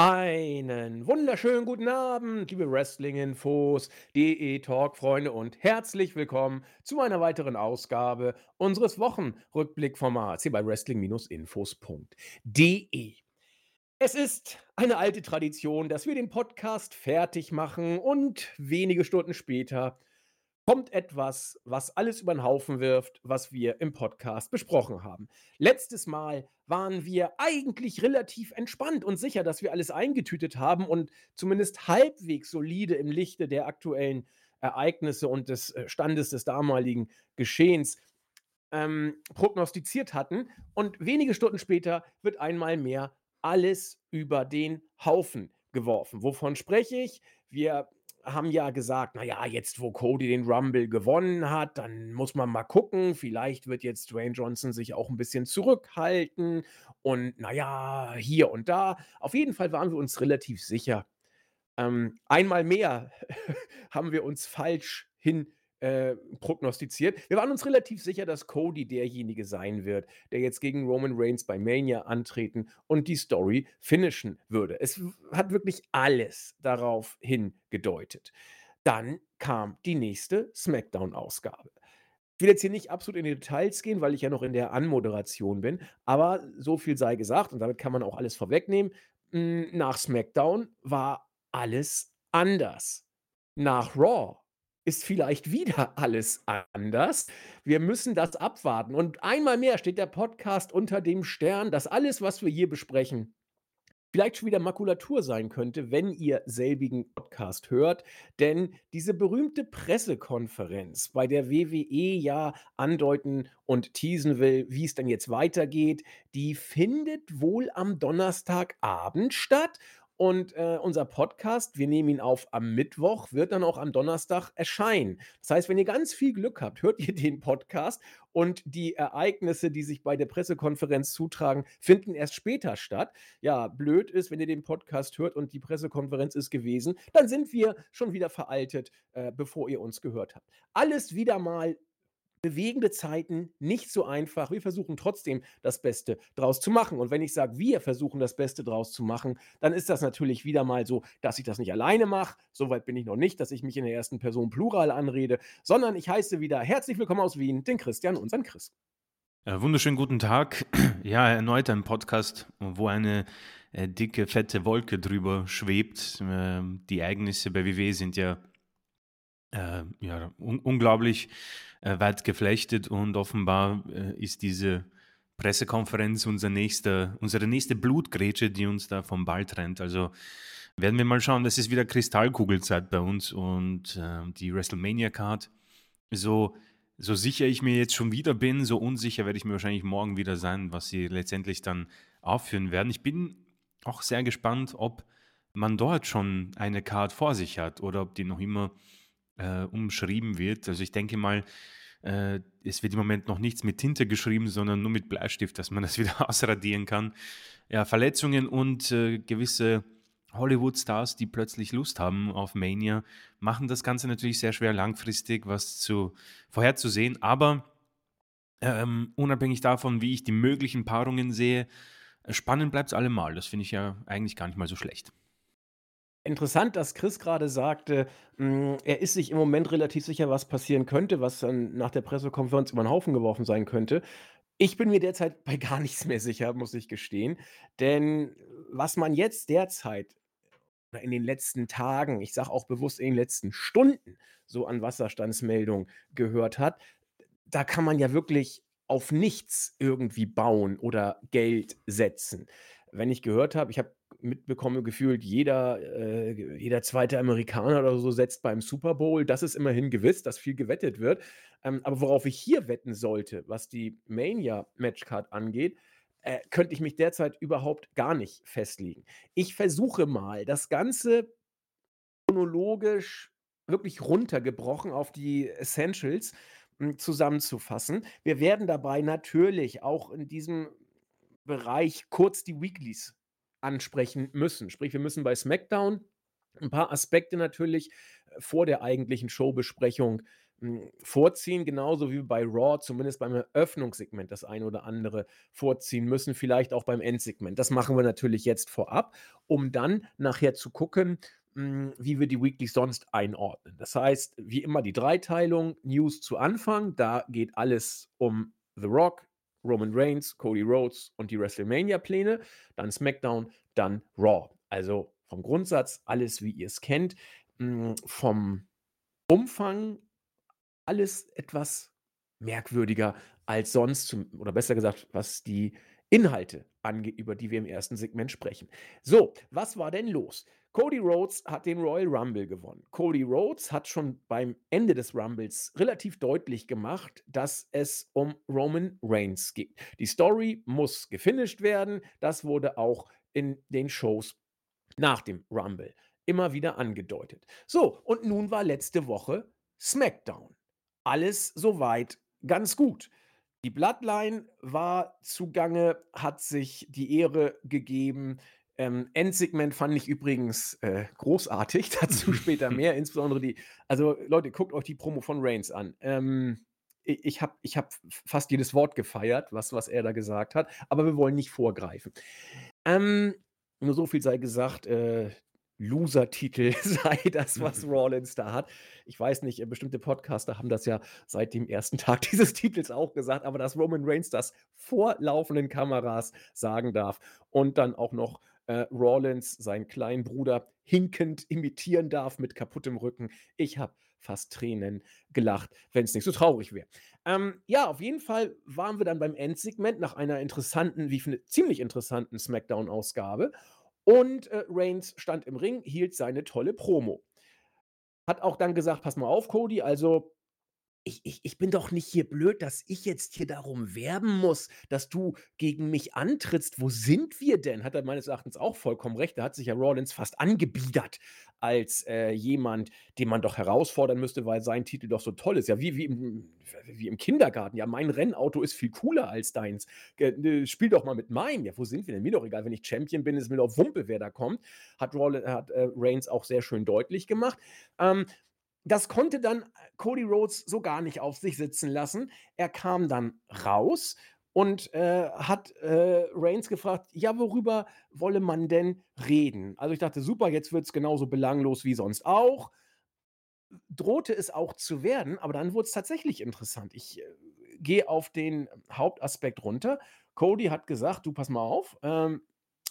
Einen wunderschönen guten Abend, liebe Wrestling-Infos, DE-Talk-Freunde und herzlich willkommen zu einer weiteren Ausgabe unseres Wochenrückblickformats hier bei Wrestling-Infos.de. Es ist eine alte Tradition, dass wir den Podcast fertig machen und wenige Stunden später kommt etwas, was alles über den Haufen wirft, was wir im Podcast besprochen haben. Letztes Mal waren wir eigentlich relativ entspannt und sicher, dass wir alles eingetütet haben und zumindest halbwegs solide im Lichte der aktuellen Ereignisse und des äh, Standes des damaligen Geschehens ähm, prognostiziert hatten. Und wenige Stunden später wird einmal mehr alles über den Haufen geworfen. Wovon spreche ich? Wir haben ja gesagt, naja, jetzt wo Cody den Rumble gewonnen hat, dann muss man mal gucken, vielleicht wird jetzt Dwayne Johnson sich auch ein bisschen zurückhalten und naja, hier und da. Auf jeden Fall waren wir uns relativ sicher. Ähm, einmal mehr haben wir uns falsch hin äh, prognostiziert. Wir waren uns relativ sicher, dass Cody derjenige sein wird, der jetzt gegen Roman Reigns bei Mania antreten und die Story finishen würde. Es hat wirklich alles darauf hingedeutet. Dann kam die nächste SmackDown-Ausgabe. Ich will jetzt hier nicht absolut in die Details gehen, weil ich ja noch in der Anmoderation bin, aber so viel sei gesagt und damit kann man auch alles vorwegnehmen. Hm, nach SmackDown war alles anders. Nach Raw ist vielleicht wieder alles anders. Wir müssen das abwarten. Und einmal mehr steht der Podcast unter dem Stern, dass alles, was wir hier besprechen, vielleicht schon wieder Makulatur sein könnte, wenn ihr selbigen Podcast hört. Denn diese berühmte Pressekonferenz, bei der WWE ja andeuten und teasen will, wie es denn jetzt weitergeht, die findet wohl am Donnerstagabend statt. Und äh, unser Podcast, wir nehmen ihn auf am Mittwoch, wird dann auch am Donnerstag erscheinen. Das heißt, wenn ihr ganz viel Glück habt, hört ihr den Podcast und die Ereignisse, die sich bei der Pressekonferenz zutragen, finden erst später statt. Ja, blöd ist, wenn ihr den Podcast hört und die Pressekonferenz ist gewesen, dann sind wir schon wieder veraltet, äh, bevor ihr uns gehört habt. Alles wieder mal bewegende Zeiten, nicht so einfach. Wir versuchen trotzdem das Beste draus zu machen. Und wenn ich sage, wir versuchen das Beste draus zu machen, dann ist das natürlich wieder mal so, dass ich das nicht alleine mache. Soweit bin ich noch nicht, dass ich mich in der ersten Person Plural anrede, sondern ich heiße wieder herzlich willkommen aus Wien, den Christian, unseren Chris. Äh, wunderschönen guten Tag. Ja, erneut ein Podcast, wo eine äh, dicke, fette Wolke drüber schwebt. Äh, die Ereignisse bei WW sind ja, äh, ja un unglaublich äh, weit geflechtet und offenbar äh, ist diese Pressekonferenz unser nächster, unsere nächste Blutgrätsche, die uns da vom Ball trennt. Also werden wir mal schauen, das ist wieder Kristallkugelzeit bei uns und äh, die WrestleMania-Card. So, so sicher ich mir jetzt schon wieder bin, so unsicher werde ich mir wahrscheinlich morgen wieder sein, was sie letztendlich dann aufführen werden. Ich bin auch sehr gespannt, ob man dort schon eine Card vor sich hat oder ob die noch immer äh, umschrieben wird. Also ich denke mal, äh, es wird im Moment noch nichts mit Tinte geschrieben, sondern nur mit Bleistift, dass man das wieder ausradieren kann. Ja, Verletzungen und äh, gewisse Hollywood-Stars, die plötzlich Lust haben auf Mania, machen das Ganze natürlich sehr schwer langfristig was zu vorherzusehen. Aber ähm, unabhängig davon, wie ich die möglichen Paarungen sehe, spannend bleibt es allemal. Das finde ich ja eigentlich gar nicht mal so schlecht. Interessant, dass Chris gerade sagte, hm, er ist sich im Moment relativ sicher, was passieren könnte, was dann nach der Pressekonferenz über den Haufen geworfen sein könnte. Ich bin mir derzeit bei gar nichts mehr sicher, muss ich gestehen. Denn was man jetzt derzeit in den letzten Tagen, ich sage auch bewusst in den letzten Stunden, so an Wasserstandsmeldungen gehört hat, da kann man ja wirklich auf nichts irgendwie bauen oder Geld setzen. Wenn ich gehört habe, ich habe mitbekomme, gefühlt jeder, äh, jeder zweite Amerikaner oder so setzt beim Super Bowl. Das ist immerhin gewiss, dass viel gewettet wird. Ähm, aber worauf ich hier wetten sollte, was die Mania-Matchcard angeht, äh, könnte ich mich derzeit überhaupt gar nicht festlegen. Ich versuche mal, das Ganze chronologisch wirklich runtergebrochen auf die Essentials hm, zusammenzufassen. Wir werden dabei natürlich auch in diesem Bereich kurz die Weeklies ansprechen müssen. Sprich, wir müssen bei SmackDown ein paar Aspekte natürlich äh, vor der eigentlichen Showbesprechung hm, vorziehen, genauso wie bei Raw zumindest beim Eröffnungssegment das eine oder andere vorziehen müssen, vielleicht auch beim Endsegment. Das machen wir natürlich jetzt vorab, um dann nachher zu gucken, hm, wie wir die Weeklies sonst einordnen. Das heißt, wie immer die Dreiteilung, News zu Anfang, da geht alles um The Rock, Roman Reigns, Cody Rhodes und die WrestleMania-Pläne, dann SmackDown, dann Raw. Also vom Grundsatz alles, wie ihr es kennt, hm, vom Umfang alles etwas merkwürdiger als sonst, oder besser gesagt, was die Inhalte angeht, über die wir im ersten Segment sprechen. So, was war denn los? Cody Rhodes hat den Royal Rumble gewonnen. Cody Rhodes hat schon beim Ende des Rumbles relativ deutlich gemacht, dass es um Roman Reigns geht. Die Story muss gefinisht werden. Das wurde auch in den Shows nach dem Rumble immer wieder angedeutet. So, und nun war letzte Woche SmackDown. Alles soweit ganz gut. Die Bloodline war zugange, hat sich die Ehre gegeben. Ähm, Endsegment fand ich übrigens äh, großartig, dazu später mehr, insbesondere die, also Leute, guckt euch die Promo von Reigns an. Ähm, ich ich habe ich hab fast jedes Wort gefeiert, was, was er da gesagt hat, aber wir wollen nicht vorgreifen. Ähm, nur so viel sei gesagt, äh, Loser-Titel sei das, was Rollins da hat. Ich weiß nicht, äh, bestimmte Podcaster haben das ja seit dem ersten Tag dieses Titels auch gesagt, aber dass Roman Reigns das vor laufenden Kameras sagen darf und dann auch noch äh, Rollins, seinen kleinen Bruder, hinkend imitieren darf mit kaputtem Rücken. Ich habe fast Tränen gelacht, wenn es nicht so traurig wäre. Ähm, ja, auf jeden Fall waren wir dann beim Endsegment nach einer interessanten, wie ich finde, ziemlich interessanten SmackDown-Ausgabe. Und äh, Reigns stand im Ring, hielt seine tolle Promo. Hat auch dann gesagt: Pass mal auf, Cody, also ich, ich, ich bin doch nicht hier blöd, dass ich jetzt hier darum werben muss, dass du gegen mich antrittst. Wo sind wir denn? Hat er meines Erachtens auch vollkommen recht. Da hat sich ja Rollins fast angebiedert als äh, jemand, den man doch herausfordern müsste, weil sein Titel doch so toll ist. Ja, wie, wie, im, wie im Kindergarten. Ja, mein Rennauto ist viel cooler als deins. Äh, spiel doch mal mit meinem. Ja, wo sind wir denn? Mir doch egal. Wenn ich Champion bin, ist mir doch Wumpe, wer da kommt. Hat, Rollins, hat äh, Reigns auch sehr schön deutlich gemacht. Ähm, das konnte dann Cody Rhodes so gar nicht auf sich sitzen lassen. Er kam dann raus und äh, hat äh, Reigns gefragt, ja, worüber wolle man denn reden? Also ich dachte, super, jetzt wird es genauso belanglos wie sonst auch. Drohte es auch zu werden, aber dann wurde es tatsächlich interessant. Ich äh, gehe auf den Hauptaspekt runter. Cody hat gesagt, du pass mal auf, ähm,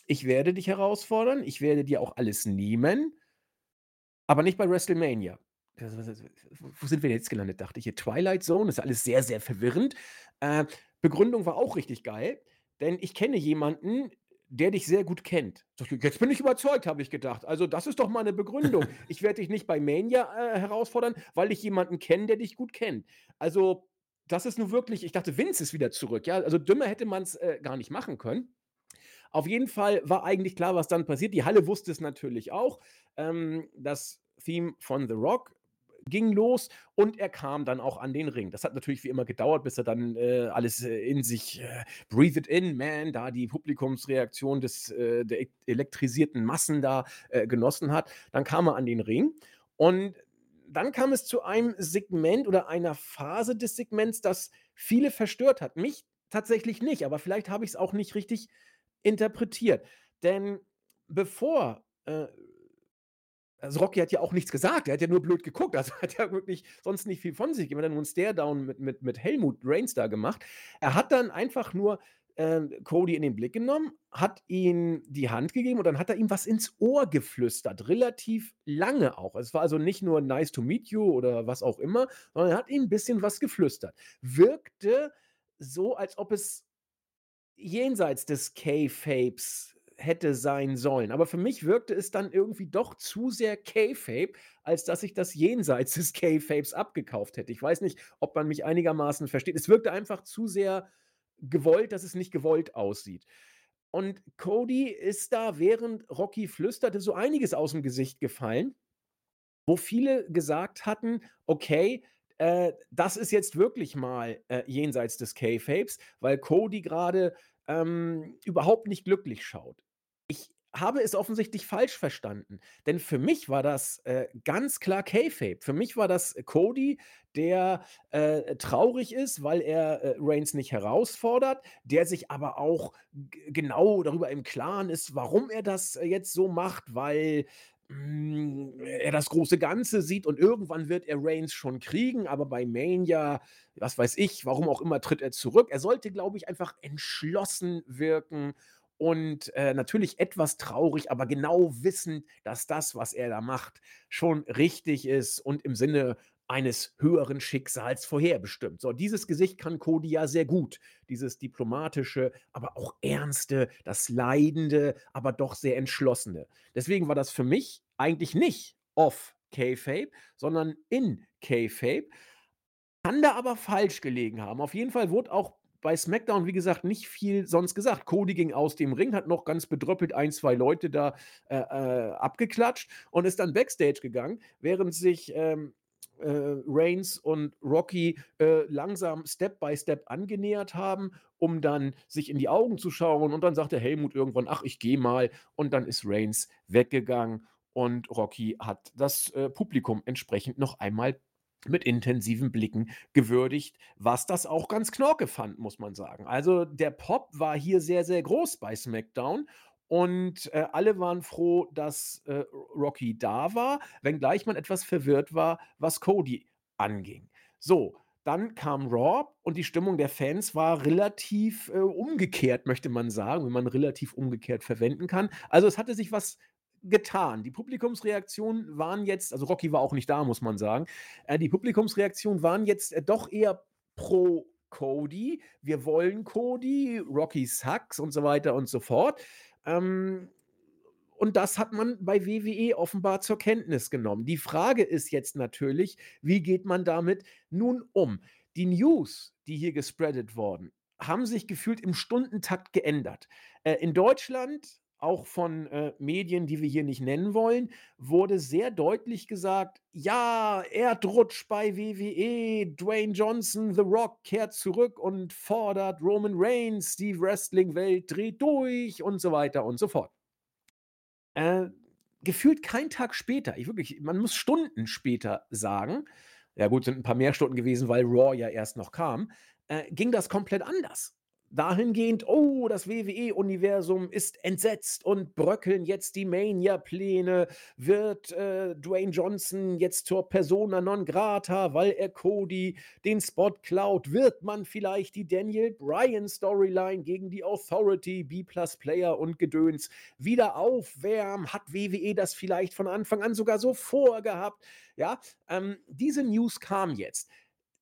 ich werde dich herausfordern, ich werde dir auch alles nehmen, aber nicht bei WrestleMania wo sind wir jetzt gelandet, dachte ich hier. Twilight Zone, ist alles sehr, sehr verwirrend. Äh, Begründung war auch richtig geil, denn ich kenne jemanden, der dich sehr gut kennt. Jetzt bin ich überzeugt, habe ich gedacht. Also, das ist doch mal eine Begründung. Ich werde dich nicht bei Mania äh, herausfordern, weil ich jemanden kenne, der dich gut kennt. Also, das ist nun wirklich, ich dachte, Vince ist wieder zurück. Ja, also dümmer hätte man es äh, gar nicht machen können. Auf jeden Fall war eigentlich klar, was dann passiert. Die Halle wusste es natürlich auch. Ähm, das Theme von The Rock ging los und er kam dann auch an den Ring. Das hat natürlich wie immer gedauert, bis er dann äh, alles äh, in sich äh, breathe it in, man, da die Publikumsreaktion des, äh, der e-, elektrisierten Massen da äh, genossen hat. Dann kam er an den Ring und dann kam es zu einem Segment oder einer Phase des Segments, das viele verstört hat. Mich tatsächlich nicht, aber vielleicht habe ich es auch nicht richtig interpretiert. Denn bevor äh, also Rocky hat ja auch nichts gesagt, er hat ja nur blöd geguckt, also hat ja wirklich sonst nicht viel von sich gegeben. Er hat nur einen Stare-Down mit, mit, mit Helmut Reigns da gemacht. Er hat dann einfach nur äh, Cody in den Blick genommen, hat ihm die Hand gegeben und dann hat er ihm was ins Ohr geflüstert, relativ lange auch. Es war also nicht nur nice to meet you oder was auch immer, sondern er hat ihm ein bisschen was geflüstert. Wirkte so, als ob es jenseits des K-Fapes hätte sein sollen. Aber für mich wirkte es dann irgendwie doch zu sehr K-Fape, als dass ich das jenseits des K-Fapes abgekauft hätte. Ich weiß nicht, ob man mich einigermaßen versteht. Es wirkte einfach zu sehr gewollt, dass es nicht gewollt aussieht. Und Cody ist da, während Rocky flüsterte, so einiges aus dem Gesicht gefallen, wo viele gesagt hatten, okay, äh, das ist jetzt wirklich mal äh, jenseits des K-Fapes, weil Cody gerade ähm, überhaupt nicht glücklich schaut habe es offensichtlich falsch verstanden. Denn für mich war das, äh, ganz klar Kayfabe. Für mich war das Cody, der, äh, traurig ist, weil er, äh, Reigns nicht herausfordert, der sich aber auch genau darüber im Klaren ist, warum er das äh, jetzt so macht, weil, hm, er das große Ganze sieht und irgendwann wird er Reigns schon kriegen, aber bei Mania, was weiß ich, warum auch immer, tritt er zurück. Er sollte, glaube ich, einfach entschlossen wirken und, äh, natürlich etwas traurig, aber genau wissend, dass das, was er da macht, schon richtig ist und im Sinne eines höheren Schicksals vorherbestimmt. So, dieses Gesicht kann Cody ja sehr gut. Dieses diplomatische, aber auch ernste, das leidende, aber doch sehr entschlossene. Deswegen war das für mich eigentlich nicht off Kayfabe, sondern in Kayfabe. Kann da aber falsch gelegen haben. Auf jeden Fall wurde auch bei SmackDown, wie gesagt, nicht viel sonst gesagt. Cody ging aus dem Ring, hat noch ganz bedröppelt ein, zwei Leute da äh, äh, abgeklatscht und ist dann Backstage gegangen, während sich ähm, äh, Reigns und Rocky äh, langsam Step by Step angenähert haben, um dann sich in die Augen zu schauen. Und dann sagte Helmut irgendwann, ach, ich gehe mal. Und dann ist Reigns weggegangen und Rocky hat das äh, Publikum entsprechend noch einmal mit intensiven Blicken gewürdigt, was das auch ganz knorke fand, muss man sagen. Also der Pop war hier sehr, sehr groß bei SmackDown und äh, alle waren froh, dass äh, Rocky da war, wenngleich man etwas verwirrt war, was Cody anging. So, dann kam Raw und die Stimmung der Fans war relativ äh, umgekehrt, möchte man sagen, wenn man relativ umgekehrt verwenden kann. Also es hatte sich was getan. Die Publikumsreaktionen waren jetzt, also Rocky war auch nicht da, muss man sagen. Äh, die Publikumsreaktionen waren jetzt äh, doch eher pro Cody. Wir wollen Cody, Rocky sucks und so weiter und so fort. Ähm, und das hat man bei WWE offenbar zur Kenntnis genommen. Die Frage ist jetzt natürlich, wie geht man damit nun um? Die News, die hier gespreadet wurden, haben sich gefühlt im Stundentakt geändert. Äh, in Deutschland auch von äh, Medien, die wir hier nicht nennen wollen, wurde sehr deutlich gesagt, ja, Erdrutsch bei WWE, Dwayne Johnson, The Rock kehrt zurück und fordert Roman Reigns, die Wrestling-Welt dreht durch und so weiter und so fort. Äh, gefühlt kein Tag später, ich wirklich, man muss Stunden später sagen, ja gut, sind ein paar mehr Stunden gewesen, weil Raw ja erst noch kam, äh, ging das komplett anders dahingehend, oh, das WWE-Universum ist entsetzt und bröckeln jetzt die Mania-Pläne, wird äh, Dwayne Johnson jetzt zur Persona non grata, weil er Cody den Spot klaut, wird man vielleicht die Daniel Bryan-Storyline gegen die Authority, B-Plus-Player und Gedöns wieder aufwärmen, hat WWE das vielleicht von Anfang an sogar so vorgehabt, ja, ähm, diese News kam jetzt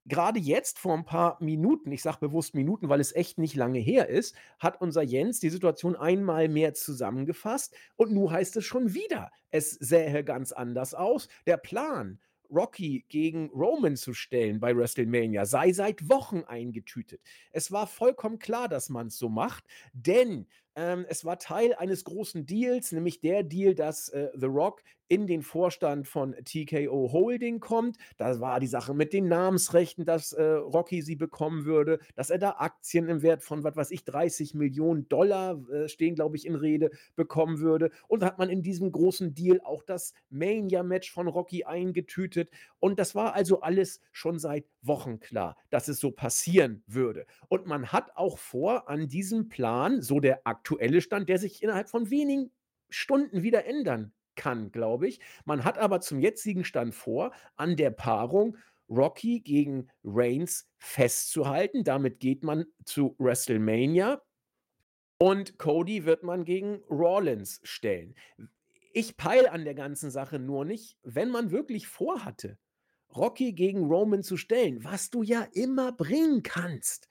gerade jetzt vor ein paar Minuten, ich sage bewusst Minuten, weil es echt nicht lange her ist, hat unser Jens die Situation einmal mehr zusammengefasst und nun heißt es schon wieder, es sähe ganz anders aus. Der Plan, Rocky gegen Roman zu stellen bei WrestleMania, sei seit Wochen eingetütet. Es war vollkommen klar, dass man es so macht, denn ähm, es war Teil eines großen Deals, nämlich der Deal, dass äh, The Rock in den Vorstand von TKO Holding kommt. Da war die Sache mit den Namensrechten, dass äh, Rocky sie bekommen würde, dass er da Aktien im Wert von, was weiß ich, 30 Millionen Dollar äh, stehen, glaube ich, in Rede, bekommen würde. Und hat man in diesem großen Deal auch das Mania-Match von Rocky eingetütet. Und das war also alles schon seit Wochen klar, dass es so passieren würde. Und man hat auch vor, an diesem Plan, so der aktuelle Stand, der sich innerhalb von wenigen Stunden wieder ändern kann, glaube ich. Man hat aber zum jetzigen Stand vor, an der Paarung Rocky gegen Reigns festzuhalten. Damit geht man zu WrestleMania und Cody wird man gegen Rollins stellen. Ich peile an der ganzen Sache nur nicht, wenn man wirklich vorhatte, Rocky gegen Roman zu stellen, was du ja immer bringen kannst.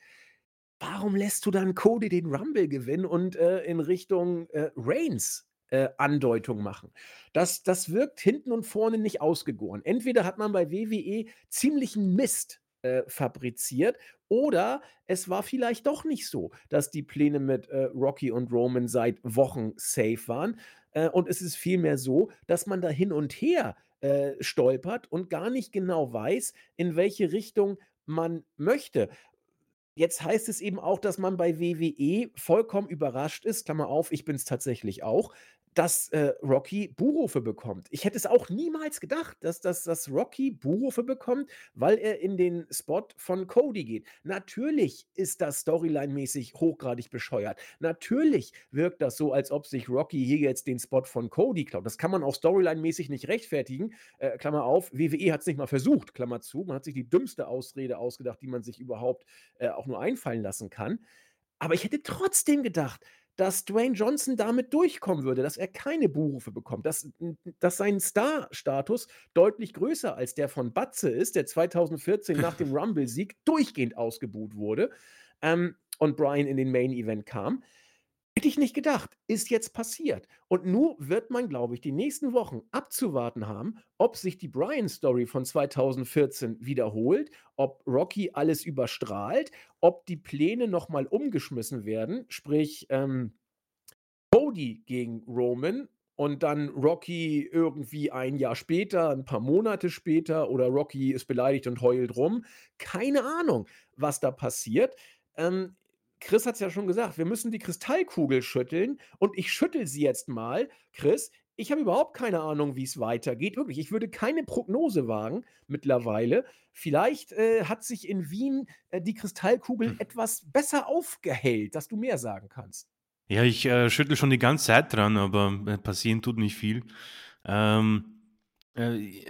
Warum lässt du dann Cody den Rumble gewinnen und äh, in Richtung äh, Reigns äh, Andeutung machen. Das, das wirkt hinten und vorne nicht ausgegoren. Entweder hat man bei WWE ziemlichen Mist äh, fabriziert oder es war vielleicht doch nicht so, dass die Pläne mit äh, Rocky und Roman seit Wochen safe waren. Äh, und es ist vielmehr so, dass man da hin und her stolpert und gar nicht genau weiß, in welche Richtung man möchte. Jetzt heißt es eben auch, dass man bei WWE vollkommen überrascht ist, Klammer auf, ich bin es tatsächlich auch, dass äh, Rocky Buhrufe bekommt. Ich hätte es auch niemals gedacht, dass, dass, dass Rocky Buhrufe bekommt, weil er in den Spot von Cody geht. Natürlich ist das storyline-mäßig hochgradig bescheuert. Natürlich wirkt das so, als ob sich Rocky hier jetzt den Spot von Cody klaut. Das kann man auch storyline-mäßig nicht rechtfertigen. Äh, Klammer auf, WWE hat es nicht mal versucht, Klammer zu. Man hat sich die dümmste Ausrede ausgedacht, die man sich überhaupt äh, auch nur einfallen lassen kann. Aber ich hätte trotzdem gedacht, dass Dwayne Johnson damit durchkommen würde, dass er keine Buhrufe bekommt, dass, dass sein Star-Status deutlich größer als der von Batze ist, der 2014 nach dem Rumble-Sieg durchgehend ausgebuht wurde ähm, und Brian in den Main-Event kam. Hätte ich nicht gedacht, ist jetzt passiert. Und nun wird man, glaube ich, die nächsten Wochen abzuwarten haben, ob sich die Brian-Story von 2014 wiederholt, ob Rocky alles überstrahlt, ob die Pläne nochmal umgeschmissen werden, sprich ähm, Cody gegen Roman und dann Rocky irgendwie ein Jahr später, ein paar Monate später oder Rocky ist beleidigt und heult rum. Keine Ahnung, was da passiert. Ähm, Chris hat es ja schon gesagt, wir müssen die Kristallkugel schütteln und ich schüttel sie jetzt mal. Chris, ich habe überhaupt keine Ahnung, wie es weitergeht. Wirklich, ich würde keine Prognose wagen mittlerweile. Vielleicht äh, hat sich in Wien äh, die Kristallkugel hm. etwas besser aufgehellt, dass du mehr sagen kannst. Ja, ich äh, schüttel schon die ganze Zeit dran, aber äh, passieren tut nicht viel. Ähm, äh,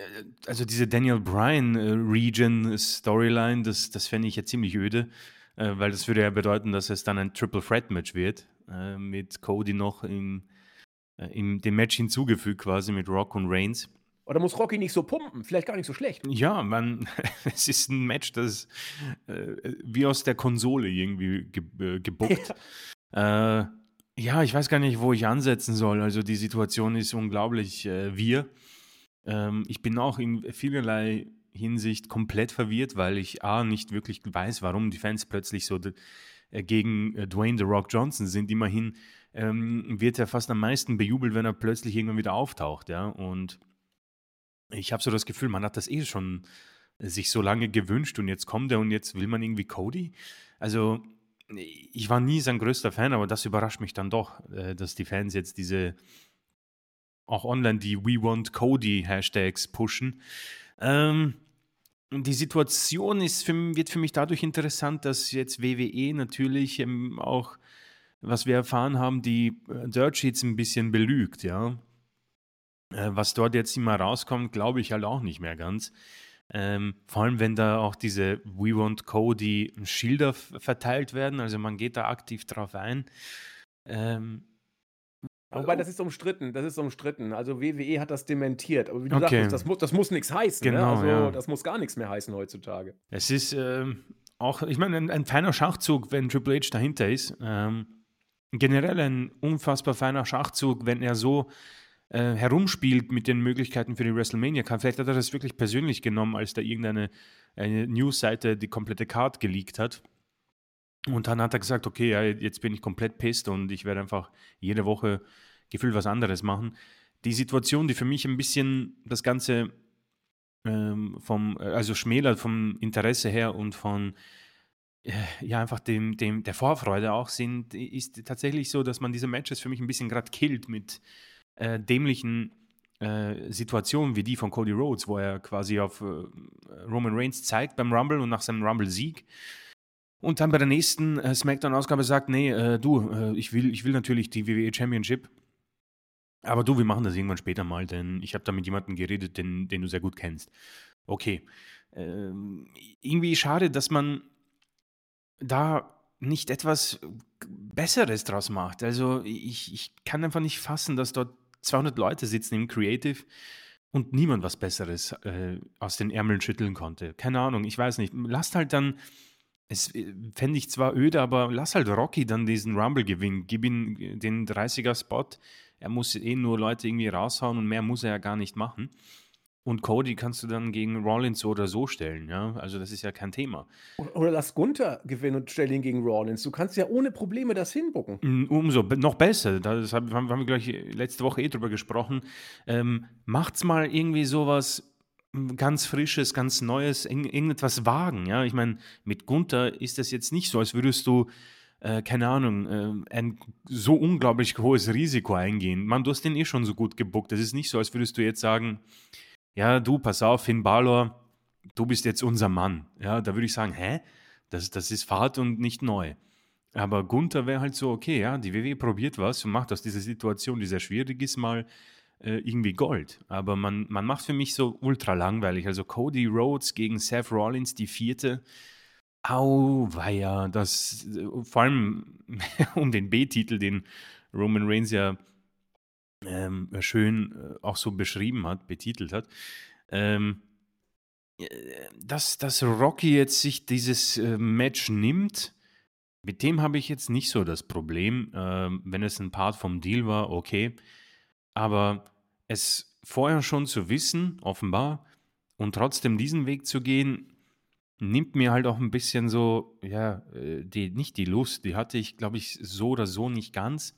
also diese Daniel Bryan äh, Region Storyline, das, das fände ich ja ziemlich öde äh, weil das würde ja bedeuten, dass es dann ein Triple Threat Match wird, äh, mit Cody noch in, äh, in dem Match hinzugefügt, quasi mit Rock und Reigns. Oder muss Rocky nicht so pumpen? Vielleicht gar nicht so schlecht. Ja, man, es ist ein Match, das äh, wie aus der Konsole irgendwie ge äh, gebuckt. Ja. Äh, ja. ich weiß gar nicht, wo ich ansetzen soll. Also die Situation ist unglaublich äh, wir. Ähm, ich bin auch in vielerlei Hinsicht komplett verwirrt, weil ich A, nicht wirklich weiß, warum die Fans plötzlich so äh, gegen äh, Dwayne The Rock Johnson sind. Immerhin ähm, wird er fast am meisten bejubelt, wenn er plötzlich irgendwann wieder auftaucht, ja. Und ich habe so das Gefühl, man hat das eh schon sich so lange gewünscht und jetzt kommt er und jetzt will man irgendwie Cody. Also ich war nie sein größter Fan, aber das überrascht mich dann doch, äh, dass die Fans jetzt diese auch online die We Want Cody Hashtags pushen. Ähm, die Situation ist für, wird für mich dadurch interessant, dass jetzt WWE natürlich ähm, auch, was wir erfahren haben, die äh, Dirt Sheets ein bisschen belügt, ja. Äh, was dort jetzt immer rauskommt, glaube ich halt auch nicht mehr ganz. Ähm, vor allem, wenn da auch diese We Want Cody Schilder verteilt werden, also man geht da aktiv drauf ein. Ähm, Wobei, das ist umstritten, das ist umstritten. Also WWE hat das dementiert. Aber wie du okay. sagst, das muss, das muss nichts heißen. Ne? Genau, ne? Also ja. das muss gar nichts mehr heißen heutzutage. Es ist ähm, auch, ich meine, ein, ein, feiner Schachzug, wenn Triple H dahinter ist. Ähm, generell ein unfassbar feiner Schachzug, wenn er so äh, herumspielt mit den Möglichkeiten für die WrestleMania-Card. Vielleicht hat er das wirklich persönlich genommen, als da irgendeine Newsseite die komplette Card geleakt hat. Und dann hat er gesagt, okay, ja, jetzt bin ich komplett pisst und ich werde einfach jede Woche gefühlt was anderes machen. Die Situation, die für mich ein bisschen das Ganze ähm, vom, also schmälert vom Interesse her und von äh, ja, einfach dem, dem, der Vorfreude auch sind, ist tatsächlich so, dass man diese Matches für mich ein bisschen gerade killt mit äh, dämlichen äh, Situationen wie die von Cody Rhodes, wo er quasi auf äh, Roman Reigns zeigt beim Rumble und nach seinem Rumble-Sieg und dann bei der nächsten äh, SmackDown-Ausgabe sagt, nee, äh, du, äh, ich, will, ich will natürlich die WWE Championship. Aber du, wir machen das irgendwann später mal, denn ich habe da mit jemandem geredet, den, den du sehr gut kennst. Okay. Ähm, irgendwie schade, dass man da nicht etwas Besseres draus macht. Also ich, ich kann einfach nicht fassen, dass dort 200 Leute sitzen im Creative und niemand was Besseres äh, aus den Ärmeln schütteln konnte. Keine Ahnung, ich weiß nicht. Lasst halt dann es äh, fände ich zwar öde, aber lass halt Rocky dann diesen Rumble gewinnen. Gib ihm äh, den 30er-Spot. Er muss eh nur Leute irgendwie raushauen und mehr muss er ja gar nicht machen. Und Cody kannst du dann gegen Rollins so oder so stellen, ja. Also das ist ja kein Thema. Oder lass Gunther gewinnen und stell ihn gegen Rollins. Du kannst ja ohne Probleme das hinbucken. Umso, noch besser. Das haben, haben wir gleich letzte Woche eh drüber gesprochen. Ähm, macht's mal irgendwie sowas ganz Frisches, ganz Neues, irgendetwas wagen. Ja? Ich meine, mit Gunther ist das jetzt nicht so, als würdest du äh, keine Ahnung, äh, ein so unglaublich hohes Risiko eingehen. Man, du hast den eh schon so gut gebuckt. Das ist nicht so, als würdest du jetzt sagen, ja, du, pass auf, Finn Balor, du bist jetzt unser Mann. Ja, da würde ich sagen, hä? Das, das ist Fahrt und nicht neu. Aber Gunther wäre halt so, okay, ja, die WWE probiert was und macht aus dieser Situation, die sehr schwierig ist, mal äh, irgendwie Gold. Aber man, man macht für mich so ultra langweilig. Also Cody Rhodes gegen Seth Rollins, die vierte. Au, weia, das, vor allem um den B-Titel, den Roman Reigns ja ähm, schön äh, auch so beschrieben hat, betitelt hat. Ähm, äh, dass, dass Rocky jetzt sich dieses äh, Match nimmt, mit dem habe ich jetzt nicht so das Problem. Ähm, wenn es ein Part vom Deal war, okay. Aber es vorher schon zu wissen, offenbar, und trotzdem diesen Weg zu gehen, nimmt mir halt auch ein bisschen so, ja, äh, die, nicht die Lust, die hatte ich, glaube ich, so oder so nicht ganz.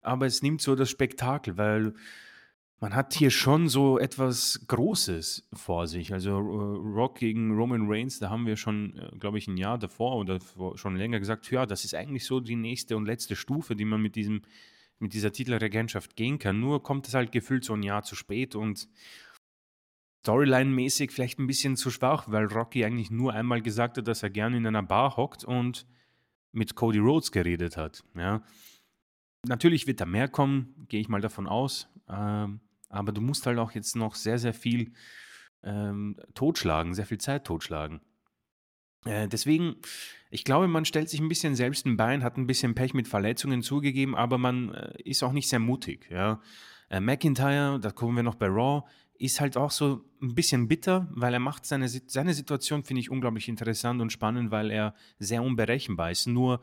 Aber es nimmt so das Spektakel, weil man hat hier schon so etwas Großes vor sich. Also Rock gegen Roman Reigns, da haben wir schon, äh, glaube ich, ein Jahr davor oder schon länger gesagt, ja, das ist eigentlich so die nächste und letzte Stufe, die man mit diesem mit dieser Titelregentschaft gehen kann. Nur kommt es halt gefühlt so ein Jahr zu spät und Storyline-mäßig vielleicht ein bisschen zu schwach, weil Rocky eigentlich nur einmal gesagt hat, dass er gerne in einer Bar hockt und mit Cody Rhodes geredet hat. Ja. Natürlich wird da mehr kommen, gehe ich mal davon aus. Ähm, aber du musst halt auch jetzt noch sehr, sehr viel ähm, totschlagen, sehr viel Zeit totschlagen. Äh, deswegen, ich glaube, man stellt sich ein bisschen selbst ein Bein, hat ein bisschen Pech mit Verletzungen zugegeben, aber man äh, ist auch nicht sehr mutig. Ja. Äh, McIntyre, da kommen wir noch bei Raw, ist halt auch so ein bisschen bitter, weil er macht seine, seine Situation, finde ich, unglaublich interessant und spannend, weil er sehr unberechenbar ist. Nur,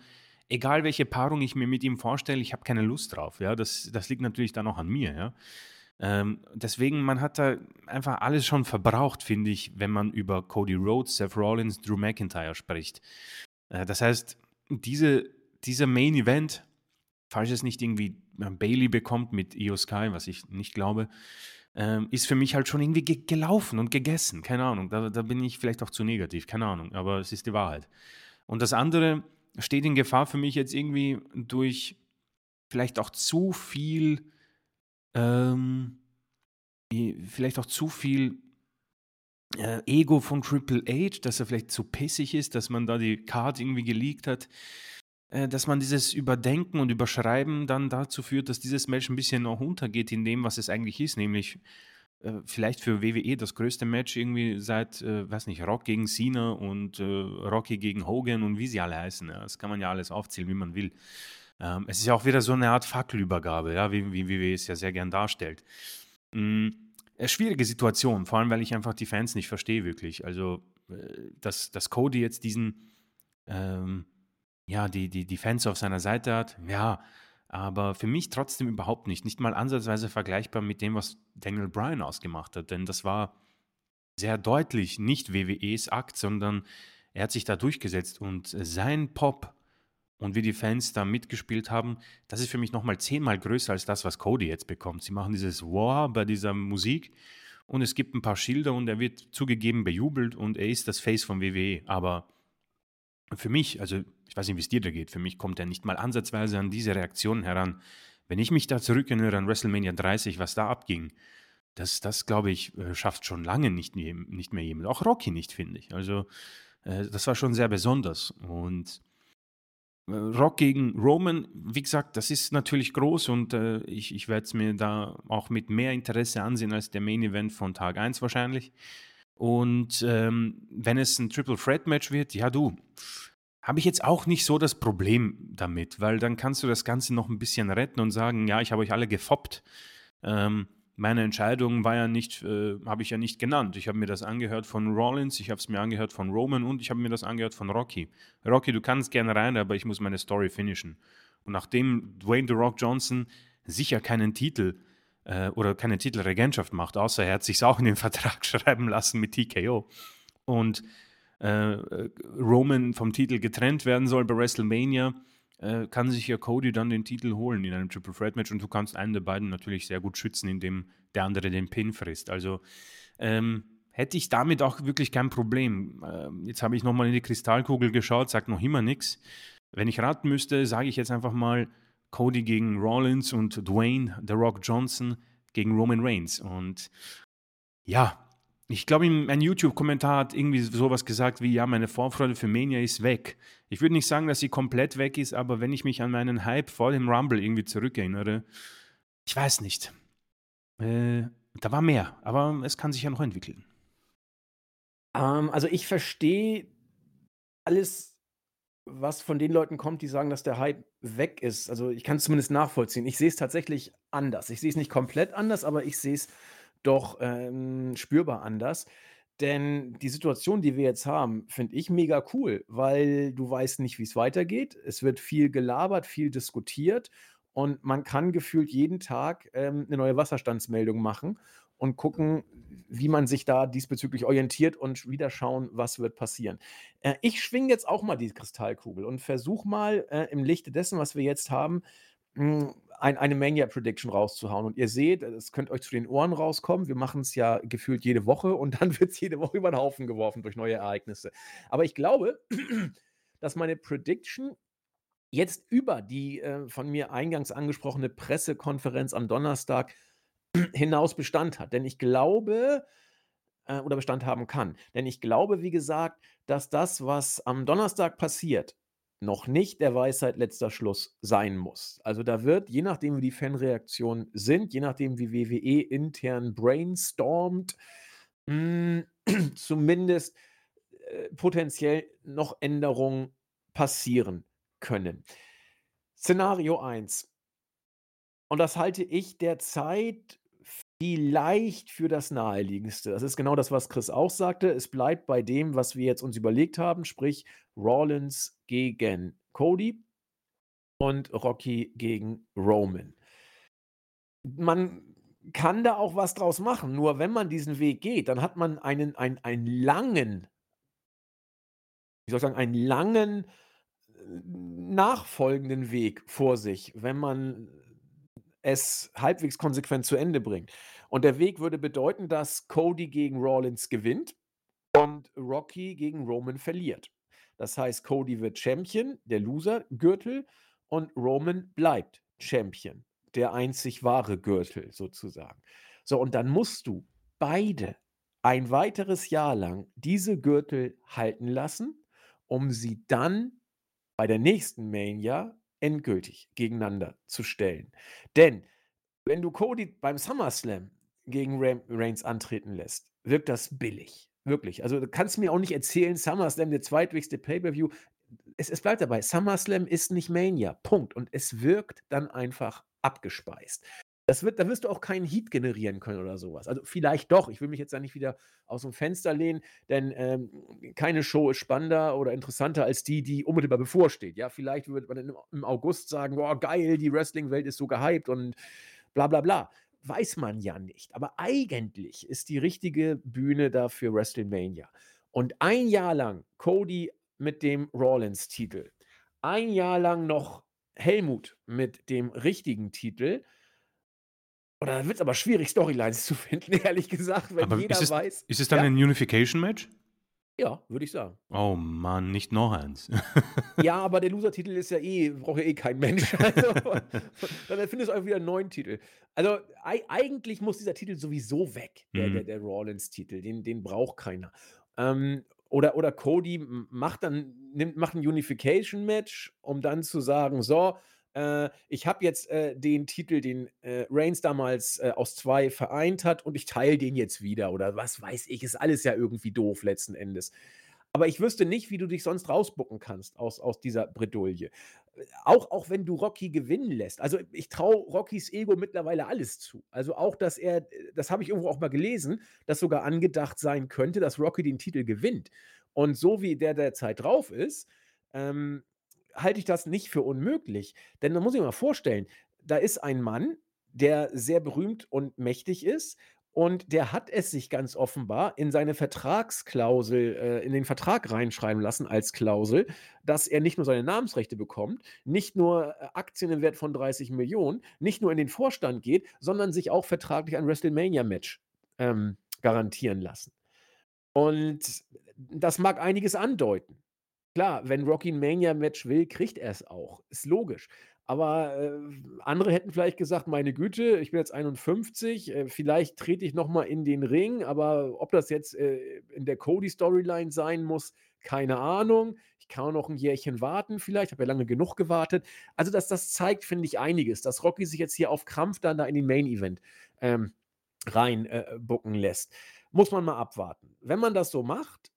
egal welche Paarung ich mir mit ihm vorstelle, ich habe keine Lust drauf. Ja. Das, das liegt natürlich dann auch an mir. Ja. Ähm, deswegen, man hat da einfach alles schon verbraucht, finde ich, wenn man über Cody Rhodes, Seth Rollins, Drew McIntyre spricht. Äh, das heißt, diese, dieser Main Event, falls es nicht irgendwie äh, Bailey bekommt mit Io Sky, was ich nicht glaube, ähm, ist für mich halt schon irgendwie ge gelaufen und gegessen. Keine Ahnung, da, da bin ich vielleicht auch zu negativ, keine Ahnung, aber es ist die Wahrheit. Und das andere steht in Gefahr für mich jetzt irgendwie durch vielleicht auch zu viel ähm, vielleicht auch zu viel äh, Ego von Triple H, dass er vielleicht zu pissig ist, dass man da die Card irgendwie geleakt hat, äh, dass man dieses Überdenken und Überschreiben dann dazu führt, dass dieses Match ein bisschen noch untergeht in dem, was es eigentlich ist, nämlich äh, vielleicht für WWE das größte Match irgendwie seit, äh, weiß nicht, Rock gegen Cena und äh, Rocky gegen Hogan und wie sie alle heißen. Ja. Das kann man ja alles aufzählen, wie man will. Ähm, es ist ja auch wieder so eine Art Fackelübergabe, ja, wie, wie, wie es ja sehr gern darstellt. Mhm. Schwierige Situation, vor allem, weil ich einfach die Fans nicht verstehe, wirklich. Also, äh, dass, dass Cody jetzt diesen, ähm, ja, die, die, die Fans auf seiner Seite hat, ja, aber für mich trotzdem überhaupt nicht. Nicht mal ansatzweise vergleichbar mit dem, was Daniel Bryan ausgemacht hat, denn das war sehr deutlich nicht WWEs Akt, sondern er hat sich da durchgesetzt und sein Pop und wie die Fans da mitgespielt haben, das ist für mich nochmal zehnmal größer als das, was Cody jetzt bekommt. Sie machen dieses War bei dieser Musik und es gibt ein paar Schilder und er wird zugegeben bejubelt und er ist das Face von WWE. Aber für mich, also ich weiß nicht, wie es dir da geht, für mich kommt er nicht mal ansatzweise an diese Reaktionen heran. Wenn ich mich da zurückerinnere an WrestleMania 30, was da abging, das, das glaube ich, äh, schafft schon lange nicht, nicht mehr jemand. Auch Rocky nicht, finde ich. Also äh, das war schon sehr besonders und Rock gegen Roman, wie gesagt, das ist natürlich groß und äh, ich, ich werde es mir da auch mit mehr Interesse ansehen als der Main Event von Tag 1 wahrscheinlich. Und ähm, wenn es ein Triple Threat Match wird, ja du, habe ich jetzt auch nicht so das Problem damit, weil dann kannst du das Ganze noch ein bisschen retten und sagen, ja, ich habe euch alle gefoppt. Ähm, meine Entscheidung war ja nicht, äh, habe ich ja nicht genannt. Ich habe mir das angehört von Rollins, ich habe es mir angehört von Roman und ich habe mir das angehört von Rocky. Rocky, du kannst gerne rein, aber ich muss meine Story finishen. Und nachdem Dwayne The Rock Johnson sicher keinen Titel äh, oder keine Titelregentschaft macht, außer er hat sich auch in den Vertrag schreiben lassen mit TKO und äh, Roman vom Titel getrennt werden soll bei WrestleMania, äh, kann sich ja Cody dann den Titel holen in einem Triple Threat Match und du kannst einen der beiden natürlich sehr gut schützen, indem der andere den Pin frisst. Also ähm, hätte ich damit auch wirklich kein Problem. Ähm, jetzt habe ich nochmal in die Kristallkugel geschaut, sagt noch immer nichts. Wenn ich raten müsste, sage ich jetzt einfach mal Cody gegen Rollins und Dwayne The Rock Johnson gegen Roman Reigns. Und ja, ich glaube, ein YouTube-Kommentar hat irgendwie sowas gesagt wie, ja, meine Vorfreude für Mania ist weg. Ich würde nicht sagen, dass sie komplett weg ist, aber wenn ich mich an meinen Hype vor dem Rumble irgendwie zurückerinnere, ich weiß nicht. Äh, da war mehr, aber es kann sich ja noch entwickeln. Ähm, also ich verstehe alles, was von den Leuten kommt, die sagen, dass der Hype weg ist. Also ich kann es zumindest nachvollziehen. Ich sehe es tatsächlich anders. Ich sehe es nicht komplett anders, aber ich sehe es doch ähm, spürbar anders. Denn die Situation, die wir jetzt haben, finde ich mega cool, weil du weißt nicht, wie es weitergeht. Es wird viel gelabert, viel diskutiert und man kann gefühlt jeden Tag ähm, eine neue Wasserstandsmeldung machen und gucken, wie man sich da diesbezüglich orientiert und wieder schauen, was wird passieren. Äh, ich schwinge jetzt auch mal die Kristallkugel und versuche mal äh, im Lichte dessen, was wir jetzt haben, mh, hm, ein, eine Mania-Prediction rauszuhauen. Und ihr seht, es könnte euch zu den Ohren rauskommen. Wir machen es ja gefühlt jede Woche und dann wird es jede Woche über den Haufen geworfen durch neue Ereignisse. Aber ich glaube, dass meine Prediction jetzt über die äh, von mir eingangs angesprochene Pressekonferenz am Donnerstag hinaus Bestand hat. Denn ich glaube, äh, oder Bestand haben kann. Denn ich glaube, wie gesagt, dass das, was am Donnerstag passiert, noch nicht der Weisheit letzter Schluss sein muss. Also da wird, je nachdem wie die Fanreaktionen sind, je nachdem wie WWE intern brainstormt, mh, hm, zumindest äh, potenziell noch Änderungen passieren können. Szenario 1. Und das halte ich derzeit vielleicht für das Naheliegendste. Das ist genau das, was Chris auch sagte. Es bleibt bei dem, was wir jetzt uns überlegt haben, sprich Rollins gegen Cody und Rocky gegen Roman. Man kann da auch was draus machen, nur wenn man diesen Weg geht, dann hat man einen, einen, einen langen, wie soll ich sagen, einen langen äh, nachfolgenden Weg vor sich, wenn man es halbwegs konsequent zu Ende bringt. Und der Weg würde bedeuten, dass Cody gegen Rollins gewinnt und Rocky gegen Roman verliert. Das heißt, Cody wird Champion, der Loser-Gürtel, und Roman bleibt Champion, der einzig wahre Gürtel sozusagen. So, und dann musst du beide ein weiteres Jahr lang diese Gürtel halten lassen, um sie dann bei der nächsten Mania endgültig gegeneinander zu stellen. Denn wenn du Cody beim SummerSlam gegen Reigns antreten lässt, wirkt das billig. Wirklich. Also du kannst mir auch nicht erzählen, SummerSlam der zweitwichtigste Pay-Per-View. Es, es bleibt dabei, SummerSlam ist nicht Mania. Punkt. Und es wirkt dann einfach abgespeist. Das wird, da wirst du auch keinen Heat generieren können oder sowas. Also vielleicht doch. Ich will mich jetzt da nicht wieder aus dem Fenster lehnen, denn ähm, keine Show ist spannender oder interessanter als die, die unmittelbar bevorsteht. Ja, vielleicht wird man im August sagen, boah, geil, die Wrestling-Welt ist so gehypt und bla bla bla. Weiß man ja nicht. Aber eigentlich ist die richtige Bühne dafür WrestleMania. Und ein Jahr lang Cody mit dem Rollins-Titel. Ein Jahr lang noch Helmut mit dem richtigen Titel oder wird es aber schwierig, Storylines zu finden, ehrlich gesagt, wenn Aber jeder ist es, weiß. ist es dann Ja, ein Unification-Match? ja, würde ich sagen. Oh Mann, nicht noch eins. Ja, aber der Loser-Titel ist ja eh, braucht ja eh kein Mensch. Also, dann erfindest du einfach wieder einen neuen Titel. Also ei eigentlich muss dieser Titel sowieso weg, der, der, Mhm. der Rollins-Titel. Den, den braucht keiner. Ähm, oder, oder Cody macht dann, nimmt, macht ein Unification-Match, um dann zu sagen, so, äh, ich habe jetzt äh, den Titel, den äh, Reigns damals äh, aus zwei vereint hat und ich teile den jetzt wieder oder was weiß ich, ist alles ja irgendwie doof letzten Endes. Aber ich wüsste nicht, wie du dich sonst rausbucken kannst aus, aus dieser Bredouille. Auch, auch wenn du Rocky gewinnen lässt. Also ich traue Rockys Ego mittlerweile alles zu. Also auch, dass er, das habe ich irgendwo auch mal gelesen, dass sogar angedacht sein könnte, dass Rocky den Titel gewinnt. Und so wie der derzeit drauf ist, ähm, halte ich das nicht für unmöglich. Denn man muss sich mal vorstellen, da ist ein Mann, der sehr berühmt und mächtig ist. Und der hat es sich ganz offenbar in seine Vertragsklausel, äh, in den Vertrag reinschreiben lassen als Klausel, dass er nicht nur seine Namensrechte bekommt, nicht nur äh, Aktien im Wert von 30 Millionen, nicht nur in den Vorstand geht, sondern sich auch vertraglich ein WrestleMania-Match ähm, garantieren lassen. Und das mag einiges andeuten. Klar, wenn Rocky 'n Mania-Match will, kriegt er's auch. Ist logisch. Aber, äh, andere hätten vielleicht gesagt: „Meine Güte, ich bin jetzt 51, äh, vielleicht trete ich noch mal in den Ring, aber ob das jetzt, äh, in der Cody-Storyline sein muss, keine Ahnung. Ich kann auch noch 'n Jährchen warten vielleicht, habe ja lange genug gewartet.“ Also, das das zeigt, finde ich, einiges, dass Rocky sich jetzt hier auf Krampf dann da in den Main Event, ähm, rein, äh, lässt. Muss man mal abwarten. Wenn man das so macht,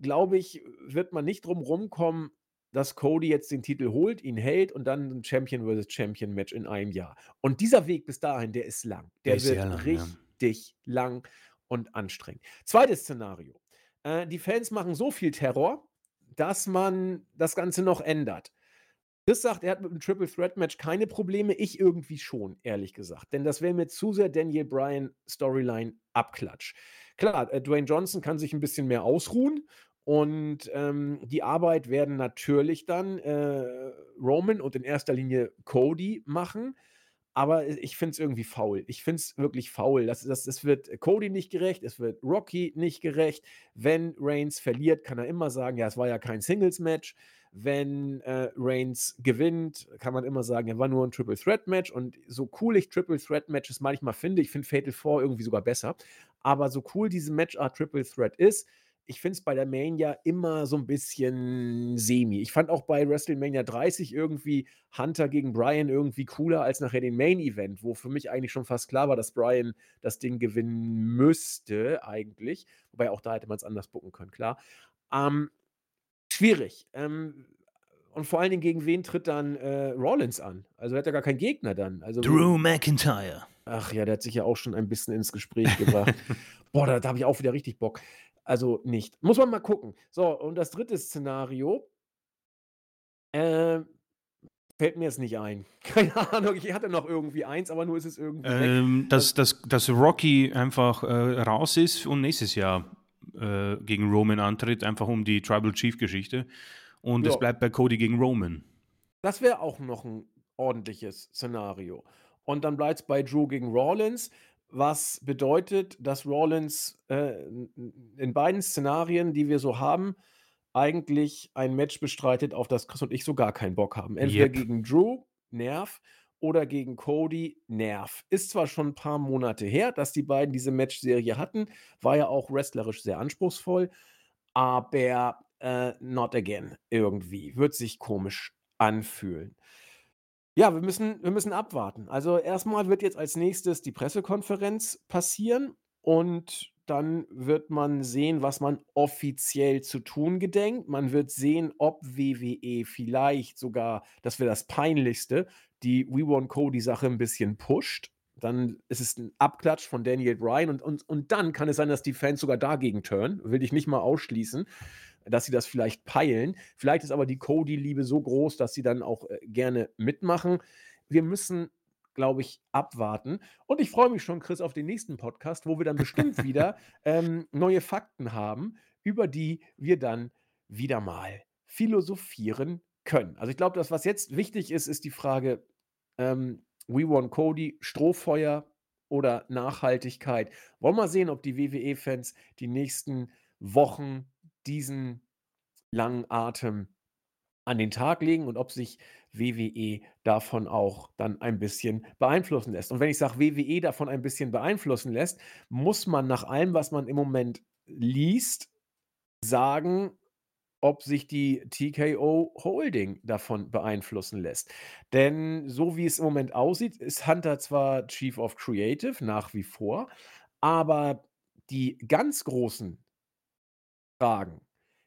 glaube ich, wird man nicht drum rumkommen, dass Cody jetzt den Titel holt, ihn hält und dann 'n Champion versus Champion Match in einem Jahr. Und dieser Weg bis dahin, der ist lang. Der Der wird lang, ja. richtig lang und anstrengend. Zweites Szenario. Äh, die Fans machen so viel Terror, dass man das Ganze noch ändert. Chris sagt, er hat mit 'm Triple Threat Match keine Probleme, ich irgendwie schon, ehrlich gesagt. Denn das wäre mir zu sehr Daniel Bryan Storyline Abklatsch. Klar, äh, Dwayne Johnson kann sich 'n bisschen mehr ausruhen und, ähm, die Arbeit werden natürlich dann, äh, Roman und in erster Linie Cody machen, aber, ich finde es irgendwie faul. Ich finde es wirklich faul. Das das das wird Cody nicht gerecht, es wird Rocky nicht gerecht. Wenn Reigns verliert, kann er immer sagen: „Ja, es war ja kein Singles-Match.“ Wenn, äh, Reigns gewinnt, kann man immer sagen: „Ja, war nur 'n Triple Threat Match.“ Und so cool ich Triple Threat Matches manchmal finde, ich finde Fatal 4 irgendwie sogar besser, aber so cool diese Matchart Triple Threat ist, ich finde es bei der Mania immer so 'n bisschen semi. Ich fand auch bei WrestleMania 30 irgendwie Hunter gegen Bryan irgendwie cooler als nachher den Main Event, wo für mich eigentlich schon fast klar war, dass Bryan das Ding gewinnen müsste eigentlich, wobei auch da hätte man's anders booken können, klar. Ähm, schwierig. Ähm, und vor allen Dingen, gegen wen tritt dann, äh, Rollins an? Also, er hat ja gar keinen Gegner dann. Also Drew McIntyre. Ach ja, der hat sich ja auch schon ein bisschen ins Gespräch gebracht. Boah, da da habe ich auch wieder richtig Bock. Also, nicht. Muss man mal gucken. So, und das 3. Szenario ähm, fällt mir jetzt nicht ein. Keine Ahnung, ich hatte noch irgendwie eins, aber nur ist es irgendwie. Ähm, dass Das dass dass Rocky einfach, äh, raus ist und nächstes Jahr, äh, gegen Roman antritt, einfach um die Tribal Chief Geschichte und es bleibt bei Cody gegen Roman. Das wäre auch noch 'n ordentliches Szenario. Und dann bleibt's bei Drew gegen Rollins, was bedeutet, dass Rollins, äh, in beiden Szenarien, die wir so haben, eigentlich ein Match bestreitet, auf das Chris und ich so gar keinen Bock haben. Entweder Jep. gegen Drew, Nerv, oder gegen Cody, Nerv. Ist zwar schon 'n paar Monate her, dass die beiden diese Matchserie hatten, war ja auch wrestlerisch sehr anspruchsvoll, aber, äh, not again irgendwie. Wird sich komisch anfühlen. Ja, wir müssen wir müssen abwarten. Also, erst mal wird jetzt als Nächstes die Pressekonferenz passieren und dann wird man sehen, was man offiziell zu tun gedenkt. Man wird sehen, ob WWE vielleicht sogar, das wäre das Peinlichste, die We Want Cody Sache 'n bisschen pusht. Dann ist es 'n Abklatsch von Daniel Bryan und und und dann kann es sein, dass die Fans sogar dagegen turnen. Will ich nicht mal ausschließen, dass sie das vielleicht peilen. Vielleicht ist aber die Cody-Liebe so groß, dass sie dann auch, äh, gerne mitmachen. Wir müssen, glaube ich, abwarten. Und ich freue mich schon, Chris, auf den nächsten Podcast, wo wir dann bestimmt wieder, ähm, neue Fakten haben, über die wir dann wieder mal philosophieren können. Also, ich glaube, das, was jetzt wichtig ist, ist die Frage, ähm, We Want Cody, Strohfeuer oder Nachhaltigkeit. Wollen wir sehen, ob die WWE-Fans die nächsten Wochen diesen langen Atem an den Tag legen und ob sich WWE davon auch dann ein bisschen beeinflussen lässt. Und wenn ich sage, WWE davon ein bisschen beeinflussen lässt, muss man nach allem, was man im Moment liest, sagen, ob sich die TKO Holding davon beeinflussen lässt. Denn so wie es im Moment aussieht, ist Hunter zwar Chief of Creative nach wie vor, aber die ganz großen Fragen,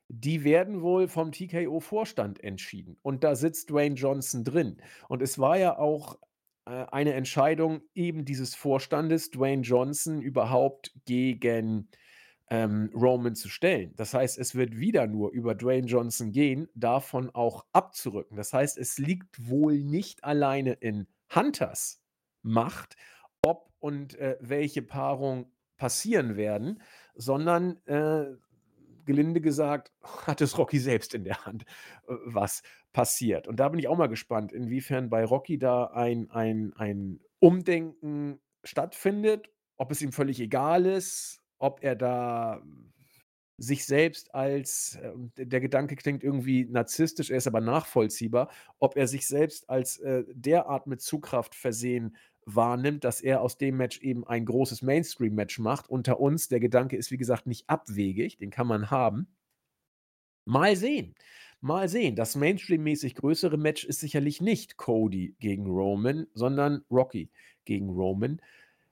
die werden wohl vom TKO-Vorstand entschieden. Und da sitzt Dwayne Johnson drin. Und es war ja auch, äh, eine Entscheidung eben dieses Vorstandes, Dwayne Johnson überhaupt gegen, ähm, Roman zu stellen. Das heißt, es wird wieder nur über Dwayne Johnson gehen, davon auch abzurücken. Das heißt, es liegt wohl nicht alleine in Hunters Macht, ob und, äh, welche Paarung passieren werden, sondern, äh, gelinde gesagt, hat es Rocky selbst in der Hand, äh, was passiert. Und da bin ich auch mal gespannt, inwiefern bei Rocky da ein ein ein Umdenken stattfindet, ob es ihm völlig egal ist, ob er da sich selbst als ähm, der Gedanke klingt irgendwie narzisstisch, er ist aber nachvollziehbar, ob er sich selbst als, äh, derart mit Zugkraft versehen wahrnimmt, dass er aus dem Match eben ein großes Mainstream-Match macht. Unter uns, der Gedanke ist, wie gesagt, nicht abwegig, den kann man haben. Mal sehen. Mal sehen. Das Mainstream-mäßig größere Match ist sicherlich nicht Cody gegen Roman, sondern Rocky gegen Roman.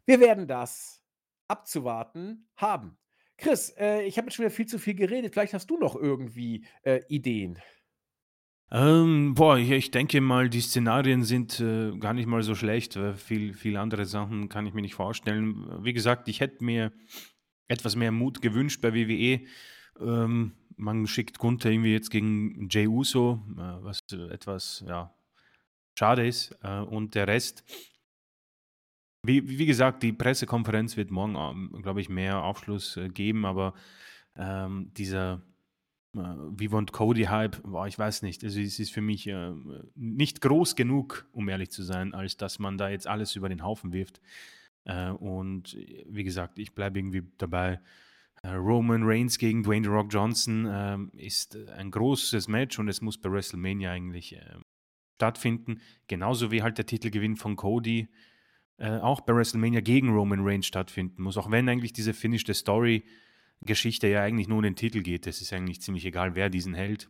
Wir werden das abzuwarten haben. Chris, äh, ich habe jetzt schon wieder viel zu viel geredet. Vielleicht hast du noch irgendwie äh, Ideen. Ähm, boah, ich, denke mal, die Szenarien sind äh, gar nicht mal so schlecht. Weil viel, viel andere Sachen kann ich mir nicht vorstellen. Wie gesagt, ich hätte mir etwas mehr Mut gewünscht bei WWE. Ähm, man schickt Gunther irgendwie jetzt gegen Jey Uso, äh, was etwas ja, schade ist. Äh, und der Rest, wie, wie gesagt, die Pressekonferenz wird morgen, ähm, glaube ich, mehr Aufschluss äh, geben, aber ähm, dieser äh, Vivo und Cody-Hype, ich weiß nicht, also es ist für mich äh, nicht groß genug, um ehrlich zu sein, als dass man da jetzt alles über den Haufen wirft. Äh, und wie gesagt, ich bleibe irgendwie dabei, äh, Roman Reigns gegen Dwayne The Rock Johnson ist äh, ein großes Match und es muss bei WrestleMania eigentlich äh, stattfinden. Genauso wie halt der Titelgewinn von Cody äh, auch bei WrestleMania gegen Roman Reigns stattfinden muss. Auch wenn eigentlich diese finished Story Geschichte ja eigentlich nur um den Titel geht. Es ist eigentlich ziemlich egal, wer diesen hält.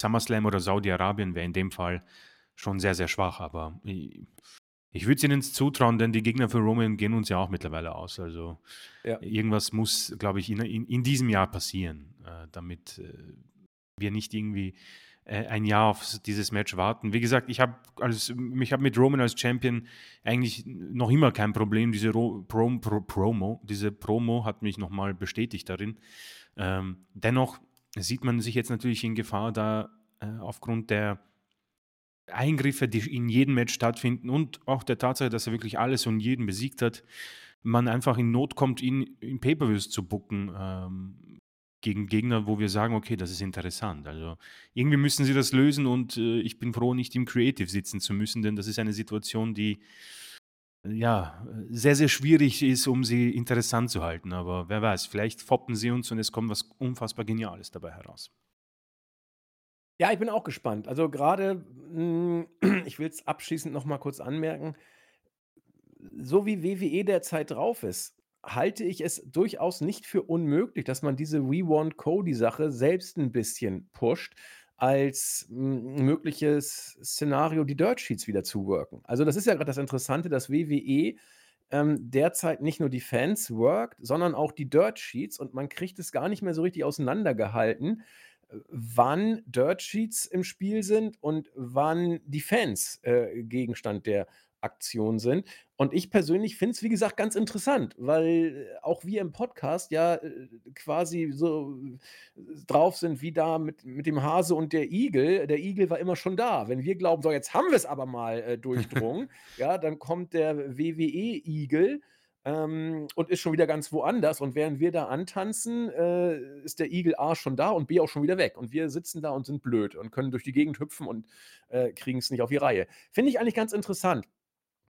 SummerSlam oder Saudi-Arabien wäre in dem Fall schon sehr, sehr schwach, aber ich, ich würde es ihnen zutrauen, denn die Gegner für Roman gehen uns ja auch mittlerweile aus. Also ja. irgendwas muss, glaube ich, in, in, in, diesem Jahr passieren, äh, damit äh, wir nicht irgendwie äh, ein Jahr auf dieses Match warten. Wie gesagt, ich habe hab mit Roman als Champion eigentlich noch immer kein Problem. Diese Ro Pro Pro Promo, diese Promo hat mich nochmal bestätigt darin. Ähm, dennoch sieht man sich jetzt natürlich in Gefahr, da äh, aufgrund der Eingriffe, die in jedem Match stattfinden und auch der Tatsache, dass er wirklich alles und jeden besiegt hat, man einfach in Not kommt, ihn in Pay-Per-Views zu bucken ähm, gegen Gegner, wo wir sagen, okay, das ist interessant. Also irgendwie müssen sie das lösen und äh, ich bin froh, nicht im Creative sitzen zu müssen, denn das ist eine Situation, die ja, sehr, sehr schwierig ist, um sie interessant zu halten. Aber wer weiß, vielleicht foppen sie uns und es kommt was unfassbar Geniales dabei heraus. Ja, ich bin auch gespannt. Also gerade, hm, ich will es abschließend noch mal kurz anmerken, so wie WWE derzeit drauf ist, halte ich es durchaus nicht für unmöglich, dass man diese We Want Cody-Sache selbst ein bisschen pusht, als hm, mögliches Szenario die Dirt Sheets wieder zu worken. Also, das ist ja gerade das Interessante, dass WWE, ähm, derzeit nicht nur die Fans workt, sondern auch die Dirt Sheets und man kriegt es gar nicht mehr so richtig auseinandergehalten wann Dirt Sheets im Spiel sind und wann die Fans äh, Gegenstand der Aktion sind. Und ich persönlich finde es, wie gesagt, ganz interessant, weil äh, auch wir im Podcast ja äh, quasi so äh, drauf sind wie da mit, mit dem Hase und der Igel. Der Igel war immer schon da. Wenn wir glauben, so jetzt haben wir es aber mal äh, durchdrungen, ja, dann kommt der WWE-Igel ähm, und ist schon wieder ganz woanders. Und während wir da antanzen, äh, ist der Igel A schon da und B auch schon wieder weg. Und wir sitzen da und sind blöd und können durch die Gegend hüpfen und äh, kriegen es nicht auf die Reihe. Finde ich eigentlich ganz interessant,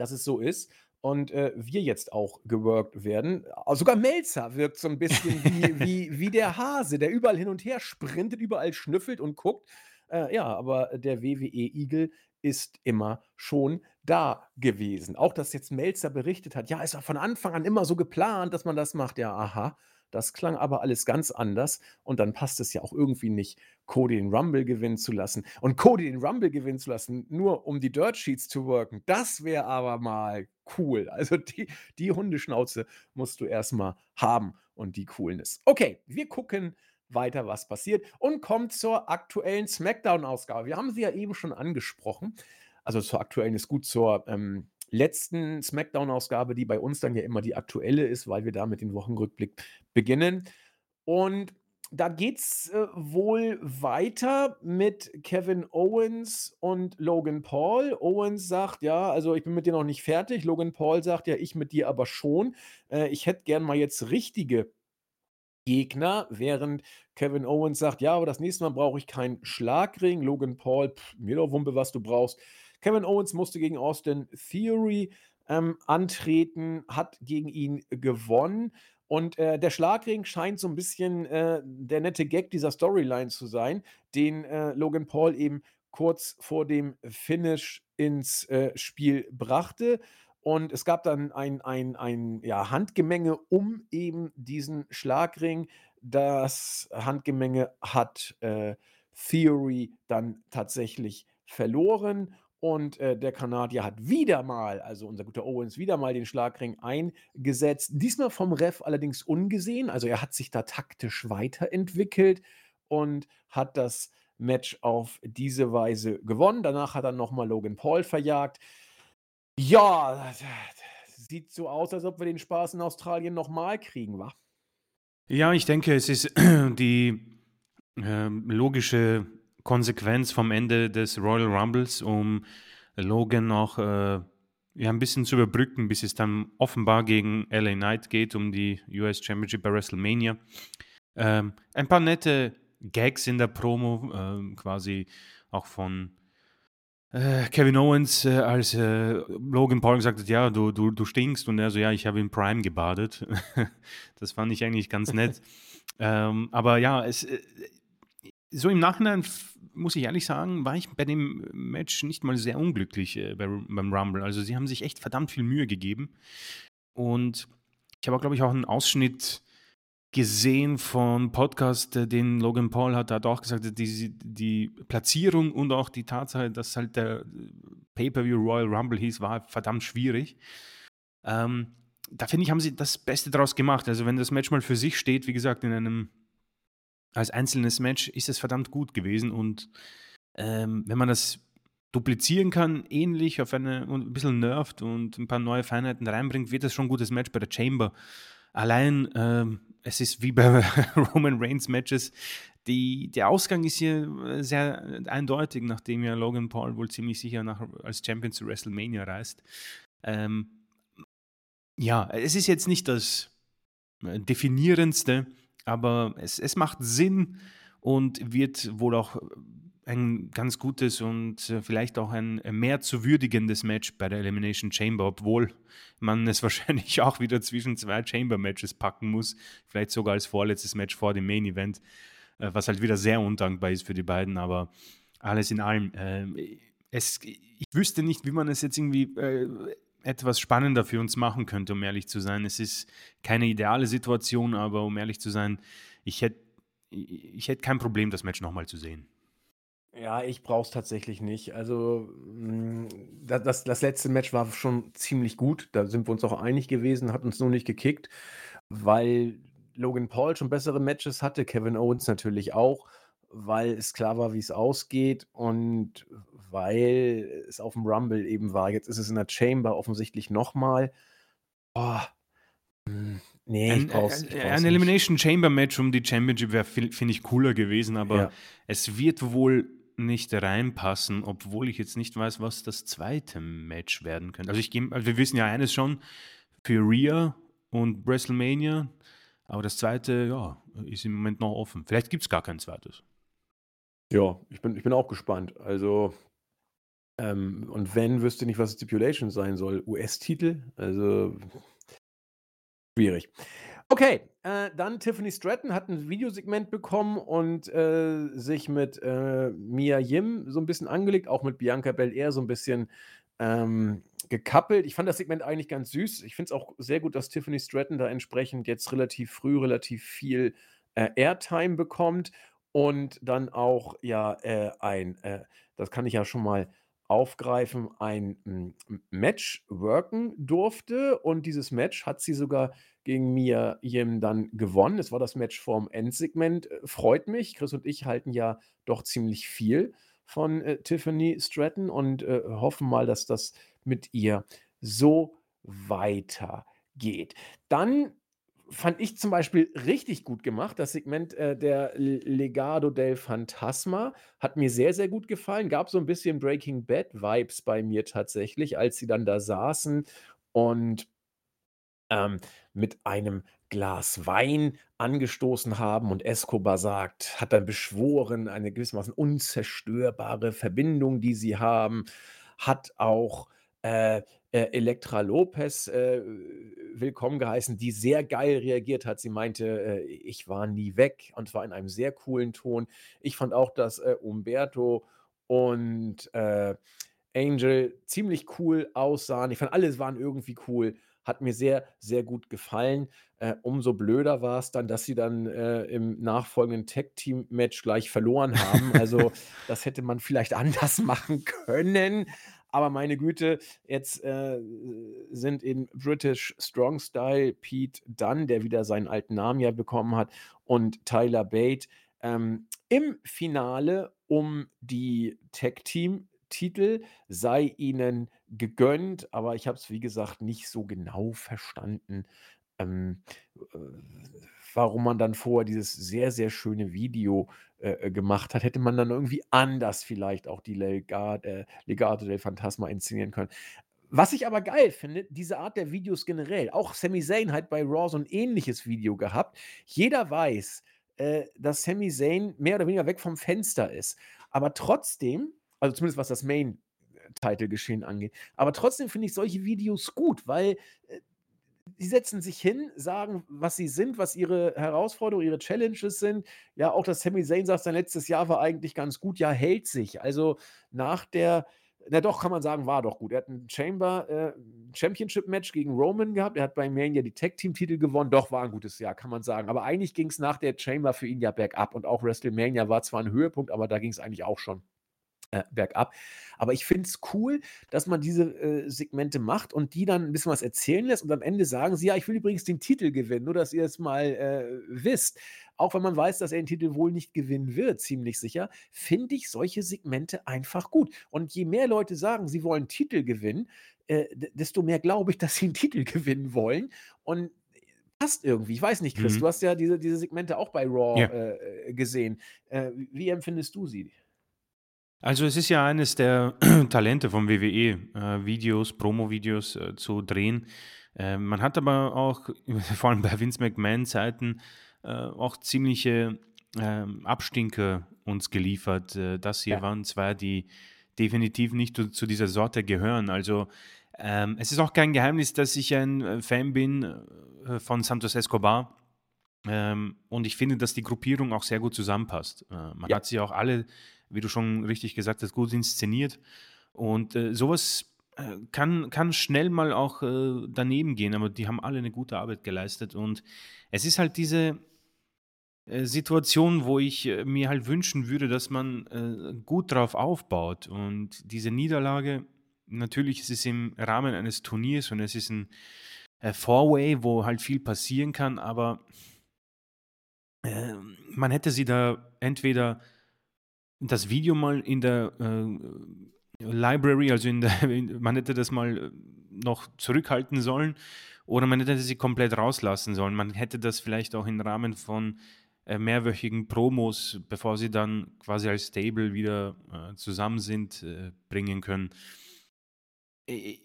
dass es so ist. Und äh, wir jetzt auch geworkt werden. Sogar Melzer wirkt so ein bisschen wie, wie, wie der Hase, der überall hin und her sprintet, überall schnüffelt und guckt. Äh, ja, aber der WWE-Igel ist immer schon da gewesen. Auch dass jetzt Melzer berichtet hat, ja, ist ja von Anfang an immer so geplant, dass man das macht. Ja, aha. Das klang aber alles ganz anders und dann passt es ja auch irgendwie nicht, Cody den Rumble gewinnen zu lassen. Und Cody den Rumble gewinnen zu lassen, nur um die Dirt Sheets zu worken, das wäre aber mal cool. Also die, die Hundeschnauze musst du erstmal haben und die Coolness. Okay, wir gucken weiter, was passiert und kommt zur aktuellen SmackDown-Ausgabe. Wir haben sie ja eben schon angesprochen. Also zur aktuellen ist gut zur ähm, letzten SmackDown-Ausgabe, die bei uns dann ja immer die aktuelle ist, weil wir da mit dem Wochenrückblick beginnen. Und da geht es äh, wohl weiter mit Kevin Owens und Logan Paul. Owens sagt, ja, also ich bin mit dir noch nicht fertig. Logan Paul sagt, ja, ich mit dir aber schon. Äh, ich hätte gern mal jetzt richtige Gegner, während Kevin Owens sagt: „Ja, aber das nächste Mal brauche ich keinen Schlagring.“ Logan Paul: „Pff, mir doch Wumpe, was du brauchst.“ Kevin Owens musste gegen Austin Theory, ähm, antreten, hat gegen ihn gewonnen Und äh, der Schlagring scheint so ein bisschen äh, der nette Gag dieser Storyline zu sein, den äh, Logan Paul eben kurz vor dem Finish ins äh, Spiel brachte. Und es gab dann ein, ein, ein ja, Handgemenge um eben diesen Schlagring. Das Handgemenge hat äh, Theory dann tatsächlich verloren. Und äh, der Kanadier hat wieder mal, also unser guter Owens, wieder mal den Schlagring eingesetzt. Diesmal vom Ref allerdings ungesehen. Also er hat sich da taktisch weiterentwickelt und hat das Match auf diese Weise gewonnen. Danach hat er nochmal Logan Paul verjagt. Ja, sieht so aus, als ob wir den Spaß in Australien nochmal kriegen, wa? Ja, ich denke, es ist die äh, logische Konsequenz vom Ende des Royal Rumbles, um Logan noch äh, ja, ein bisschen zu überbrücken, bis es dann offenbar gegen LA Knight geht, um die US Championship bei WrestleMania. Ähm, ein paar nette Gags in der Promo, äh, quasi auch von äh, Kevin Owens, äh, als äh, Logan Paul gesagt hat, ja, du, du, du stinkst und er so, ja, ich habe in Prime gebadet. das fand ich eigentlich ganz nett. ähm, aber ja, es, äh, so im Nachhinein muss ich ehrlich sagen, war ich bei dem Match nicht mal sehr unglücklich äh, bei, beim Rumble. Also sie haben sich echt verdammt viel Mühe gegeben. Und ich habe, glaube ich, auch einen Ausschnitt gesehen von Podcast, äh, den Logan Paul hat, hat auch gesagt, die, die Platzierung und auch die Tatsache, dass halt der Pay-Per-View Royal Rumble hieß, war verdammt schwierig. Ähm, da finde ich, haben sie das Beste daraus gemacht. Also wenn das Match mal für sich steht, wie gesagt, in einem als einzelnes Match, ist es verdammt gut gewesen. Und ähm, wenn man das duplizieren kann, ähnlich auf eine ein bisschen nervt und ein paar neue Feinheiten reinbringt, wird das schon ein gutes Match bei der Chamber. Allein, ähm, es ist wie bei Roman Reigns Matches, die, der Ausgang ist hier äh, sehr eindeutig, nachdem ja Logan Paul wohl ziemlich sicher nach, als Champion zu WrestleMania reist. Ähm, ja, es ist jetzt nicht das äh, definierendste, aber es, es macht Sinn und wird wohl auch ein ganz gutes und äh, vielleicht auch ein mehr zu würdigendes Match bei der Elimination Chamber, obwohl man es wahrscheinlich auch wieder zwischen zwei Chamber-Matches packen muss, vielleicht sogar als vorletztes Match vor dem Main Event, äh, was halt wieder sehr undankbar ist für die beiden, aber alles in allem, äh, es, ich wüsste nicht, wie man es jetzt irgendwie äh, etwas spannender für uns machen könnte, um ehrlich zu sein. Es ist keine ideale Situation, aber um ehrlich zu sein, ich hätte ich hätt kein Problem, das Match nochmal zu sehen. Ja, ich brauche es tatsächlich nicht. Also, hm, das das letzte Match war schon ziemlich gut. Da sind wir uns auch einig gewesen, hat uns nur nicht gekickt, weil Logan Paul schon bessere Matches hatte, Kevin Owens natürlich auch, weil es klar war, wie es ausgeht und weil es auf dem Rumble eben war. Jetzt ist es in der Chamber offensichtlich nochmal. Oh, hm, nee, ich Ein, brauch's, ich ein, ein Elimination Chamber Match um die Championship wäre, finde ich, cooler gewesen, aber Ja. es wird wohl nicht reinpassen, obwohl ich jetzt nicht weiß, was das zweite Match werden könnte. Also ich gehe, also wir wissen ja eines schon für Rhea und WrestleMania, aber das zweite, ja, ist im Moment noch offen. Vielleicht gibt es gar kein zweites. Ja, ich bin, ich bin auch gespannt. Also, ähm, und wenn, wüsste nicht, was Stipulation sein soll. US-Titel? Also, schwierig. Okay, äh, dann Tiffany Stratton hat ein Videosegment bekommen und äh, sich mit äh, Mia Yim so ein bisschen angelegt, auch mit Bianca Belair so ein bisschen ähm, gekappelt. Ich fand das Segment eigentlich ganz süß. Ich finde es auch sehr gut, dass Tiffany Stratton da entsprechend jetzt relativ früh relativ viel äh, Airtime bekommt und dann auch ja äh, ein, äh, das kann ich ja schon mal aufgreifen, ein hm, Match worken durfte und dieses Match hat sie sogar gegen Mia Yim dann gewonnen. Es war das Match vorm Endsegment. Äh, freut mich. Chris und ich halten ja doch ziemlich viel von äh, Tiffany Stratton und äh, hoffen mal, dass das mit ihr so weitergeht. Dann fand ich zum Beispiel richtig gut gemacht. Das Segment äh, der Legado del Fantasma hat mir sehr, sehr gut gefallen. Gab so ein bisschen Breaking Bad Vibes bei mir tatsächlich, als sie dann da saßen und ähm, mit einem Glas Wein angestoßen haben und Escobar sagt, hat dann beschworen, eine gewissermaßen unzerstörbare Verbindung, die sie haben, hat auch äh, Elektra Lopez äh, willkommen geheißen, die sehr geil reagiert hat. Sie meinte, äh, ich war nie weg und zwar in einem sehr coolen Ton. Ich fand auch, dass äh, Umberto und äh, Angel ziemlich cool aussahen. Ich fand, alles waren irgendwie cool. Hat mir sehr, sehr gut gefallen. Äh, umso blöder war es dann, dass sie dann äh, im nachfolgenden Tag-Team-Match gleich verloren haben. Also, das hätte man vielleicht anders machen können. Aber meine Güte, jetzt äh, sind in British Strong Style Pete Dunn, der wieder seinen alten Namen ja bekommen hat, und Tyler Bate ähm, im Finale um die Tag-Team-Titel sei ihnen gegönnt, aber ich habe es, wie gesagt, nicht so genau verstanden, ähm, äh, warum man dann vorher dieses sehr, sehr schöne Video äh, äh gemacht hat. Hätte man dann irgendwie anders vielleicht auch die Legat, äh, Legato del Phantasma inszenieren können. Was ich aber geil finde, diese Art der Videos generell. Auch Sami Zayn hat bei Raw so ein ähnliches Video gehabt. Jeder weiß, äh, dass Sami Zayn mehr oder weniger weg vom Fenster ist. Aber trotzdem, also zumindest was das Main-Title-Geschehen angeht, aber trotzdem finde ich solche Videos gut, weil äh, die setzen sich hin, sagen, was sie sind, was ihre Herausforderungen, ihre Challenges sind. Ja, auch dass Sami Zayn sagt, sein letztes Jahr war eigentlich ganz gut, ja, hält sich. Also nach der na doch, kann man sagen, war doch gut. Er hat ein Chamber äh, Championship-Match gegen Roman gehabt. Er hat bei Mania die Tag-Team-Titel gewonnen. Doch, war ein gutes Jahr, kann man sagen. Aber eigentlich ging es nach der Chamber für ihn ja bergab. Und auch WrestleMania war zwar ein Höhepunkt, aber da ging es eigentlich auch schon äh, bergab. Aber ich finde es cool, dass man diese äh, Segmente macht und die dann ein bisschen was erzählen lässt und am Ende sagen sie, ja, ich will übrigens den Titel gewinnen, nur dass ihr es mal äh, wisst. Auch wenn man weiß, dass er den Titel wohl nicht gewinnen wird, ziemlich sicher, finde ich solche Segmente einfach gut. Und je mehr Leute sagen, sie wollen Titel gewinnen, äh, desto mehr glaube ich, dass sie einen Titel gewinnen wollen. Und passt irgendwie. Ich weiß nicht, Chris, mhm. du hast ja diese, diese Segmente auch bei Raw ja. äh, gesehen. Äh, wie empfindest du sie? Also es ist ja eines der Talente vom WWE, äh, Videos, Promo-Videos äh, zu drehen. Äh, man hat aber auch, vor allem bei Vince McMahon-Zeiten, äh, auch ziemliche ähm, Abstinker uns geliefert. Äh, das hier ja. waren zwei, die definitiv nicht zu, zu dieser Sorte gehören. Also ähm, es ist auch kein Geheimnis, dass ich ein äh, Fan bin von Santos Escobar. Ähm, und ich finde, dass die Gruppierung auch sehr gut zusammenpasst. man ja. hat sie auch alle wie du schon richtig gesagt hast, gut inszeniert. Und äh, sowas äh, kann, kann schnell mal auch äh, daneben gehen, aber die haben alle eine gute Arbeit geleistet. Und es ist halt diese äh, Situation, wo ich äh, mir halt wünschen würde, dass man äh, gut drauf aufbaut. Und diese Niederlage, natürlich ist es im Rahmen eines Turniers und es ist ein Four-Way, wo halt viel passieren kann, aber man hätte sie da entweder das Video mal in der äh, Library, also in der, man hätte das mal äh, noch zurückhalten sollen oder man hätte sie komplett rauslassen sollen. Man hätte das vielleicht auch im Rahmen von äh, mehrwöchigen Promos, bevor sie dann quasi als Stable wieder äh, zusammen sind, äh, bringen können. Äh,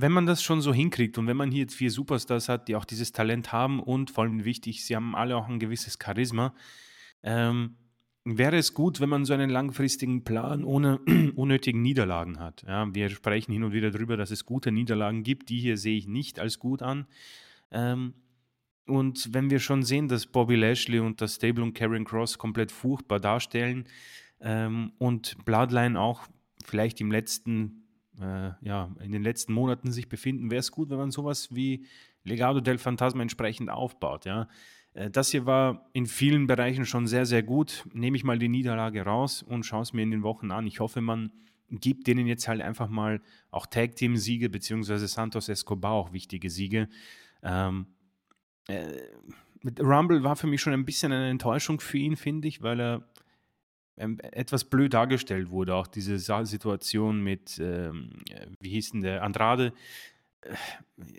wenn man das schon so hinkriegt und wenn man hier vier Superstars hat, die auch dieses Talent haben und vor allem wichtig, sie haben alle auch ein gewisses Charisma, ähm, wäre es gut, wenn man so einen langfristigen Plan ohne unnötigen Niederlagen hat. Ja, wir sprechen hin und wieder darüber, dass es gute Niederlagen gibt. Die hier sehe ich nicht als gut an. Ähm, und wenn wir schon sehen, dass Bobby Lashley und das Stable und Karen Cross komplett furchtbar darstellen ähm, und Bloodline auch vielleicht im letzten, äh, ja, in den letzten Monaten sich befinden, wäre es gut, wenn man sowas wie Legado del Phantasma entsprechend aufbaut. Ja. Äh, das hier war in vielen Bereichen schon sehr, sehr gut. Nehme ich mal die Niederlage raus und schaue es mir in den Wochen an. Ich hoffe, man gibt denen jetzt halt einfach mal auch Tag-Team-Siege, beziehungsweise Santos Escobar auch wichtige Siege. Ähm, äh, Rumble war für mich schon ein bisschen eine Enttäuschung für ihn, finde ich, weil er ähm, etwas blöd dargestellt wurde. Auch diese Situation mit, ähm, wie hieß denn der, Andrade. Äh,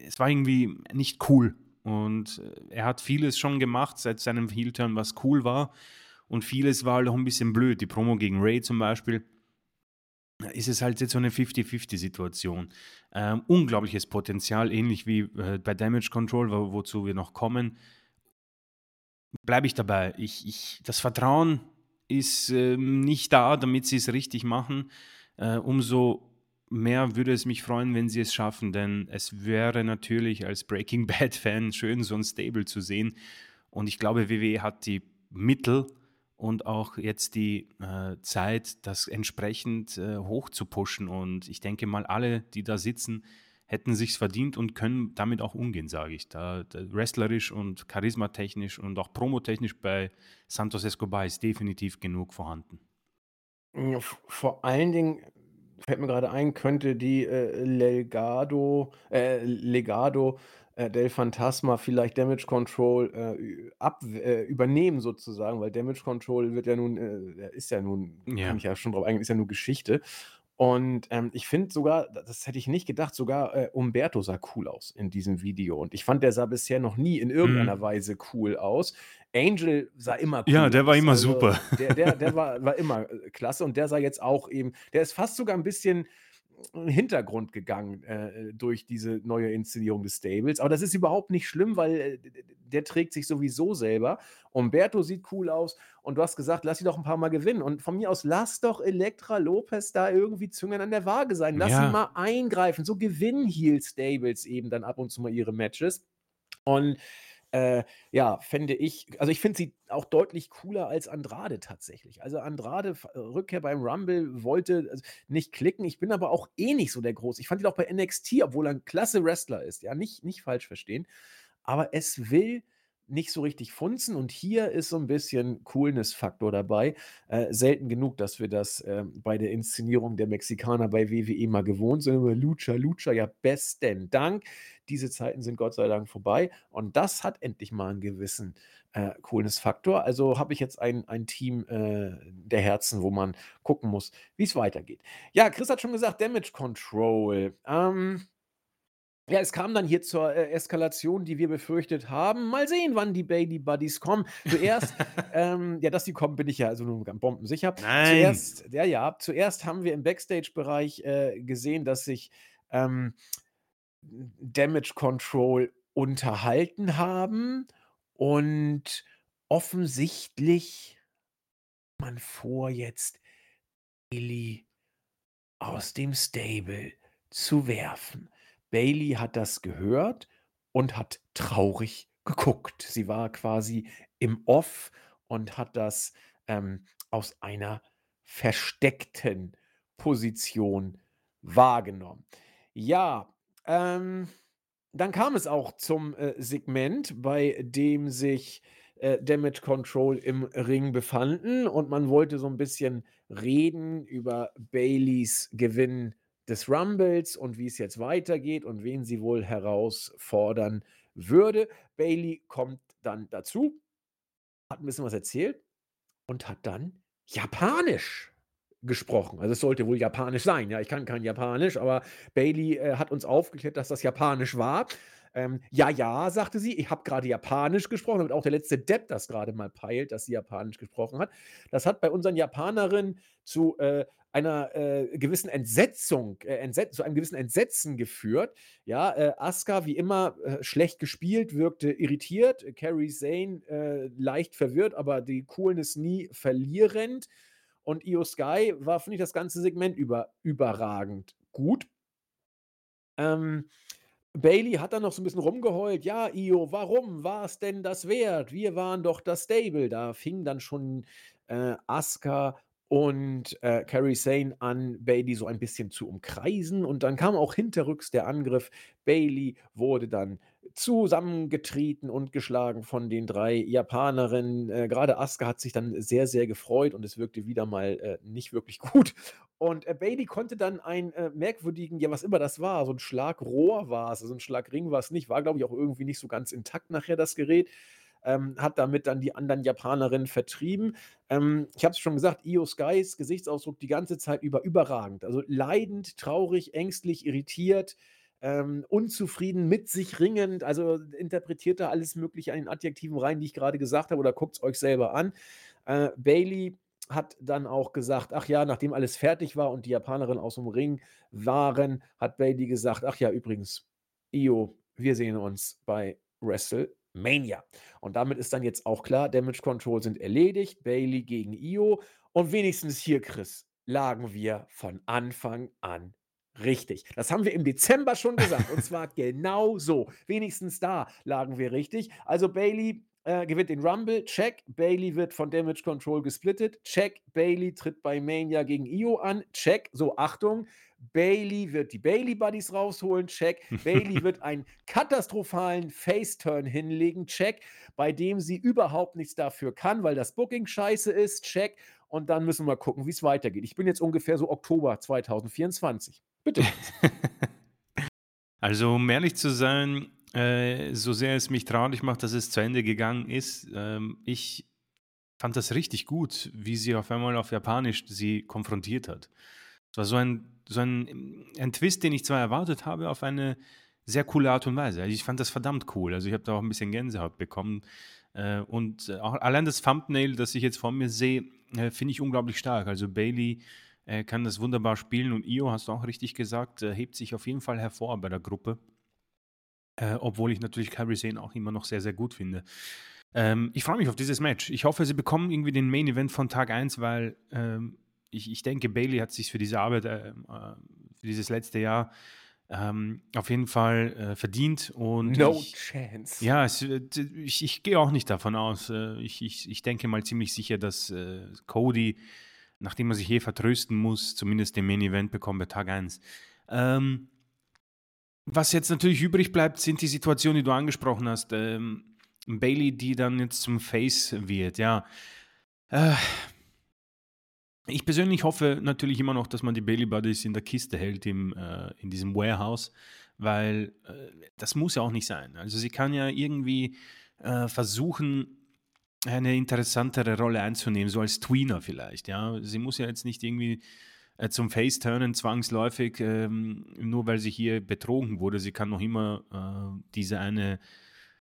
es war irgendwie nicht cool. Und äh, er hat vieles schon gemacht seit seinem Heel-Turn, was cool war. Und vieles war halt auch ein bisschen blöd. Die Promo gegen Ray zum Beispiel ist es halt jetzt so eine 50-50-Situation. Ähm, unglaubliches Potenzial, ähnlich wie äh, bei Damage Control, wo, wozu wir noch kommen. Bleibe ich dabei. Ich, ich, das Vertrauen ist äh, nicht da, damit sie es richtig machen. Äh, umso mehr würde es mich freuen, wenn sie es schaffen, denn es wäre natürlich als Breaking Bad-Fan schön, so ein Stable zu sehen. Und ich glaube, WWE hat die Mittel und auch jetzt die äh, Zeit, das entsprechend äh, hoch zu pushen. Und ich denke mal, alle, die da sitzen, hätten sich's verdient und können damit auch umgehen, sage ich. Da, da, wrestlerisch und charismatechnisch und auch promotechnisch bei Santos Escobar ist definitiv genug vorhanden. Vor allen Dingen fällt mir gerade ein, könnte die äh, Legado, äh, Legado äh, del Phantasma vielleicht Damage Control äh, ab, äh, übernehmen sozusagen, weil Damage Control wird ja nun, äh, ist ja nun, ja. kann ich ja schon drauf eingehen, ist ja nur Geschichte. Und ähm, ich finde sogar, das hätte ich nicht gedacht, sogar äh, Umberto sah cool aus in diesem Video. Und ich fand, der sah bisher noch nie in irgendeiner mm. Weise cool aus. Angel sah immer cool Ja, der war immer also, super. Der, der, der war, war immer äh, klasse und der sah jetzt auch eben, der ist fast sogar ein bisschen Hintergrund gegangen äh, durch diese neue Inszenierung des Stables. Aber das ist überhaupt nicht schlimm, weil äh, der trägt sich sowieso selber. Umberto sieht cool aus und du hast gesagt, lass sie doch ein paar Mal gewinnen. Und von mir aus, lass doch Elektra Lopez da irgendwie Züngern an der Waage sein. Lass ja. sie mal eingreifen. So gewinnen Heel Stables eben dann ab und zu mal ihre Matches. Und äh, ja, fände ich, also ich finde sie auch deutlich cooler als Andrade tatsächlich. Also Andrade, äh, Rückkehr beim Rumble, wollte also nicht klicken. Ich bin aber auch eh nicht so der Groß. Ich fand ihn auch bei NXT, obwohl er ein klasse Wrestler ist. Ja, nicht, nicht falsch verstehen. Aber es will nicht so richtig funzen und hier ist so ein bisschen Coolness-Faktor dabei. Äh, selten genug, dass wir das äh, bei der Inszenierung der Mexikaner bei WWE mal gewohnt sind. Lucha, Lucha, ja, besten Dank. Diese Zeiten sind Gott sei Dank vorbei und das hat endlich mal einen gewissen äh, Coolness-Faktor. Also habe ich jetzt ein, ein Team äh, der Herzen, wo man gucken muss, wie es weitergeht. Ja, Chris hat schon gesagt, Damage Control. Ähm, ja, es kam dann hier zur äh, Eskalation, die wir befürchtet haben. Mal sehen, wann die Baby Buddies kommen. Zuerst, ähm, ja, dass die kommen, bin ich ja also nur bombensicher. Nein. Zuerst, ja, ja, zuerst haben wir im Backstage-Bereich äh, gesehen, dass sich ähm, Damage Control unterhalten haben und offensichtlich man vor, jetzt Bailey aus dem Stable zu werfen. Bailey hat das gehört und hat traurig geguckt. Sie war quasi im Off und hat das ähm, aus einer versteckten Position wahrgenommen. Ja, ähm, dann kam es auch zum äh, Segment, bei dem sich äh, Damage Control im Ring befanden und man wollte so ein bisschen reden über Baileys Gewinn des Rumbles und wie es jetzt weitergeht und wen sie wohl herausfordern würde. Bailey kommt dann dazu, hat ein bisschen was erzählt und hat dann Japanisch gesprochen. Also es sollte wohl Japanisch sein. Ja, ich kann kein Japanisch, aber Bailey äh, hat uns aufgeklärt, dass das Japanisch war. Ähm, ja, ja, sagte sie, ich habe gerade Japanisch gesprochen, damit auch der letzte Depp das gerade mal peilt, dass sie Japanisch gesprochen hat. Das hat bei unseren Japanerinnen zu äh, einer äh, gewissen Entsetzung, äh, Entset zu einem gewissen Entsetzen geführt. Ja, äh, Asuka wie immer äh, schlecht gespielt, wirkte irritiert. Carrie Zane äh, leicht verwirrt, aber die Coolness nie verlierend. Und Io Sky war, finde ich, das ganze Segment über, überragend gut. Ähm, Bailey hat dann noch so ein bisschen rumgeheult. Ja, Io, warum war es denn das wert? Wir waren doch das Stable. Da fing dann schon äh, Asuka und äh, Carrie Sane an, Bailey so ein bisschen zu umkreisen. Und dann kam auch hinterrücks der Angriff. Bailey wurde dann zusammengetreten und geschlagen von den drei Japanerinnen. Äh, Gerade Asuka hat sich dann sehr, sehr gefreut und es wirkte wieder mal äh, nicht wirklich gut. Und äh, Bailey konnte dann einen äh, merkwürdigen, ja, was immer das war, so ein Schlagrohr war es, also ein Schlagring war es nicht, war, glaube ich, auch irgendwie nicht so ganz intakt nachher das Gerät. Ähm, hat damit dann die anderen Japanerinnen vertrieben. Ähm, ich habe es schon gesagt, Io Skys Gesichtsausdruck die ganze Zeit über überragend. Also leidend, traurig, ängstlich, irritiert ähm, unzufrieden, mit sich ringend. Also interpretiert da alles Mögliche an den Adjektiven rein, die ich gerade gesagt habe, oder guckt es euch selber an. Äh, Bailey hat dann auch gesagt, ach ja, nachdem alles fertig war und die Japanerinnen aus dem Ring waren, hat Bailey gesagt, ach ja, übrigens, Io, wir sehen uns bei WrestleMania. Und damit ist dann jetzt auch klar, Damage Control sind erledigt, Bailey gegen Io und wenigstens hier, Chris, lagen wir von Anfang an Richtig. Das haben wir im Dezember schon gesagt. und zwar genau so. Wenigstens da lagen wir richtig. Also Bailey äh, gewinnt den Rumble, check. Bailey wird von Damage Control gesplittet, check. Bailey tritt bei Mania gegen Io an, check. So, Achtung. Bailey wird die Bailey Buddies rausholen, check. Bailey wird einen katastrophalen Face-Turn hinlegen, check, bei dem sie überhaupt nichts dafür kann, weil das Booking scheiße ist, check. Und dann müssen wir mal gucken, wie es weitergeht. Ich bin jetzt ungefähr so Oktober 2024. Bitte. also, um ehrlich zu sein, äh, so sehr es mich traurig macht, dass es zu Ende gegangen ist, ähm, ich fand das richtig gut, wie sie auf einmal auf Japanisch sie konfrontiert hat. Es war so ein, so ein, ein Twist, den ich zwar erwartet habe, auf eine sehr coole Art und Weise. Also ich fand das verdammt cool. Also ich habe da auch ein bisschen Gänsehaut bekommen. Äh, und auch allein das Thumbnail, das ich jetzt vor mir sehe, äh, finde ich unglaublich stark. Also Bailey äh, kann das wunderbar spielen und Io, hast du auch richtig gesagt, äh, hebt sich auf jeden Fall hervor bei der Gruppe. Äh, obwohl ich natürlich Kyrie Sane auch immer noch sehr, sehr gut finde. Ähm, ich freue mich auf dieses Match. Ich hoffe, sie bekommen irgendwie den Main Event von Tag 1, weil ähm, ich, ich denke, Bailey hat sich für diese Arbeit, äh, äh, für dieses letzte Jahr ähm, auf jeden Fall äh, verdient. Und no ich, chance. Ja, es, äh, ich, ich gehe auch nicht davon aus. Äh, ich, ich, ich denke mal ziemlich sicher, dass äh, Cody, nachdem er sich hier vertrösten muss, zumindest den Main Event bekommt bei Tag 1. Ähm, was jetzt natürlich übrig bleibt, sind die Situationen, die du angesprochen hast. Ähm, Bailey, die dann jetzt zum Face wird, ja. Äh, ich persönlich hoffe natürlich immer noch, dass man die Bailey Buddies in der Kiste hält, im, äh, in diesem Warehouse, weil äh, das muss ja auch nicht sein. Also sie kann ja irgendwie äh, versuchen, eine interessantere Rolle einzunehmen, so als Tweener vielleicht. Ja, sie muss ja jetzt nicht irgendwie äh, zum Face-Turnen zwangsläufig, ähm, nur weil sie hier betrogen wurde. Sie kann noch immer äh, diese eine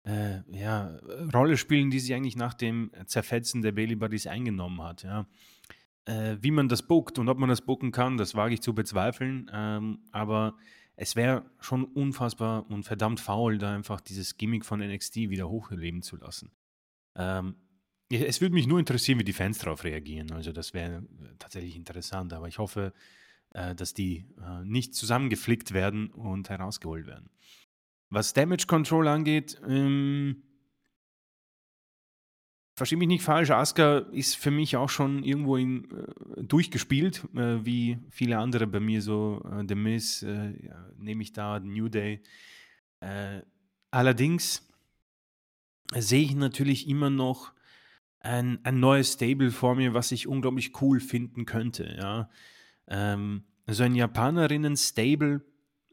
äh, ja, Rolle spielen, die sie eigentlich nach dem Zerfetzen der Bailey Buddies eingenommen hat. Ja. Äh, wie man das bookt und ob man das booken kann, das wage ich zu bezweifeln. Ähm, aber es wäre schon unfassbar und verdammt faul, da einfach dieses Gimmick von NXT wieder hochleben zu lassen. Ähm, es würde mich nur interessieren, wie die Fans darauf reagieren. Also das wäre äh, tatsächlich interessant. Aber ich hoffe, äh, dass die äh, nicht zusammengeflickt werden und herausgeholt werden. Was Damage Control angeht, ähm, verstehe mich nicht falsch, Asuka ist für mich auch schon irgendwo in, äh, durchgespielt, äh, wie viele andere bei mir so. Äh, The Miz ja, nehme ich da, New Day. allerdings sehe ich natürlich immer noch ein, ein neues Stable vor mir, was ich unglaublich cool finden könnte. Ja? Ähm, so ein Japanerinnen-Stable,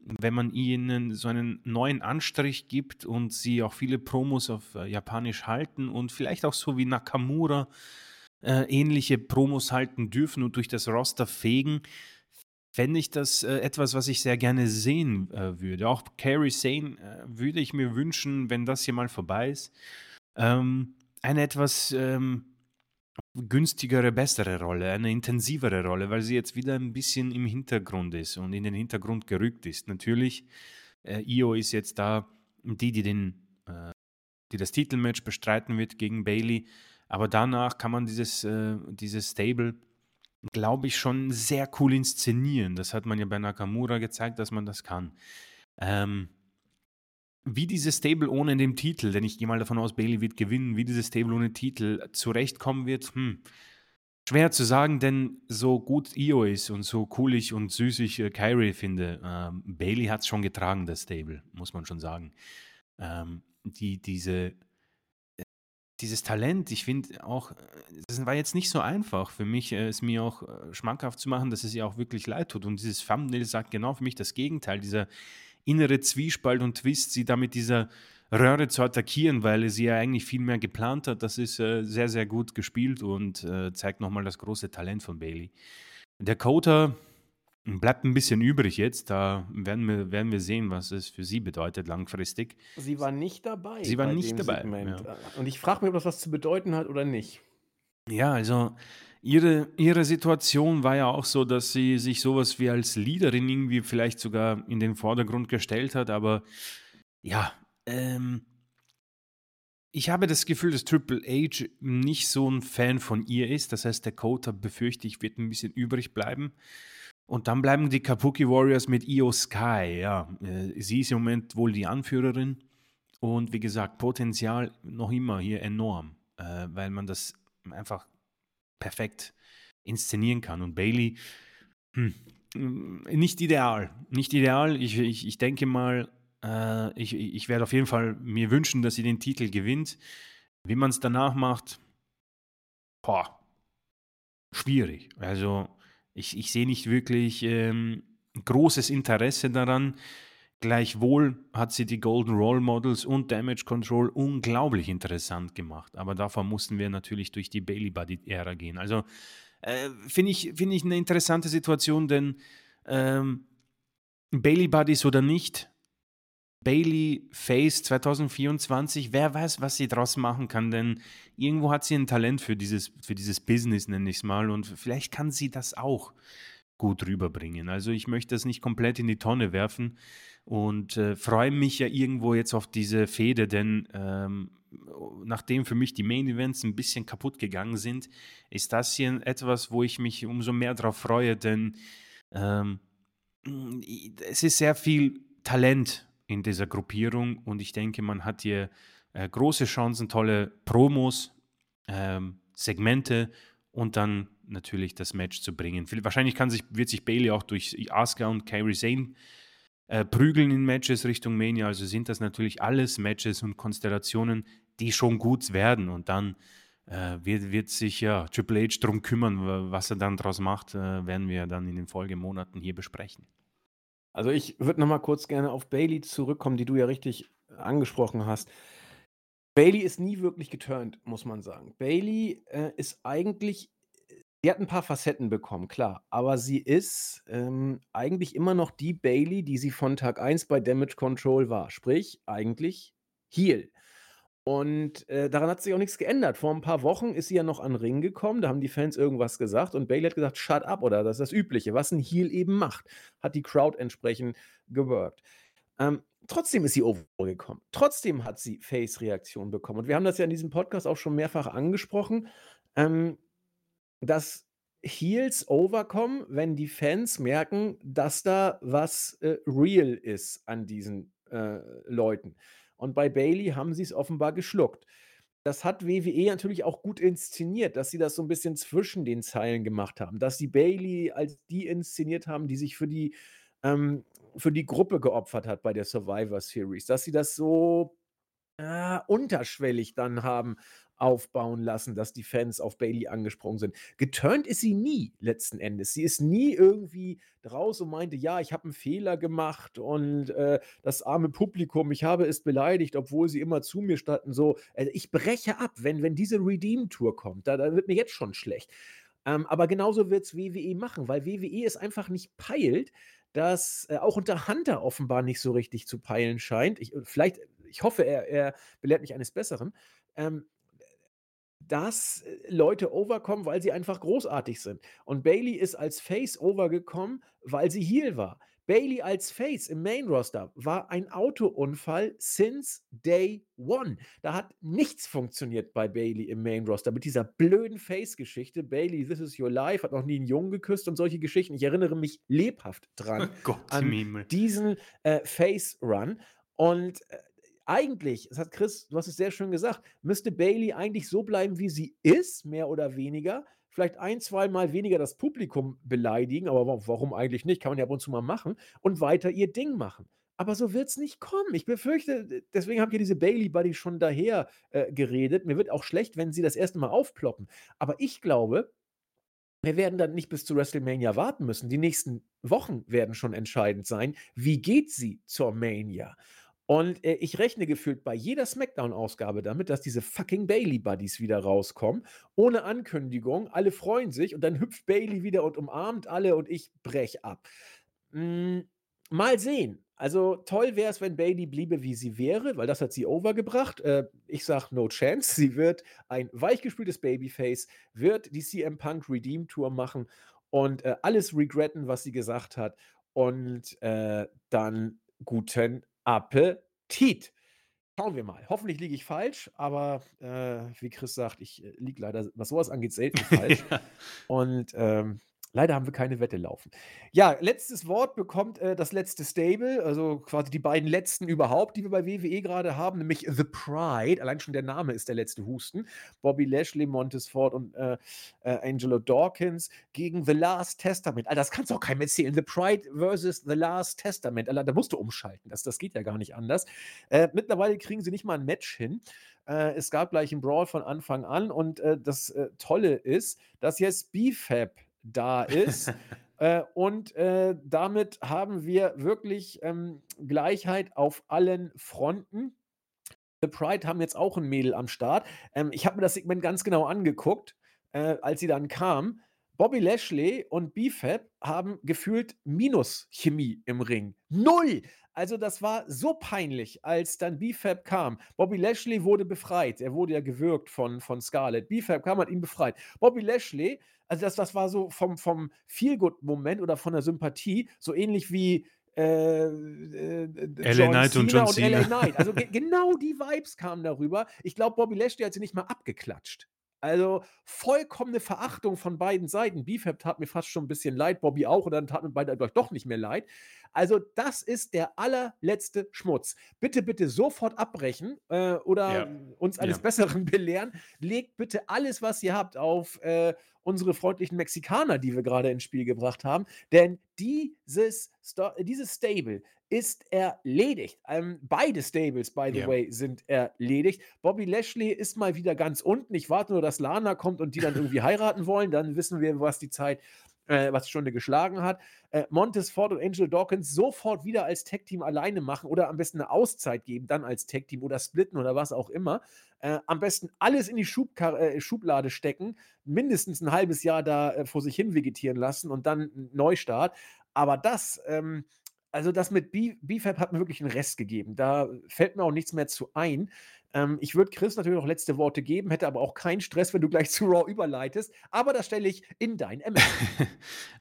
wenn man ihnen so einen neuen Anstrich gibt und sie auch viele Promos auf äh, Japanisch halten und vielleicht auch so wie Nakamura äh, ähnliche Promos halten dürfen und durch das Roster fegen, fände ich das äh, etwas, was ich sehr gerne sehen äh, würde. Auch Carrie Sane äh, würde ich mir wünschen, wenn das hier mal vorbei ist. Ähm, eine etwas ähm, günstigere, bessere Rolle, eine intensivere Rolle, weil sie jetzt wieder ein bisschen im Hintergrund ist und in den Hintergrund gerückt ist. Natürlich, äh, Io ist jetzt da die, die, den, äh, die das Titelmatch bestreiten wird gegen Bailey, aber danach kann man dieses, äh, dieses Stable, glaube ich, schon sehr cool inszenieren. Das hat man ja bei Nakamura gezeigt, dass man das kann. Ähm, wie dieses Stable ohne den Titel, denn ich gehe mal davon aus, Bailey wird gewinnen, wie dieses Stable ohne Titel zurechtkommen wird, hm, schwer zu sagen, denn so gut Io ist und so cool ich und süß ich äh, Kyrie finde, ähm, Bailey hat es schon getragen, das Stable, muss man schon sagen. Ähm, die, diese, äh, dieses Talent, ich finde auch, das war jetzt nicht so einfach für mich, äh, es mir auch äh, schmackhaft zu machen, dass es ihr auch wirklich leid tut. Und dieses Thumbnail sagt genau für mich das Gegenteil, dieser innere Zwiespalt und Twist, sie da mit dieser Röhre zu attackieren, weil sie ja eigentlich viel mehr geplant hat. Das ist äh, sehr, sehr gut gespielt und äh, zeigt nochmal das große Talent von Bailey. Der Coder bleibt ein bisschen übrig jetzt. Da werden wir, werden wir sehen, was es für sie bedeutet langfristig. Sie war nicht dabei. Sie war nicht dabei. Ja. Und ich frage mich, ob das was zu bedeuten hat oder nicht. Ja, also Ihre, ihre Situation war ja auch so, dass sie sich sowas wie als Leaderin irgendwie vielleicht sogar in den Vordergrund gestellt hat, aber ja, ähm, ich habe das Gefühl, dass Triple H nicht so ein Fan von ihr ist. Das heißt, der Coder, befürchte ich, wird ein bisschen übrig bleiben. Und dann bleiben die Kabuki Warriors mit Io Sky. Ja, äh, sie ist im Moment wohl die Anführerin. Und wie gesagt, Potenzial noch immer hier enorm, äh, weil man das einfach perfekt inszenieren kann. Und Bailey, hm, nicht ideal. Nicht ideal. Ich, ich, ich denke mal, äh, ich, ich werde auf jeden Fall mir wünschen, dass sie den Titel gewinnt. Wie man es danach macht, boah, schwierig. Also ich, ich sehe nicht wirklich ähm, großes Interesse daran. Gleichwohl hat sie die Golden Role Models und Damage Control unglaublich interessant gemacht. Aber davor mussten wir natürlich durch die Bailey Buddy Ära gehen. Also äh, finde ich, find ich eine interessante Situation, denn ähm, Bailey Buddies oder nicht, Bailey Face 2024, wer weiß, was sie draus machen kann, denn irgendwo hat sie ein Talent für dieses, für dieses Business, nenne ich es mal, und vielleicht kann sie das auch gut rüberbringen. Also ich möchte das nicht komplett in die Tonne werfen und äh, freue mich ja irgendwo jetzt auf diese Fehde, denn ähm, nachdem für mich die Main Events ein bisschen kaputt gegangen sind, ist das hier etwas, wo ich mich umso mehr darauf freue, denn ähm, es ist sehr viel Talent in dieser Gruppierung und ich denke, man hat hier äh, große Chancen, tolle Promos, ähm, Segmente und dann natürlich das Match zu bringen. Wahrscheinlich kann sich, wird sich Bailey auch durch Asuka und Kairi Sane äh, prügeln in Matches Richtung Mania. Also sind das natürlich alles Matches und Konstellationen, die schon gut werden. Und dann äh, wird, wird sich ja Triple H darum kümmern, was er dann daraus macht, äh, werden wir dann in den Folgemonaten hier besprechen. Also ich würde noch mal kurz gerne auf Bailey zurückkommen, die du ja richtig angesprochen hast. Bailey ist nie wirklich geturnt, muss man sagen. Bailey äh, ist eigentlich, sie hat ein paar Facetten bekommen, klar, aber sie ist ähm, eigentlich immer noch die Bailey, die sie von Tag 1 bei Damage Control war. Sprich, eigentlich Heal. Und äh, daran hat sich auch nichts geändert. Vor ein paar Wochen ist sie ja noch an den Ring gekommen, da haben die Fans irgendwas gesagt und Bailey hat gesagt, shut up oder das ist das Übliche, was ein Heel eben macht. Hat die Crowd entsprechend geworkt. Ähm, trotzdem ist sie overgekommen. Trotzdem hat sie Face-Reaktionen bekommen. Und wir haben das ja in diesem Podcast auch schon mehrfach angesprochen, ähm, dass Heels overkommen, wenn die Fans merken, dass da was äh, real ist an diesen äh, Leuten. Und bei Bailey haben sie es offenbar geschluckt. Das hat WWE natürlich auch gut inszeniert, dass sie das so ein bisschen zwischen den Zeilen gemacht haben, dass sie Bailey als die inszeniert haben, die sich für die ähm, für die Gruppe geopfert hat bei der Survivor Series, dass sie das so äh, unterschwellig dann haben aufbauen lassen, dass die Fans auf Bailey angesprungen sind. Geturnt ist sie nie letzten Endes. Sie ist nie irgendwie draus und meinte, ja, ich habe einen Fehler gemacht und äh, das arme Publikum, ich habe es beleidigt, obwohl sie immer zu mir standen. So, äh, ich breche ab, wenn, wenn diese Redeem-Tour kommt. Da, da wird mir jetzt schon schlecht. Ähm, aber genauso wird es WWE machen, weil WWE es einfach nicht peilt, dass äh, auch unter Hunter offenbar nicht so richtig zu peilen scheint. Ich, vielleicht, ich hoffe, er, er belehrt mich eines Besseren. Ähm, dass äh, Leute overkommen, weil sie einfach großartig sind. Und Bailey ist als Face overgekommen, weil sie Heel war. Bailey als Face im Main Roster war ein Autounfall since day one. Da hat nichts funktioniert bei Bailey im Main Roster mit dieser blöden Face-Geschichte. Bailey, this is your life, hat noch nie einen Jungen geküsst und solche Geschichten. Ich erinnere mich lebhaft dran oh Gott, an diesen äh, Face-Run. Und äh, eigentlich, das hat Chris, du hast es sehr schön gesagt, müsste Bailey eigentlich so bleiben, wie sie ist, mehr oder weniger. Vielleicht ein, zwei Mal weniger das Publikum beleidigen, aber warum eigentlich nicht? Kann man ja ab und zu mal machen und weiter ihr Ding machen. Aber so wird es nicht kommen. Ich befürchte, deswegen habt ihr diese Bailey Buddy schon daher äh, geredet. Mir wird auch schlecht, wenn sie das erste Mal aufploppen. Aber ich glaube, wir werden dann nicht bis zu WrestleMania warten müssen. Die nächsten Wochen werden schon entscheidend sein. Wie geht sie zur Mania? Und äh, ich rechne gefühlt bei jeder Smackdown-Ausgabe damit, dass diese fucking Bailey-Buddies wieder rauskommen. Ohne Ankündigung. Alle freuen sich und dann hüpft Bailey wieder und umarmt alle und ich brech ab. Mm, mal sehen. Also toll wäre es, wenn Bailey bliebe, wie sie wäre, weil das hat sie overgebracht. Äh, ich sag no chance. Sie wird ein weichgespültes Babyface, wird die CM Punk Redeem Tour machen und äh, alles regretten, was sie gesagt hat. Und äh, dann guten Appetit. Schauen wir mal. Hoffentlich liege ich falsch, aber äh, wie Chris sagt, ich äh, liege leider, was sowas angeht, selten falsch. ja. Und ähm, Leider haben wir keine Wette laufen. Ja, letztes Wort bekommt äh, das letzte Stable, also quasi die beiden letzten überhaupt, die wir bei WWE gerade haben, nämlich The Pride. Allein schon der Name ist der letzte Husten. Bobby Lashley, Montes Ford und äh, äh, Angelo Dawkins gegen The Last Testament. Alter, das kannst du auch keinem erzählen. The Pride versus The Last Testament. Alter, da musst du umschalten. Das, das geht ja gar nicht anders. Äh, mittlerweile kriegen sie nicht mal ein Match hin. Äh, es gab gleich einen Brawl von Anfang an und äh, das Tolle ist, dass jetzt BFAB da ist. äh, und äh, damit haben wir wirklich ähm, Gleichheit auf allen Fronten. The Pride haben jetzt auch ein Mädel am Start. Ähm, ich habe mir das Segment ganz genau angeguckt, äh, als sie dann kam. Bobby Lashley und BFAB haben gefühlt Minus-Chemie im Ring. Null! Also, das war so peinlich, als dann BFAB kam. Bobby Lashley wurde befreit. Er wurde ja gewürgt von, von Scarlett. BFAB kam, hat ihn befreit. Bobby Lashley, also das, das war so vom, vom Feelgood-Moment oder von der Sympathie, so ähnlich wie äh, äh, LA Knight und John Cena. Und LA Knight. Also ge genau die Vibes kamen darüber. Ich glaube, Bobby Lashley hat sie nicht mal abgeklatscht. Also vollkommene Verachtung von beiden Seiten. BFAB tat mir fast schon ein bisschen leid, Bobby auch, und dann tat mir beide doch nicht mehr leid. Also, das ist der allerletzte Schmutz. Bitte, bitte sofort abbrechen äh, oder ja. uns eines ja. Besseren belehren. Legt bitte alles, was ihr habt, auf äh, unsere freundlichen Mexikaner, die wir gerade ins Spiel gebracht haben. Denn dieses, dieses Stable ist erledigt. Ähm, beide Stables, by the yeah. way, sind erledigt. Bobby Lashley ist mal wieder ganz unten. Ich warte nur, dass Lana kommt und die dann irgendwie heiraten wollen. Dann wissen wir, was die Zeit äh, was die Stunde geschlagen hat. Äh, Montes Ford und Angel Dawkins sofort wieder als Tech-Team alleine machen oder am besten eine Auszeit geben, dann als Tech-Team oder splitten oder was auch immer. Äh, am besten alles in die Schubkar äh, Schublade stecken, mindestens ein halbes Jahr da äh, vor sich hin vegetieren lassen und dann einen Neustart. Aber das, ähm, also das mit BFAB hat mir wirklich einen Rest gegeben. Da fällt mir auch nichts mehr zu ein. Ähm, ich würde Chris natürlich noch letzte Worte geben, hätte aber auch keinen Stress, wenn du gleich zu Raw überleitest. Aber das stelle ich in dein MS.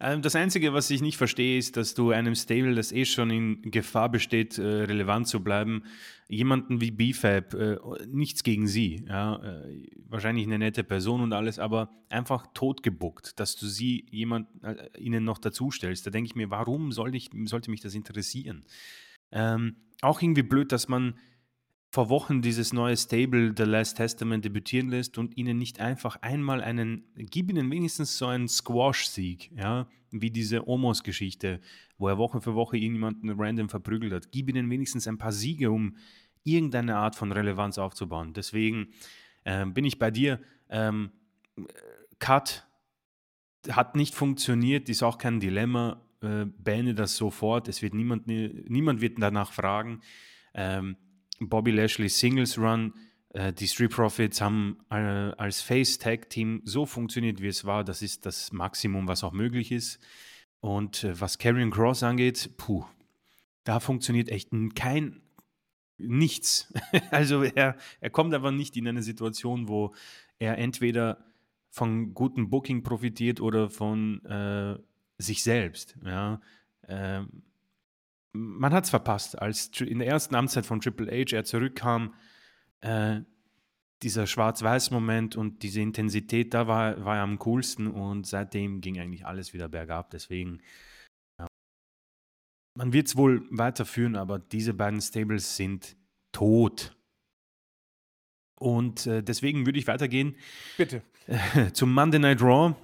Ähm, das Einzige, was ich nicht verstehe, ist, dass du einem Stable, das eh schon in Gefahr besteht, äh, relevant zu bleiben, jemanden wie BFAB, äh, nichts gegen sie, ja, äh, wahrscheinlich eine nette Person und alles, aber einfach totgebuckt, dass du sie jemand, ihnen noch dazustellst. Da denke ich mir, warum soll ich, sollte mich das interessieren? Ähm, auch irgendwie blöd, dass man vor Wochen dieses neue Stable The Last Testament debütieren lässt und ihnen nicht einfach einmal einen, gib ihnen wenigstens so einen Squash-Sieg, ja, wie diese Omos-Geschichte, wo er Woche für Woche irgendjemanden random verprügelt hat. Gib ihnen wenigstens ein paar Siege, um irgendeine Art von Relevanz aufzubauen. Deswegen äh, bin ich bei dir. Ähm, Cut hat nicht funktioniert, ist auch kein Dilemma. Äh, beende das sofort. Es wird niemand, niemand wird danach fragen. Ähm, Bobby Lashley Singles Run. Äh, die Street Profits haben äh, als Face Tag Team so funktioniert, wie es war. Das ist das Maximum, was auch möglich ist. Und äh, was Karrion Cross angeht, puh, da funktioniert echt kein nichts. also er, er kommt einfach nicht in eine Situation, wo er entweder von gutem Booking profitiert oder von äh, sich selbst. Ja. Ähm, man hat es verpasst, als in der ersten Amtszeit von Triple H er zurückkam, äh, dieser Schwarz-Weiß-Moment und diese Intensität, da war, war er am coolsten und seitdem ging eigentlich alles wieder bergab. Deswegen, ja. man wird es wohl weiterführen, aber diese beiden Stables sind tot. Und äh, deswegen würde ich weitergehen. Bitte. Äh, zum Monday Night Raw.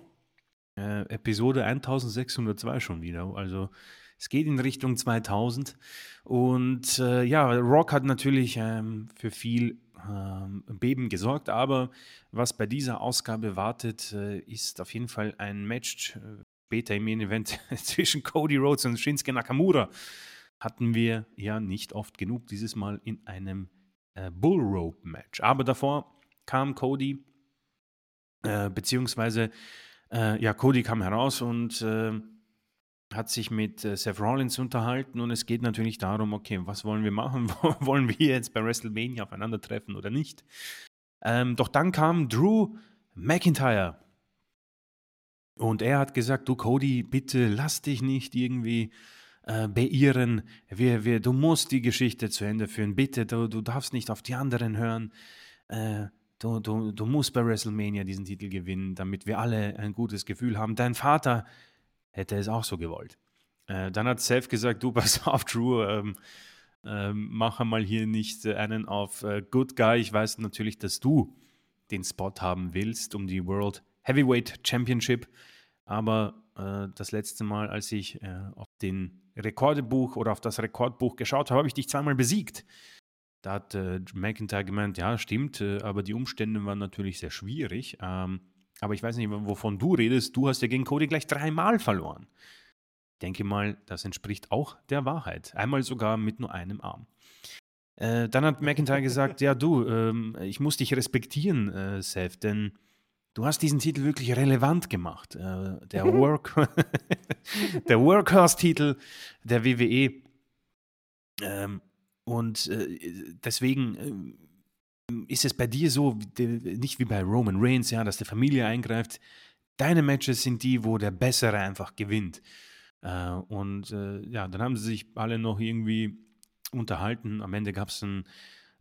Äh, Episode 1602 schon wieder. Also es geht in Richtung 2000. Und äh, ja, Rock hat natürlich ähm, für viel ähm, Beben gesorgt, aber was bei dieser Ausgabe wartet, äh, ist auf jeden Fall ein Match äh, später im Event zwischen Cody Rhodes und Shinsuke Nakamura. Hatten wir ja nicht oft genug, dieses Mal in einem äh, Bull Rope Match. Aber davor kam Cody, äh, beziehungsweise, äh, ja, Cody kam heraus und äh, hat sich mit äh, Seth Rollins unterhalten und es geht natürlich darum, okay, was wollen wir machen? wollen wir jetzt bei WrestleMania aufeinandertreffen oder nicht? Ähm, doch dann kam Drew McIntyre und er hat gesagt, du Cody, bitte lass dich nicht irgendwie äh, beirren. Wir, wir, du musst die Geschichte zu Ende führen. Bitte, du, du darfst nicht auf die anderen hören. Äh, du, du, du musst bei WrestleMania diesen Titel gewinnen, damit wir alle ein gutes Gefühl haben. Dein Vater hätte es auch so gewollt. Äh, dann hat Seth gesagt, du pass auf, Drew, ähm, ähm, mach mal hier nicht äh, einen auf äh, Good Guy. Ich weiß natürlich, dass du den Spot haben willst um die World Heavyweight Championship. Aber äh, das letzte Mal, als ich äh, auf den Rekordebuch oder auf das Rekordbuch geschaut habe, habe ich dich zweimal besiegt. Da hat äh, McIntyre gemeint, ja, stimmt, äh, aber die Umstände waren natürlich sehr schwierig. Ähm, aber ich weiß nicht, wovon du redest. Du hast ja gegen Cody gleich dreimal verloren. Ich denke mal, das entspricht auch der Wahrheit. Einmal sogar mit nur einem Arm. Äh, dann hat McIntyre gesagt, ja du, ähm, ich muss dich respektieren, äh, Seth, denn du hast diesen Titel wirklich relevant gemacht. Äh, der Work, der Workhorse-Titel der WWE. Ähm, und äh, deswegen äh, ist es bei dir so, nicht wie bei Roman Reigns, ja, dass der Familie eingreift. Deine Matches sind die, wo der Bessere einfach gewinnt. Äh, und ja, dann haben sie sich alle noch irgendwie unterhalten. Am Ende gab es eine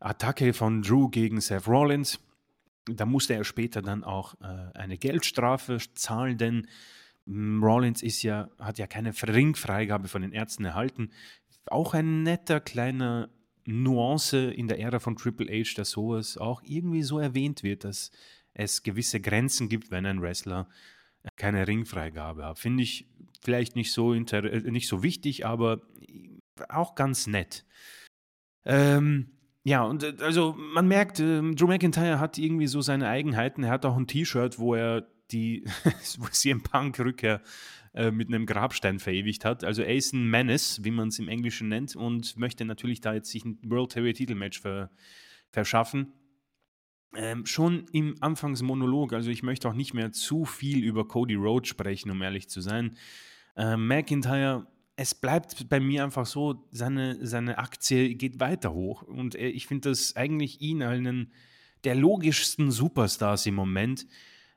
Attacke von Drew gegen Seth Rollins. Da musste er später dann auch äh, eine Geldstrafe zahlen, denn hm, Rollins ist ja, hat ja keine Ringfreigabe von den Ärzten erhalten. Auch ein netter kleiner Nuance in der Ära von Triple H, dass sowas auch irgendwie so erwähnt wird, dass es gewisse Grenzen gibt, wenn ein Wrestler keine Ringfreigabe hat. Finde ich vielleicht nicht so, äh, nicht so wichtig, aber auch ganz nett. Ähm, ja, und äh, also man merkt, äh, Drew McIntyre hat irgendwie so seine Eigenheiten. Er hat auch ein T-Shirt, wo er die CM Punk Rückkehr äh, mit einem Grabstein verewigt hat. Also er ist Menace, wie man es im Englischen nennt, und möchte natürlich da jetzt sich ein World Heavyweight Titelmatch ver verschaffen. Ähm, schon im Anfangsmonolog, also ich möchte auch nicht mehr zu viel über Cody Rhodes sprechen, um ehrlich zu sein. Äh, McIntyre es bleibt bei mir einfach so, seine, seine Aktie geht weiter hoch. Und äh, ich finde das eigentlich ihn einen der logischsten Superstars im Moment,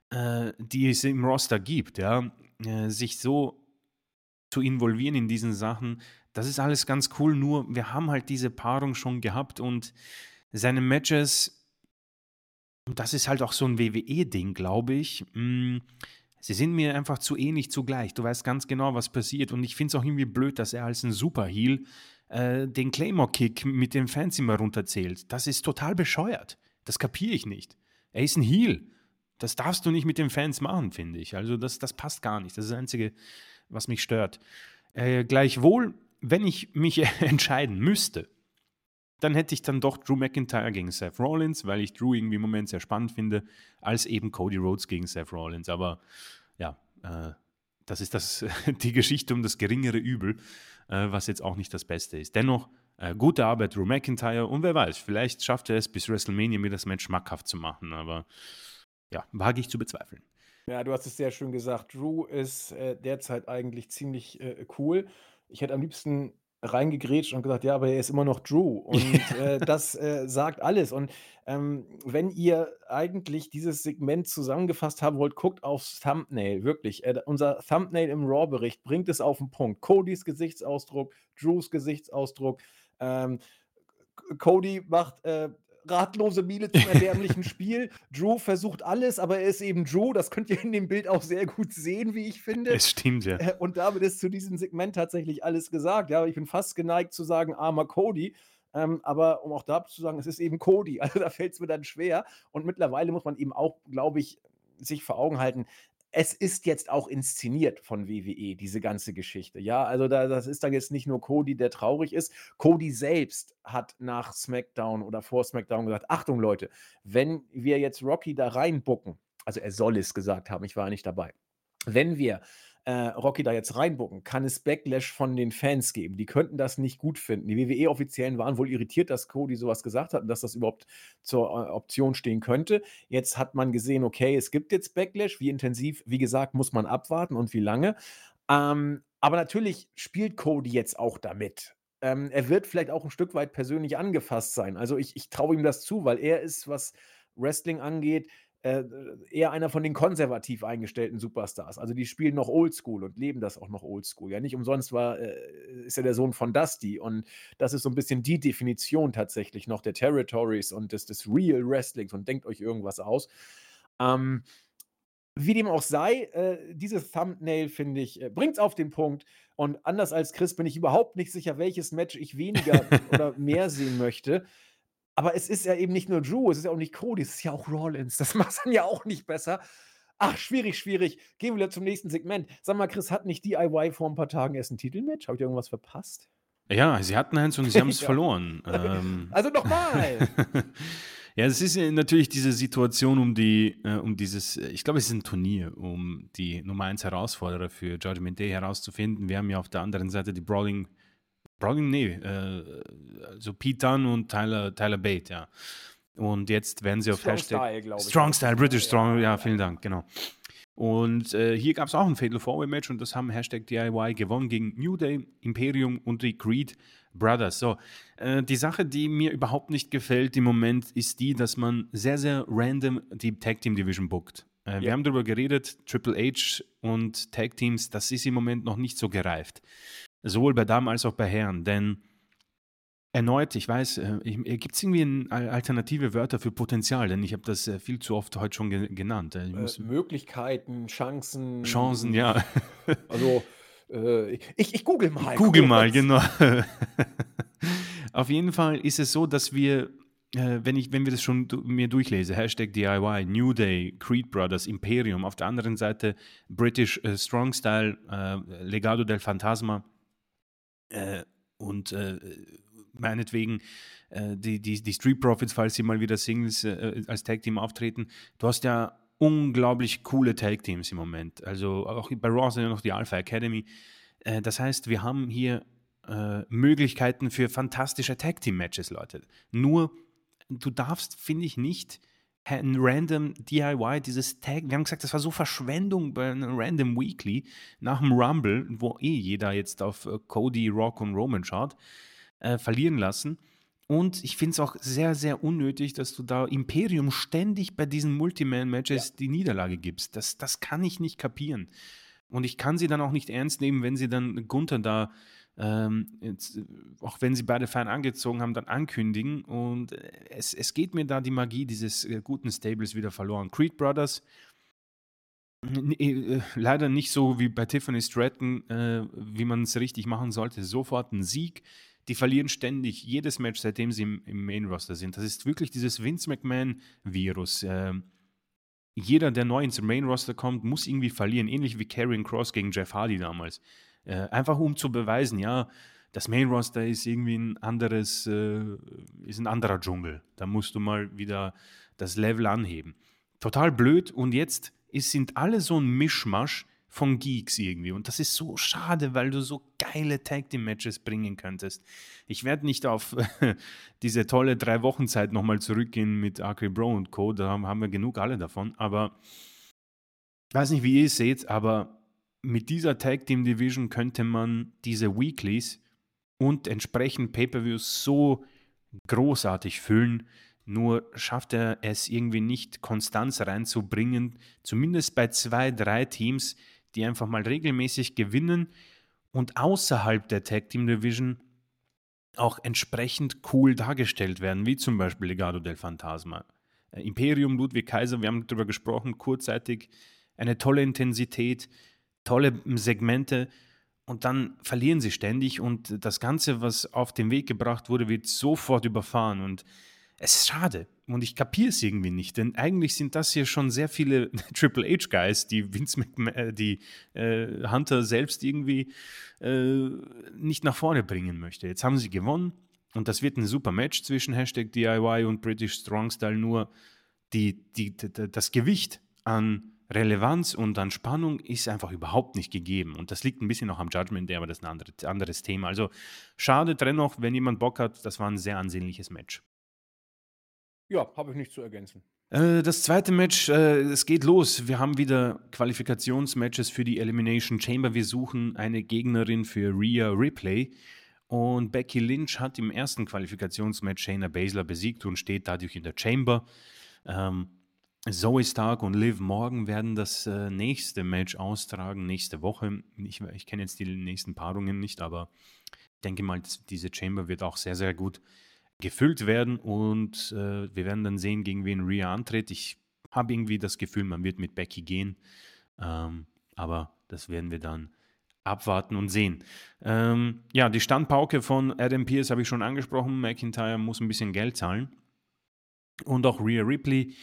äh, die es im Roster gibt. Ja? Äh, sich so zu involvieren in diesen Sachen, das ist alles ganz cool. Nur wir haben halt diese Paarung schon gehabt und seine Matches, das ist halt auch so ein WWE-Ding, glaube ich. Mm, Sie sind mir einfach zu ähnlich zugleich. Du weißt ganz genau, was passiert. Und ich finde es auch irgendwie blöd, dass er als ein Superheel äh, den Claymore-Kick mit den Fans immer runterzählt. Das ist total bescheuert. Das kapiere ich nicht. Er ist ein Heel. Das darfst du nicht mit den Fans machen, finde ich. Also das, das passt gar nicht. Das ist das Einzige, was mich stört. Äh, gleichwohl, wenn ich mich entscheiden müsste, dann hätte ich dann doch Drew McIntyre gegen Seth Rollins, weil ich Drew irgendwie im Moment sehr spannend finde, als eben Cody Rhodes gegen Seth Rollins. Aber ja, äh, das ist das, die Geschichte um das geringere Übel, äh, was jetzt auch nicht das Beste ist. Dennoch, äh, gute Arbeit Drew McIntyre und wer weiß, vielleicht schafft er es bis WrestleMania mir das Match schmackhaft zu machen, aber ja, wage ich zu bezweifeln. Ja, du hast es sehr schön gesagt. Drew ist äh, derzeit eigentlich ziemlich äh, cool. Ich hätte am liebsten reingegrätscht und gesagt: „Ja, aber er ist immer noch Drew.“ Und, äh, das, äh, sagt alles. Und, ähm, wenn ihr eigentlich dieses Segment zusammengefasst haben wollt, guckt aufs Thumbnail, wirklich. Äh, unser Thumbnail im Raw-Bericht bringt es auf den Punkt. Codys Gesichtsausdruck, Drews Gesichtsausdruck. Ähm, Cody macht, äh ratlose Miene zum erbärmlichen Spiel. Drew versucht alles, aber er ist eben Drew. Das könnt ihr in dem Bild auch sehr gut sehen, wie ich finde. Es stimmt, ja. Äh, und damit ist zu diesem Segment tatsächlich alles gesagt. Ja, ich bin fast geneigt zu sagen, armer Cody. Ähm, aber um auch da zu sagen, es ist eben Cody. Also da fällt es mir dann schwer. Und mittlerweile muss man eben auch, glaube ich, sich vor Augen halten, es ist jetzt auch inszeniert von WWE, diese ganze Geschichte. Ja, also da, das ist dann jetzt nicht nur Cody, der traurig ist. Cody selbst hat nach SmackDown oder vor SmackDown gesagt: Achtung, Leute, wenn wir jetzt Rocky da reinbucken, also er soll es gesagt haben, ich war nicht dabei. Wenn wir äh, Rocky da jetzt reinbucken, kann es Backlash von den Fans geben. Die könnten das nicht gut finden. Die WWE-Offiziellen waren wohl irritiert, dass Cody sowas gesagt hat und dass das überhaupt zur äh, Option stehen könnte. Jetzt hat man gesehen, okay, es gibt jetzt Backlash. Wie intensiv, wie gesagt, muss man abwarten und wie lange. Ähm, aber natürlich spielt Cody jetzt auch damit. Ähm, er wird vielleicht auch ein Stück weit persönlich angefasst sein. Also ich, ich traue ihm das zu, weil er ist, was Wrestling angeht, äh, eher einer von den konservativ eingestellten Superstars. Also die spielen noch Oldschool und leben das auch noch Oldschool. Ja, nicht umsonst war, äh, ist er der Sohn von Dusty und das ist so ein bisschen die Definition tatsächlich noch der Territories und des, des Real Wrestlings und denkt euch irgendwas aus. Ähm, Wie dem auch sei, äh, dieses Thumbnail, finde ich, äh, bringt's auf den Punkt. Und anders als Chris bin ich überhaupt nicht sicher, welches Match ich weniger oder mehr sehen möchte. Aber es ist ja eben nicht nur Drew, es ist ja auch nicht Cody, es ist ja auch Rollins. Das macht's dann ja auch nicht besser. Ach, schwierig, schwierig. Gehen wir wieder zum nächsten Segment. Sag mal, Chris, hat nicht DIY vor ein paar Tagen erst ein Titelmatch? Habe ich irgendwas verpasst? Ja, sie hatten eins und sie haben es verloren. Ähm, Also nochmal. ja, es ist ja natürlich diese Situation um die, äh, um dieses, äh, ich glaube, es ist ein Turnier, um die Nummer 1 Herausforderer für Judgment Day herauszufinden. Wir haben ja auf der anderen Seite die Brawling, Brawling, nee, äh, also Pete Dunne und Tyler, Tyler Bate, ja. Und jetzt werden sie auf Strong Hashtag Style, glaube ich. Strong Style, British Ja, Strong, ja, vielen Dank, genau. Und äh, hier gab es auch ein Fatal Four Way Match und das haben Hashtag DIY gewonnen gegen New Day, Imperium und die Creed Brothers. So, äh, die Sache, die mir überhaupt nicht gefällt im Moment, ist die, dass man sehr, sehr random die Tag Team Division bookt. Äh, Wir Ja. haben darüber geredet, Triple H und Tag Teams, das ist im Moment noch nicht so gereift. Sowohl bei Damen als auch bei Herren, denn erneut, ich weiß, gibt es irgendwie alternative Wörter für Potenzial, denn ich habe das äh, viel zu oft heute schon ge genannt. Äh, Ich Äh, Möglichkeiten, Chancen. Chancen, ja. Also, äh, ich, ich google mal. Google mal, genau. Auf jeden Fall ist es so, dass wir, äh, wenn, ich, wenn wir das schon mir durchlese, Hashtag DIY, New Day, Creed Brothers, Imperium, auf der anderen Seite British äh, Strong Style, äh, Legado del Fantasma äh, und äh, meinetwegen äh, die, die, die Street Profits, falls sie mal wieder Singles äh, als Tag Team auftreten. Du hast ja unglaublich coole Tag Teams im Moment. Also auch bei Raw sind ja noch die Alpha Academy. Äh, das heißt, wir haben hier äh, Möglichkeiten für fantastische Tag Team Matches, Leute. Nur, du darfst, finde ich, nicht ein random DIY, dieses Tag, wir haben gesagt, das war so Verschwendung bei einem Random Weekly nach dem Rumble, wo eh jeder jetzt auf äh, Cody, Rock und Roman schaut, äh, verlieren lassen. Und ich finde es auch sehr, sehr unnötig, dass du da Imperium ständig bei diesen Multiman-Matches die Niederlage gibst. Das, das kann ich nicht kapieren. Und ich kann sie dann auch nicht ernst nehmen, wenn sie dann Gunther da, ähm, jetzt, äh, auch wenn sie beide fein angezogen haben, dann ankündigen. Und äh, es, es geht mir da die Magie dieses äh, guten Stables wieder verloren. Creed Brothers, n- äh, leider nicht so wie bei Tiffany Stratton, äh, wie man es richtig machen sollte. Sofort ein Sieg. Die verlieren ständig jedes Match, seitdem sie im, im Main Roster sind. Das ist wirklich dieses Vince McMahon-Virus. Ähm, jeder, der neu ins Main Roster kommt, muss irgendwie verlieren, ähnlich wie Karrion Cross gegen Jeff Hardy damals. Äh, einfach um zu beweisen, ja, das Main Roster ist irgendwie ein anderes, äh, ist ein anderer Dschungel. Da musst du mal wieder das Level anheben. Total blöd und jetzt ist, sind alle so ein Mischmasch von Geeks irgendwie. Und das ist so schade, weil du so geile Tag Team Matches bringen könntest. Ich werde nicht auf diese tolle drei Wochen Zeit nochmal zurückgehen mit Arcade Bro und Co. Da haben wir genug alle davon. Aber ich weiß nicht, wie ihr es seht, aber mit dieser Tag Team Division könnte man diese Weeklies und entsprechend Pay-per-Views so großartig füllen. Nur schafft er es irgendwie nicht, Konstanz reinzubringen, zumindest bei zwei, drei Teams, die einfach mal regelmäßig gewinnen und außerhalb der Tag Team Division auch entsprechend cool dargestellt werden, wie zum Beispiel Legado del Fantasma. Äh, Imperium, Ludwig Kaiser, wir haben darüber gesprochen, kurzzeitig eine tolle Intensität, tolle Segmente und dann verlieren sie ständig und das Ganze, was auf den Weg gebracht wurde, wird sofort überfahren und es ist schade und ich kapiere es irgendwie nicht, denn eigentlich sind das hier schon sehr viele Triple H-Guys, die Vince McMahon, äh, die äh, Hunter selbst irgendwie äh, nicht nach vorne bringen möchte. Jetzt haben sie gewonnen und das wird ein super Match zwischen Hashtag DIY und British Strong Style, nur die, die, das Gewicht an Relevanz und an Spannung ist einfach überhaupt nicht gegeben. Und das liegt ein bisschen auch am Judgment Day, aber das ist ein andere, anderes Thema. Also schade dennoch, wenn jemand Bock hat, das war ein sehr ansehnliches Match. Ja, habe ich nichts zu ergänzen. Äh, das zweite Match, äh, es geht los. Wir haben wieder Qualifikationsmatches für die Elimination Chamber. Wir suchen eine Gegnerin für Rhea Ripley. Und Becky Lynch hat im ersten Qualifikationsmatch Shayna Baszler besiegt und steht dadurch in der Chamber. Ähm, Zoe Stark und Liv Morgan werden das äh, nächste Match austragen, nächste Woche. Ich, ich kenne jetzt die nächsten Paarungen nicht, aber ich denke mal, diese Chamber wird auch sehr, sehr gut gefüllt werden und äh, wir werden dann sehen, gegen wen Rhea antritt. Ich habe irgendwie das Gefühl, man wird mit Becky gehen. Ähm, aber das werden wir dann abwarten und sehen. Ähm, ja, die Standpauke von Adam Pierce habe ich schon angesprochen. McIntyre muss ein bisschen Geld zahlen. Und auch Rhea Ripley,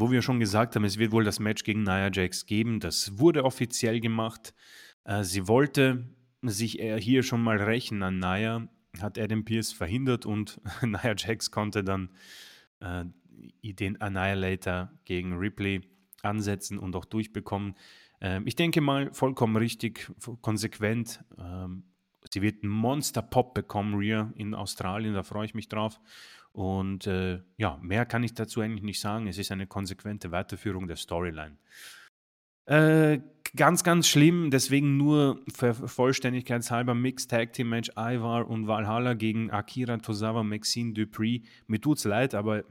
wo wir schon gesagt haben, es wird wohl das Match gegen Nia Jax geben. Das wurde offiziell gemacht. Äh, sie wollte sich hier schon mal rächen an Nia, hat Adam Pierce verhindert und Nia Jax konnte dann äh, den Annihilator gegen Ripley ansetzen und auch durchbekommen. Ähm, ich denke mal, vollkommen richtig, konsequent. Ähm, sie wird einen Monster-Pop bekommen, Rhea, in Australien, da freue ich mich drauf. Und äh, ja, mehr kann ich dazu eigentlich nicht sagen. Es ist eine konsequente Weiterführung der Storyline. Äh, ganz, ganz schlimm, deswegen nur Vollständigkeitshalber Mixed Tag Team Match Ivar und Valhalla gegen Akira Tozawa, Maxine Dupree. Mir tut's leid, aber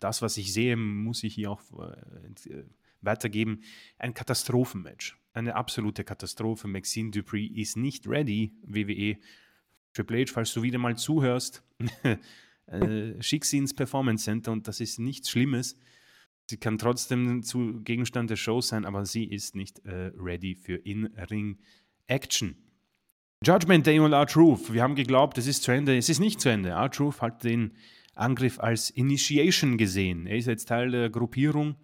das, was ich sehe, muss ich hier auch äh, weitergeben. Ein Katastrophenmatch. Eine absolute Katastrophe. Maxine Dupree ist nicht ready, WWE. Triple H, falls du wieder mal zuhörst, äh, schick sie ins Performance Center und das ist nichts Schlimmes. Sie kann trotzdem zu Gegenstand der Show sein, aber sie ist nicht äh, ready für In-Ring-Action. Judgment Day und R-Truth. Wir haben geglaubt, es ist zu Ende. Es ist nicht zu Ende. R-Truth hat den Angriff als Initiation gesehen. Er ist jetzt Teil der Gruppierung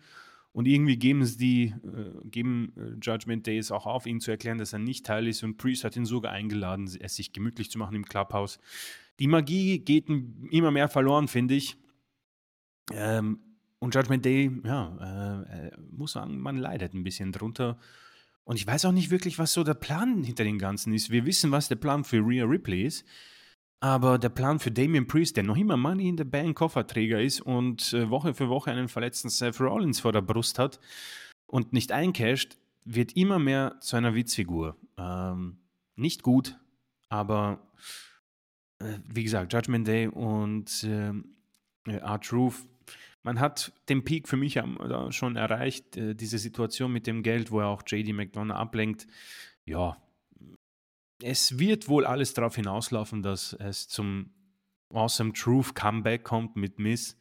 und irgendwie geben es die, äh, geben äh, Judgment Days auch auf, ihn zu erklären, dass er nicht Teil ist. Und Priest hat ihn sogar eingeladen, es sich gemütlich zu machen im Clubhouse. Die Magie geht immer mehr verloren, finde ich. Ähm, und Judgment Day, ja, äh, äh, muss sagen, man leidet ein bisschen drunter. Und ich weiß auch nicht wirklich, was so der Plan hinter dem Ganzen ist. Wir wissen, was der Plan für Rhea Ripley ist. Aber der Plan für Damien Priest, der noch immer Money in the Bank Kofferträger ist und äh, Woche für Woche einen verletzten Seth Rollins vor der Brust hat und nicht eincasht, wird immer mehr zu einer Witzfigur. Ähm, nicht gut, aber wie gesagt, Judgment Day und äh, R-Truth, man hat den Peak für mich schon erreicht, äh, diese Situation mit dem Geld, wo er auch JD McDonough ablenkt. Ja, es wird wohl alles darauf hinauslaufen, dass es zum Awesome Truth Comeback kommt mit Miss.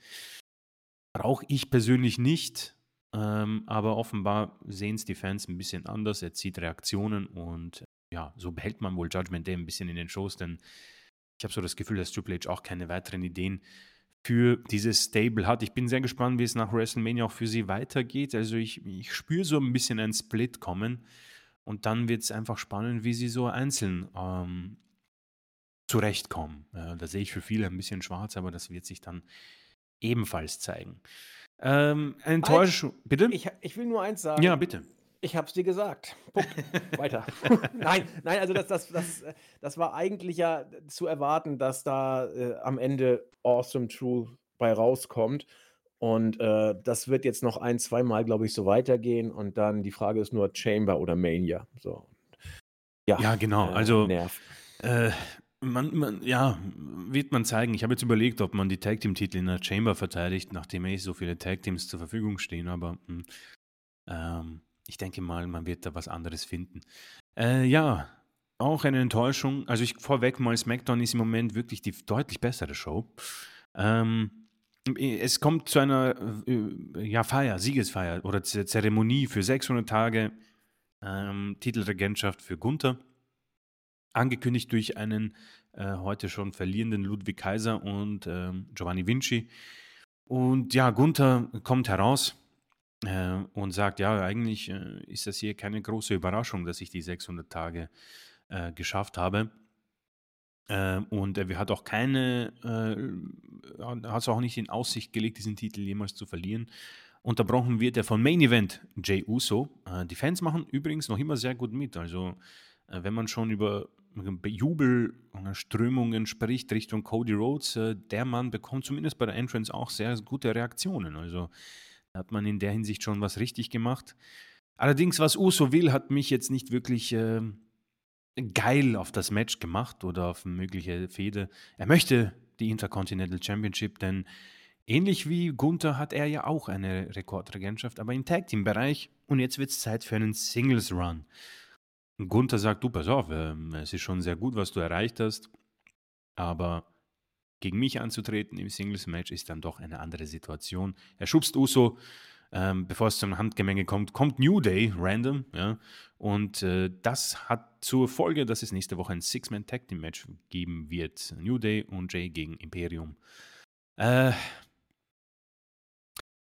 Brauche ich persönlich nicht, ähm, aber offenbar sehen es die Fans ein bisschen anders. Er zieht Reaktionen und ja, so behält man wohl Judgment Day ein bisschen in den Shows, denn ich habe so das Gefühl, dass Triple H auch keine weiteren Ideen für dieses Stable hat. Ich bin sehr gespannt, wie es nach WrestleMania auch für sie weitergeht. Also ich, ich spüre so ein bisschen einen Split kommen. Und dann wird es einfach spannend, wie sie so einzeln ähm, zurechtkommen. Äh, da sehe ich für viele ein bisschen schwarz, aber das wird sich dann ebenfalls zeigen. Ähm, Enttäuschung. Bitte? Ich, ich, will nur eins sagen. Ja, bitte. Ich habe es dir gesagt. Punkt. Weiter. nein, nein, also das, das, das, das war eigentlich ja zu erwarten, dass da äh, am Ende Awesome Truth bei rauskommt. Und äh, das wird jetzt noch ein, zweimal, glaube ich, so weitergehen. Und dann die Frage ist nur Chamber oder Mania. So. Ja, ja genau. Äh, also äh, man, man, ja, wird man zeigen. Ich habe jetzt überlegt, ob man die Tag Team Titel in der Chamber verteidigt, nachdem eh so viele Tag Teams zur Verfügung stehen. Aber hm, ähm, ich denke mal, man wird da was anderes finden. Äh, ja, auch eine Enttäuschung. Also ich vorweg mal, SmackDown ist im Moment wirklich die deutlich bessere Show. Ähm, es kommt zu einer äh, ja, Feier, Siegesfeier oder Zeremonie für 600 Tage ähm, Titelregentschaft für Gunther. Angekündigt durch einen äh, heute schon verlierenden Ludwig Kaiser und äh, Giovanni Vinci. Und ja, Gunther kommt heraus äh, und sagt, ja, eigentlich äh, ist das hier keine große Überraschung, dass ich die 600 Tage äh, geschafft habe. Äh, und er hat auch keine, äh, hat es auch nicht in Aussicht gelegt, diesen Titel jemals zu verlieren. Unterbrochen wird er von Main Event Jay Uso. Äh, die Fans machen übrigens noch immer sehr gut mit. Also, wenn man schon über Jubelströmungen spricht Richtung Cody Rhodes, der Mann bekommt zumindest bei der Entrance auch sehr gute Reaktionen. Also, hat man in der Hinsicht schon was richtig gemacht. Allerdings, was Uso will, hat mich jetzt nicht wirklich äh, geil auf das Match gemacht oder auf mögliche Fehde. Er möchte die Intercontinental Championship, denn ähnlich wie Gunther hat er ja auch eine Rekordregentschaft, aber im Tag Team Bereich und jetzt wird es Zeit für einen Singles Run. Gunther sagt, du pass auf, äh, es ist schon sehr gut, was du erreicht hast, aber gegen mich anzutreten im Singles Match ist dann doch eine andere Situation. Er schubst Uso ähm, bevor es zum Handgemenge kommt, kommt New Day random, ja. Und äh, das hat zur Folge, dass es nächste Woche ein Six-Man Tag Team Match geben wird. New Day und Jay gegen Imperium. Äh,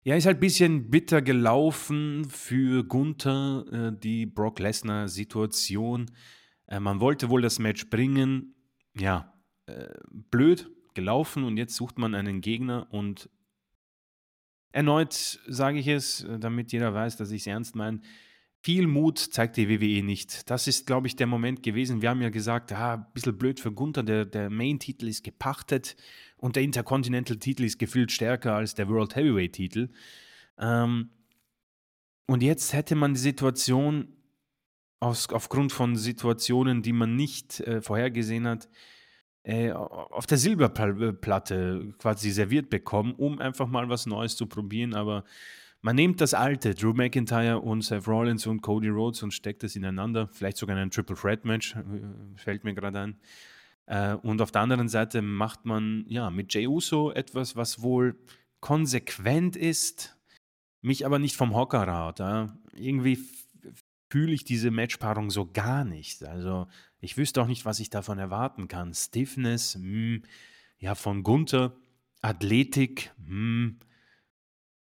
ja, ist halt ein bisschen bitter gelaufen für Gunther, äh, die Brock Lesnar-Situation. Äh, man wollte wohl das Match bringen. Ja, äh, blöd gelaufen und jetzt sucht man einen Gegner und erneut sage ich es, äh, damit jeder weiß, dass ich es ernst meine. Viel Mut zeigt die WWE nicht. Das ist, glaube ich, der Moment gewesen. Wir haben ja gesagt, ah, ein bisschen blöd für Gunther, der, der Main-Titel ist gepachtet und der Intercontinental-Titel ist gefühlt stärker als der World Heavyweight-Titel. Ähm, und jetzt hätte man die Situation aus, aufgrund von Situationen, die man nicht äh, vorhergesehen hat, äh, auf der Silberplatte quasi serviert bekommen, um einfach mal was Neues zu probieren. Aber man nimmt das alte, Drew McIntyre und Seth Rollins und Cody Rhodes und steckt es ineinander. Vielleicht sogar in ein Triple Threat Match, äh, fällt mir gerade ein. Äh, und auf der anderen Seite macht man ja mit Jey Uso etwas, was wohl konsequent ist, mich aber nicht vom Hocker haut. Ja. Irgendwie fühle ich diese Matchpaarung so gar nicht. Also ich wüsste auch nicht, was ich davon erwarten kann. Stiffness, mh, hm, ja, von Gunther, Athletik, mh, hm,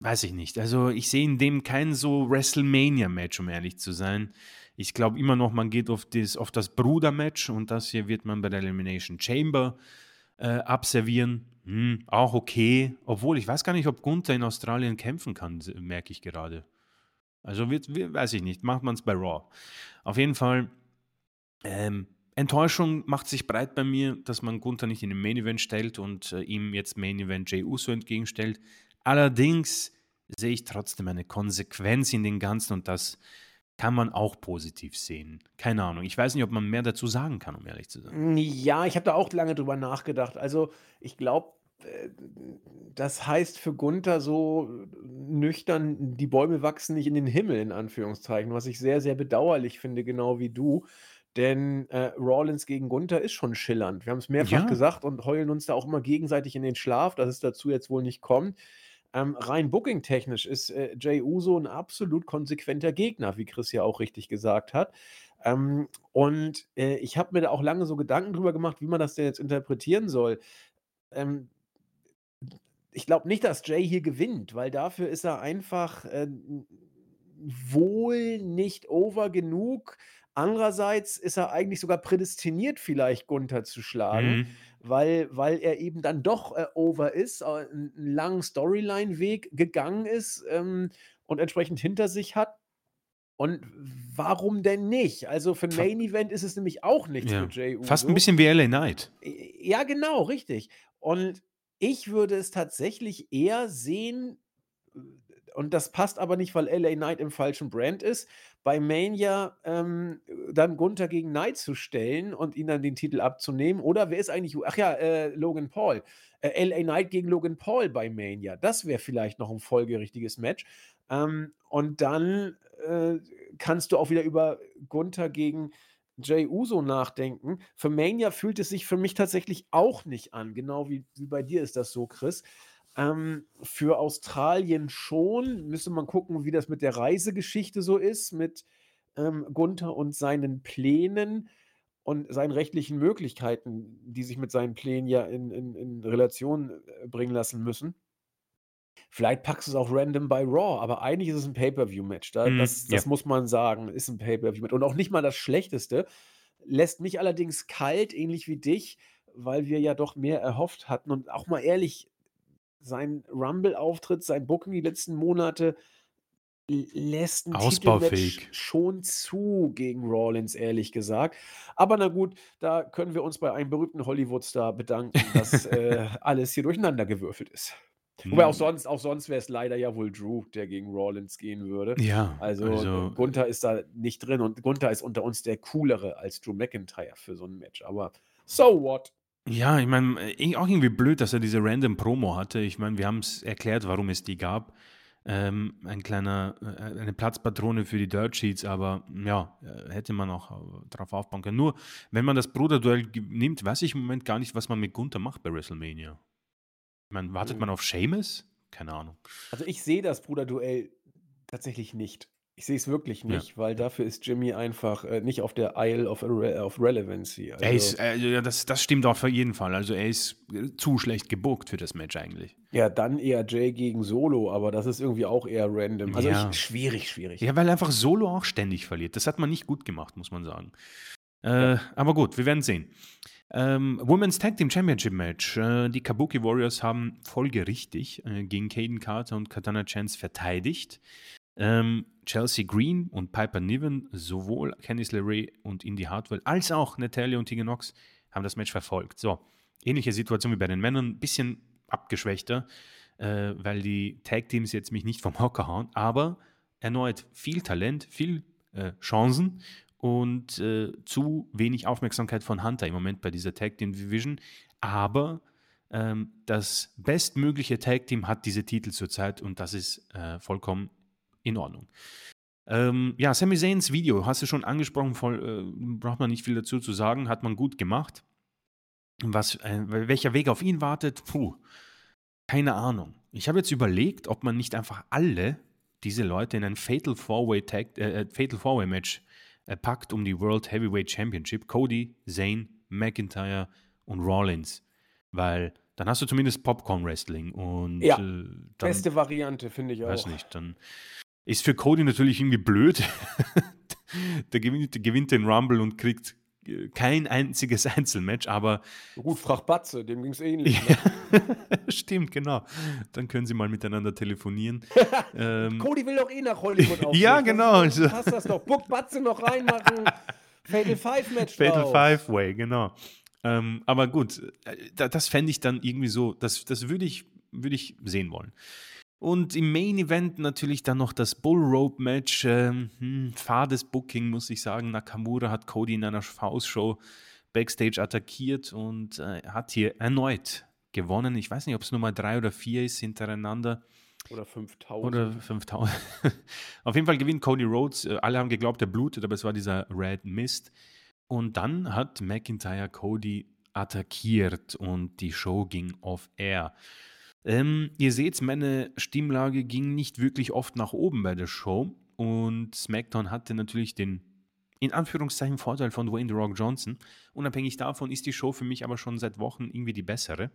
weiß ich nicht. Also ich sehe in dem kein so WrestleMania-Match, um ehrlich zu sein. Ich glaube immer noch, man geht auf das, auf das Bruder-Match und das hier wird man bei der Elimination Chamber äh, abservieren. Hm, auch okay. Obwohl, ich weiß gar nicht, ob Gunther in Australien kämpfen kann, merke ich gerade. Also wird, weiß ich nicht, macht man es bei Raw. Auf jeden Fall, ähm, Enttäuschung macht sich breit bei mir, dass man Gunther nicht in den Main Event stellt und äh, ihm jetzt Main Event Jey Uso entgegenstellt. Allerdings sehe ich trotzdem eine Konsequenz in den Ganzen und das kann man auch positiv sehen. Keine Ahnung. Ich weiß nicht, ob man mehr dazu sagen kann, um ehrlich zu sein. Ja, ich habe da auch lange drüber nachgedacht. Also ich glaube, das heißt für Gunther so nüchtern, die Bäume wachsen nicht in den Himmel, in Anführungszeichen, was ich sehr, sehr bedauerlich finde, genau wie du. Denn äh, Rawlins gegen Gunther ist schon schillernd. Wir haben es mehrfach ja. gesagt und heulen uns da auch immer gegenseitig in den Schlaf, dass es dazu jetzt wohl nicht kommt. Ähm, rein booking-technisch ist äh, Jay Uso ein absolut konsequenter Gegner, wie Chris ja auch richtig gesagt hat. Ähm, und äh, ich habe mir da auch lange so Gedanken drüber gemacht, wie man das denn jetzt interpretieren soll. Ähm, ich glaube nicht, dass Jay hier gewinnt, weil dafür ist er einfach äh, wohl nicht over genug. Andererseits ist er eigentlich sogar prädestiniert, vielleicht Gunther zu schlagen, mhm. weil, weil er eben dann doch äh, over ist, äh, einen langen Storyline-Weg gegangen ist ähm, und entsprechend hinter sich hat. Und warum denn nicht? Also für ein Main Event ist es nämlich auch nichts ja. für Jay Uso. Fast ein bisschen wie LA Knight. Ja, genau, richtig. Und ich würde es tatsächlich eher sehen, äh, und das passt aber nicht, weil LA Knight im falschen Brand ist, bei Mania ähm, dann Gunther gegen Knight zu stellen und ihn dann den Titel abzunehmen. Oder wer ist eigentlich, ach ja, äh, Logan Paul. Äh, LA Knight gegen Logan Paul bei Mania. Das wäre vielleicht noch ein folgerichtiges Match. Ähm, und dann äh, kannst du auch wieder über Gunther gegen Jay Uso nachdenken. Für Mania fühlt es sich für mich tatsächlich auch nicht an. Genau wie, wie bei dir ist das so, Chris. Ähm, für Australien schon. Müsste man gucken, wie das mit der Reisegeschichte so ist, mit ähm, Gunther und seinen Plänen und seinen rechtlichen Möglichkeiten, die sich mit seinen Plänen ja in, in, in Relation äh, bringen lassen müssen. Vielleicht packst du es auch random bei Raw, aber eigentlich ist es ein Pay-per-view-Match. Da, Mhm, das das ja. muss man sagen, ist ein Pay-per-view-Match. Und auch nicht mal das Schlechteste. Lässt mich allerdings kalt, ähnlich wie dich, weil wir ja doch mehr erhofft hatten. Und auch mal ehrlich, sein Rumble-Auftritt, sein Booking die letzten Monate lässt ein Titelmatch schon zu gegen Rollins, ehrlich gesagt. Aber na gut, da können wir uns bei einem berühmten Hollywood-Star bedanken, dass äh, alles hier durcheinander gewürfelt Wobei auch hm. sonst, auch sonst wäre es leider ja wohl Drew, der gegen Rollins gehen würde. Ja, Also, also Gunther ist da nicht drin und Gunther ist unter uns der coolere als Drew McIntyre für so ein Match. Aber so what? Ja, ich meine, äh, auch irgendwie blöd, dass er diese random Promo hatte. Ich meine, wir haben es erklärt, warum es die gab. Ähm, ein kleiner, äh, eine Platzpatrone für die Dirt Sheets, aber ja, äh, hätte man auch drauf aufbauen können. Nur, wenn man das Bruderduell nimmt, weiß ich im Moment gar nicht, was man mit Gunther macht bei WrestleMania. Meine, wartet man auf Seamus? Keine Ahnung. Also ich sehe das Bruderduell Tatsächlich nicht. Ich sehe es wirklich Ja. nicht, weil dafür ist Jimmy einfach, äh, nicht auf der Isle of Irre of Relevancy. Er ist, Also äh, ja, das, das stimmt auf jeden Fall. Also er ist äh, zu schlecht gebuckt für das Match eigentlich. ja, dann eher Jay gegen Solo, aber das ist irgendwie auch eher random. Also Ja. ich schwierig, schwierig. Ja, weil einfach Solo auch ständig verliert. Das hat man nicht gut gemacht, muss man sagen. Äh, Aber gut, wir werden sehen. Ähm, Women's Tag Team Championship Match. Äh, die Kabuki Warriors haben folgerichtig äh, gegen Caden Carter und Katana Chance verteidigt. Ähm, Chelsea Green und Piper Niven, sowohl Candice LeRae und Indy Hartwell, als auch Natalia und Tegan Knox haben das Match verfolgt. So, ähnliche Situation wie bei den Männern, ein bisschen abgeschwächter, äh, weil die Tag Teams jetzt mich nicht vom Hocker hauen, aber erneut viel Talent, viel äh, Chancen und äh, zu wenig Aufmerksamkeit von Hunter im Moment bei dieser Tag Team Division. Aber ähm, das bestmögliche Tag Team hat diese Titel zurzeit und das ist äh, vollkommen in Ordnung. Ähm, ja, Sami Zayns Video hast du schon angesprochen, voll, äh, braucht man nicht viel dazu zu sagen, hat man gut gemacht. Was, äh, welcher Weg auf ihn wartet, puh, keine Ahnung. Ich habe jetzt überlegt, ob man nicht einfach alle diese Leute in ein Fatal Four-Way Tag- äh, Fatal Four-Way Match äh, packt um die World Heavyweight Championship. Cody, Zayn, McIntyre und Rollins. Weil dann hast du zumindest Popcorn Wrestling und Ja, äh, dann, Beste Variante, finde ich auch. weiß nicht, dann ist für Cody natürlich irgendwie blöd. der, gewinnt, der gewinnt den Rumble und kriegt kein einziges Einzelmatch, aber Gut, frag Batze, dem ging es ähnlich. Ne? stimmt, genau. Dann können sie mal miteinander telefonieren. ähm, Cody will doch eh nach Hollywood auf. Ja, genau, also- Passt das doch. Buck Batze noch reinmachen. Fatal Five Match Fatal drauf. Five Way, genau. Ähm, aber gut, äh, da, das fände ich dann irgendwie so, das, das würde ich, würd ich sehen wollen. Und im Main Event natürlich dann noch das Bull Rope Match. Ähm, hm, fades Booking, muss ich sagen. Nakamura hat Cody in einer Faustshow Backstage attackiert und äh, hat hier erneut gewonnen. Ich weiß nicht, ob es Nummer drei oder vier ist hintereinander. Oder 5000. Oder 5000. Auf jeden Fall gewinnt Cody Rhodes. Äh, Alle haben geglaubt, er blutet, aber es war dieser Red Mist. Und dann hat McIntyre Cody attackiert und die Show ging off air. Ähm, ihr seht, meine Stimmlage ging nicht wirklich oft nach oben bei der Show und SmackDown hatte natürlich den in Anführungszeichen Vorteil von Dwayne The Rock Johnson. Unabhängig davon ist die Show für mich aber schon seit Wochen irgendwie die bessere.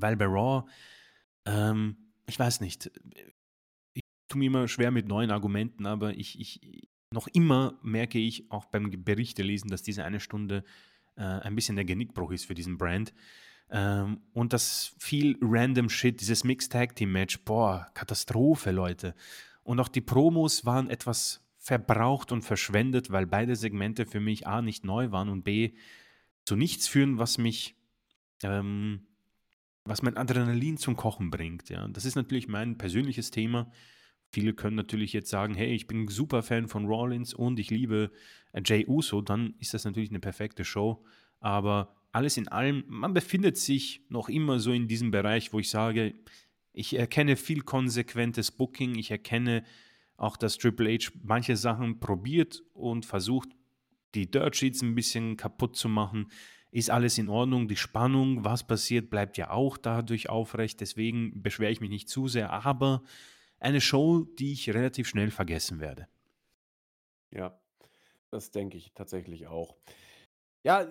Weil bei Raw, ähm, ich weiß nicht, ich tue mir immer schwer mit neuen Argumenten, aber ich, ich noch immer merke ich auch beim Berichte lesen, dass diese eine Stunde äh, ein bisschen der Genickbruch ist für diesen Brand. Ähm, und das viel random Shit, dieses Mixed Tag Team Match, boah, Katastrophe, Leute. Und auch die Promos waren etwas verbraucht und verschwendet, weil beide Segmente für mich A nicht neu waren und B zu nichts führen, was mich, ähm, was mein Adrenalin zum Kochen bringt. Ja. Das ist natürlich mein persönliches Thema. Viele können natürlich jetzt sagen, hey, ich bin super Fan von Rollins und ich liebe Jay Uso, dann ist das natürlich eine perfekte Show. Aber alles in allem, man befindet sich noch immer so in diesem Bereich, wo ich sage, ich erkenne viel konsequentes Booking, ich erkenne auch, dass Triple H manche Sachen probiert und versucht, die Dirt Sheets ein bisschen kaputt zu machen. Ist alles in Ordnung? Die Spannung, was passiert, bleibt ja auch dadurch aufrecht. Deswegen beschwere ich mich nicht zu sehr. Aber eine Show, die ich relativ schnell vergessen werde. Ja, das denke ich tatsächlich auch. Ja,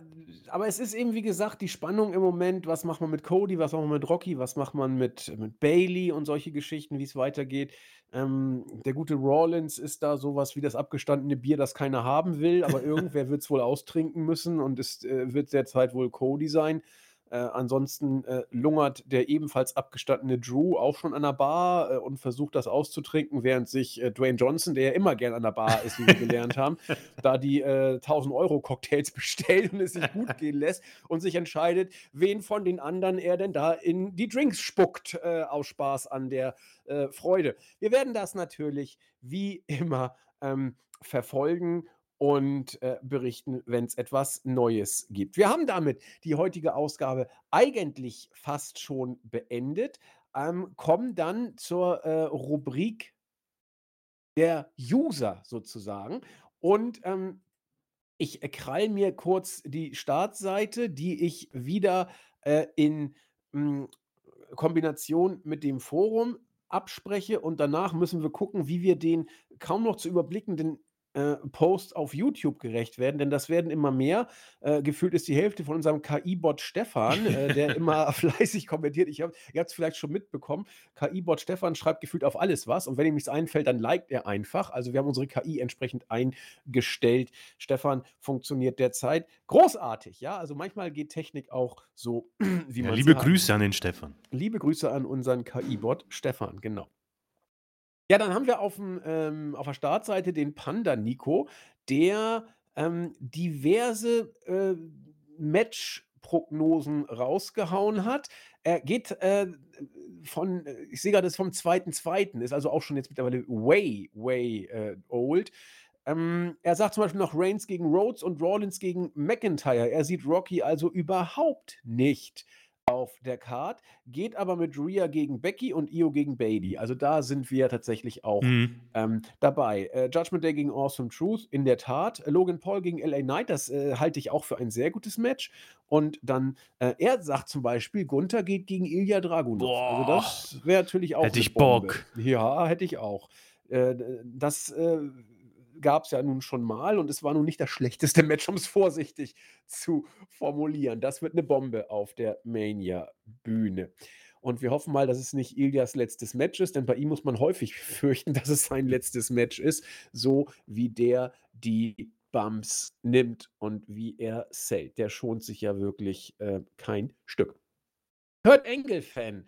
aber es ist eben, wie gesagt, die Spannung im Moment. Was macht man mit Cody? Was macht man mit Rocky? Was macht man mit, mit Bailey und solche Geschichten, wie es weitergeht? Ähm, der gute Rollins ist da sowas wie das abgestandene Bier, das keiner haben will, aber irgendwer wird es wohl austrinken müssen und es äh, wird derzeit wohl Cody sein. Äh, ansonsten äh, lungert der ebenfalls abgestandene Drew auch schon an der Bar äh, und versucht das auszutrinken, während sich äh, Dwayne Johnson, der ja immer gern an der Bar ist, wie wir gelernt haben, da die äh, 1000-Euro-Cocktails bestellt und es sich gut gehen lässt und sich entscheidet, wen von den anderen er denn da in die Drinks spuckt, äh, aus Spaß an der äh, Freude. Wir werden das natürlich wie immer ähm, verfolgen und äh, berichten, wenn es etwas Neues gibt. Wir haben damit die heutige Ausgabe eigentlich fast schon beendet, ähm, kommen dann zur äh, Rubrik der User sozusagen. Und ähm, ich äh, krall mir kurz die Startseite, die ich wieder äh, in mh, Kombination mit dem Forum abspreche und danach müssen wir gucken, wie wir den kaum noch zu überblickenden äh, Posts auf YouTube gerecht werden, denn das werden immer mehr. Äh, gefühlt ist die Hälfte von unserem KI-Bot Stefan, äh, der immer fleißig kommentiert. Ich hab, ihr habt es vielleicht schon mitbekommen. KI-Bot Stefan schreibt gefühlt auf alles was und wenn ihm nichts einfällt, dann liked er einfach. Also wir haben unsere KI entsprechend eingestellt. Stefan funktioniert derzeit großartig, ja. Also manchmal geht Technik auch so, wie Ja, man liebe sagt. Grüße an den Stefan. Liebe Grüße an unseren KI-Bot Stefan, genau. Ja, dann haben wir auf'm ähm, auf der Startseite den Panda Nico, der, ähm, diverse, äh, Matchprognosen rausgehauen hat. Er geht, äh, von äh, ich sehe grad, ist vom 2.2., ist also auch schon jetzt mittlerweile way, way, äh, old. Ähm, er sagt zum Beispiel noch Reigns gegen Rhodes und Rollins gegen McIntyre. Er sieht Rocky also überhaupt nicht auf der Card, geht aber mit Rhea gegen Becky und Io gegen Bayley. Also da sind wir tatsächlich auch, Mhm. ähm, dabei. Äh, Judgment Day gegen Awesome Truth, in der Tat. Logan Paul gegen LA Knight, das, äh, halte ich auch für ein sehr gutes Match. Und dann, äh, er sagt zum Beispiel, Gunther geht gegen Ilja Dragunov. Also Boah. das wäre natürlich auch Hätte ich Bombe. Bock. Ja, hätte ich auch. Äh, das, äh, gab's ja nun schon mal und es war nun nicht das schlechteste Match, um's vorsichtig zu formulieren. Das wird 'ne Bombe auf der Mania-Bühne. Und wir hoffen mal, dass es nicht Iljas letztes Match ist, denn bei ihm muss man häufig fürchten, dass es sein letztes Match ist, so wie der die Bumps nimmt und wie er sellt. Der schont sich ja wirklich, äh, kein Stück. Kurt Angle-Fan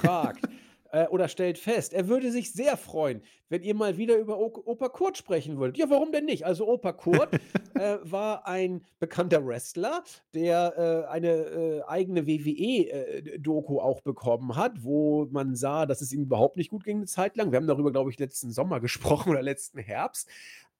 fragt, äh, oder stellt fest, er würde sich sehr freuen, wenn ihr mal wieder über Ok Opa Kurt sprechen würdet. Ja, warum denn nicht? Also Opa Kurt, äh, war ein bekannter Wrestler, der, äh, eine, äh, eigene WWE, äh, auch bekommen hat, wo man sah, dass es ihm überhaupt nicht gut ging 'ne Zeit lang. Wir haben darüber, glaube ich, letzten Sommer gesprochen oder letzten Herbst.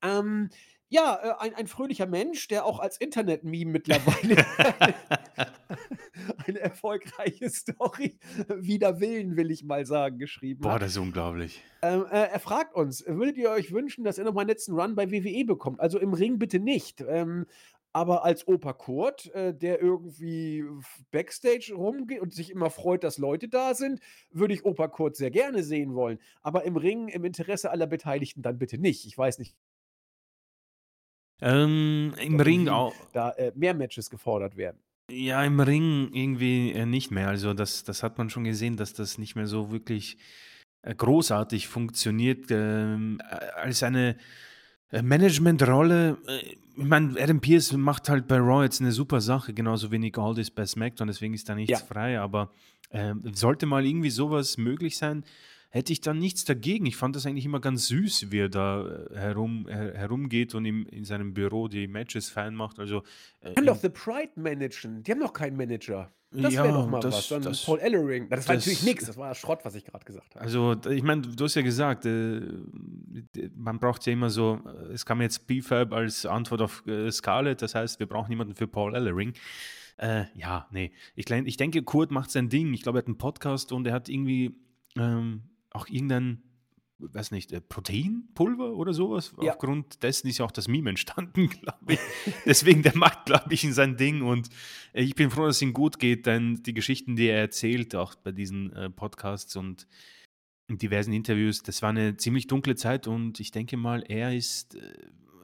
Ähm, ja, ein ein fröhlicher Mensch, der auch als Internet-Meme mittlerweile eine erfolgreiche Story wider Willen, will ich mal sagen, geschrieben Boah, hat. das ist unglaublich. Ähm, äh, er fragt uns: „Würdet ihr euch wünschen, dass er noch mal 'n letzten Run bei WWE bekommt? Also, im Ring bitte nicht, ähm, aber als Opa Kurt, äh, der irgendwie Backstage rumgeht und sich immer freut, dass Leute da sind, würde ich Opa Kurt sehr gerne sehen wollen. Aber im Ring im Interesse aller Beteiligten dann bitte nicht.“ Ich weiß nicht Ähm, im Ring Wien au da, äh, mehr Matches gefordert werden. Ja, im Ring irgendwie, äh, nicht mehr. Also, das das hat man schon gesehen, dass das nicht mehr so wirklich, äh, großartig funktioniert, ähm, a als eine, äh, Managementrolle. Äh, ich meine, Adam Pearce macht halt bei Raw jetzt 'ne super Sache, genauso wie Nick Aldis bei SmackDown, deswegen ist da nichts Ja. frei. Aber, ähm, sollte mal irgendwie so was möglich sein, hätte ich da nichts dagegen. Ich fand das eigentlich immer ganz süß, wie er da, äh, herum her herumgeht und im in seinem Büro die Matches fein macht. Also, äh, Kann doch The Pride managen. Die haben doch keinen Manager. Das wäre doch Ja, mal was. das Dann das Paul Ellering. Das war natürlich nix. Das war ja Schrott, was ich grad gesagt habe. Also, ich meine, du hast ja gesagt, äh, man braucht ja immer so äh, es kam jetzt B-Fab als Antwort auf, äh, Scarlett, das heißt, wir brauchen jemanden für Paul Ellering. Äh, ja, ne. Ich ich denke, Kurt macht sein Ding. Ich glaube, er hat 'n Podcast und er hat irgendwie, ähm, auch irgendein, weiß nicht, äh, Proteinpulver oder so was. Ja. Aufgrund dessen ist ja auch das Meme entstanden, glaube ich. Deswegen, der macht, glaube ich, sein Ding und ich bin froh, dass es ihm gut geht, denn die Geschichten, die er erzählt, auch bei diesen, äh, Podcasts und in diversen Interviews, das war 'ne ziemlich dunkle Zeit und ich denke mal, er ist, äh,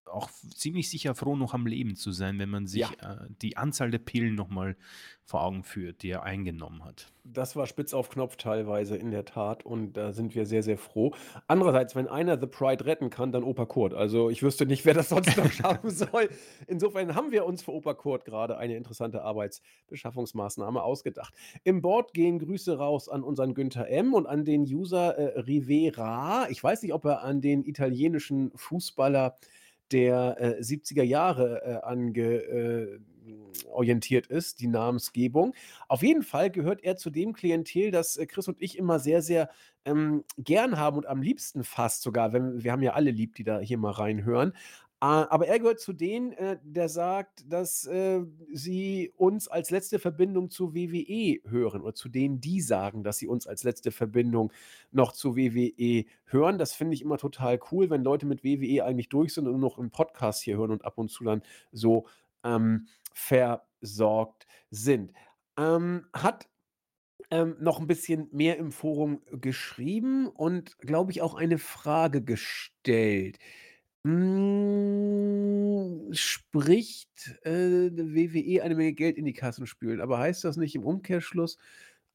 auch ziemlich sicher froh, noch am Leben zu sein, wenn man sich, Ja. äh, die Anzahl der Pillen noch mal vor Augen führt, die er eingenommen hat. Das war spitz auf Knopf teilweise in der Tat und da sind wir sehr, sehr froh. Andererseits, wenn einer The Pride retten kann, dann Opa Kurt. Also, ich wüsste nicht, wer das sonst noch schaffen soll. Insofern haben wir uns für Opa Kurt grade eine interessante Arbeitsbeschaffungsmaßnahme ausgedacht. Im Board gehen Grüße raus an unseren Günther M. und an den User, äh, Rivera. Ich weiß nicht, ob er an den italienischen Fußballer der, äh, 70er Jahre, äh, ange äh, orientiert ist, die Namensgebung. Auf jeden Fall gehört er zu dem Klientel, das, äh, Chris und ich immer sehr, sehr, ähm, gern haben und am liebsten fast sogar, wenn wir haben ja alle lieb, die da hier mal reinhören. Ah, aber er gehört zu denen, äh, der sagt, dass, äh, sie uns als letzte Verbindung zu WWE hören oder zu denen, die sagen, dass sie uns als letzte Verbindung noch zu WWE hören. Das finde ich immer total cool, wenn Leute mit WWE eigentlich durch sind und nur noch 'n Podcast hier hören und ab und zu dann so, ähm, versorgt sind. Ähm, hat ähm, noch ein bisschen mehr im Forum geschrieben und, glaube ich, auch eine Frage gestellt. Hm, spricht, äh, WWE eine Menge Geld in die Kassen spülen, aber heißt das nicht im Umkehrschluss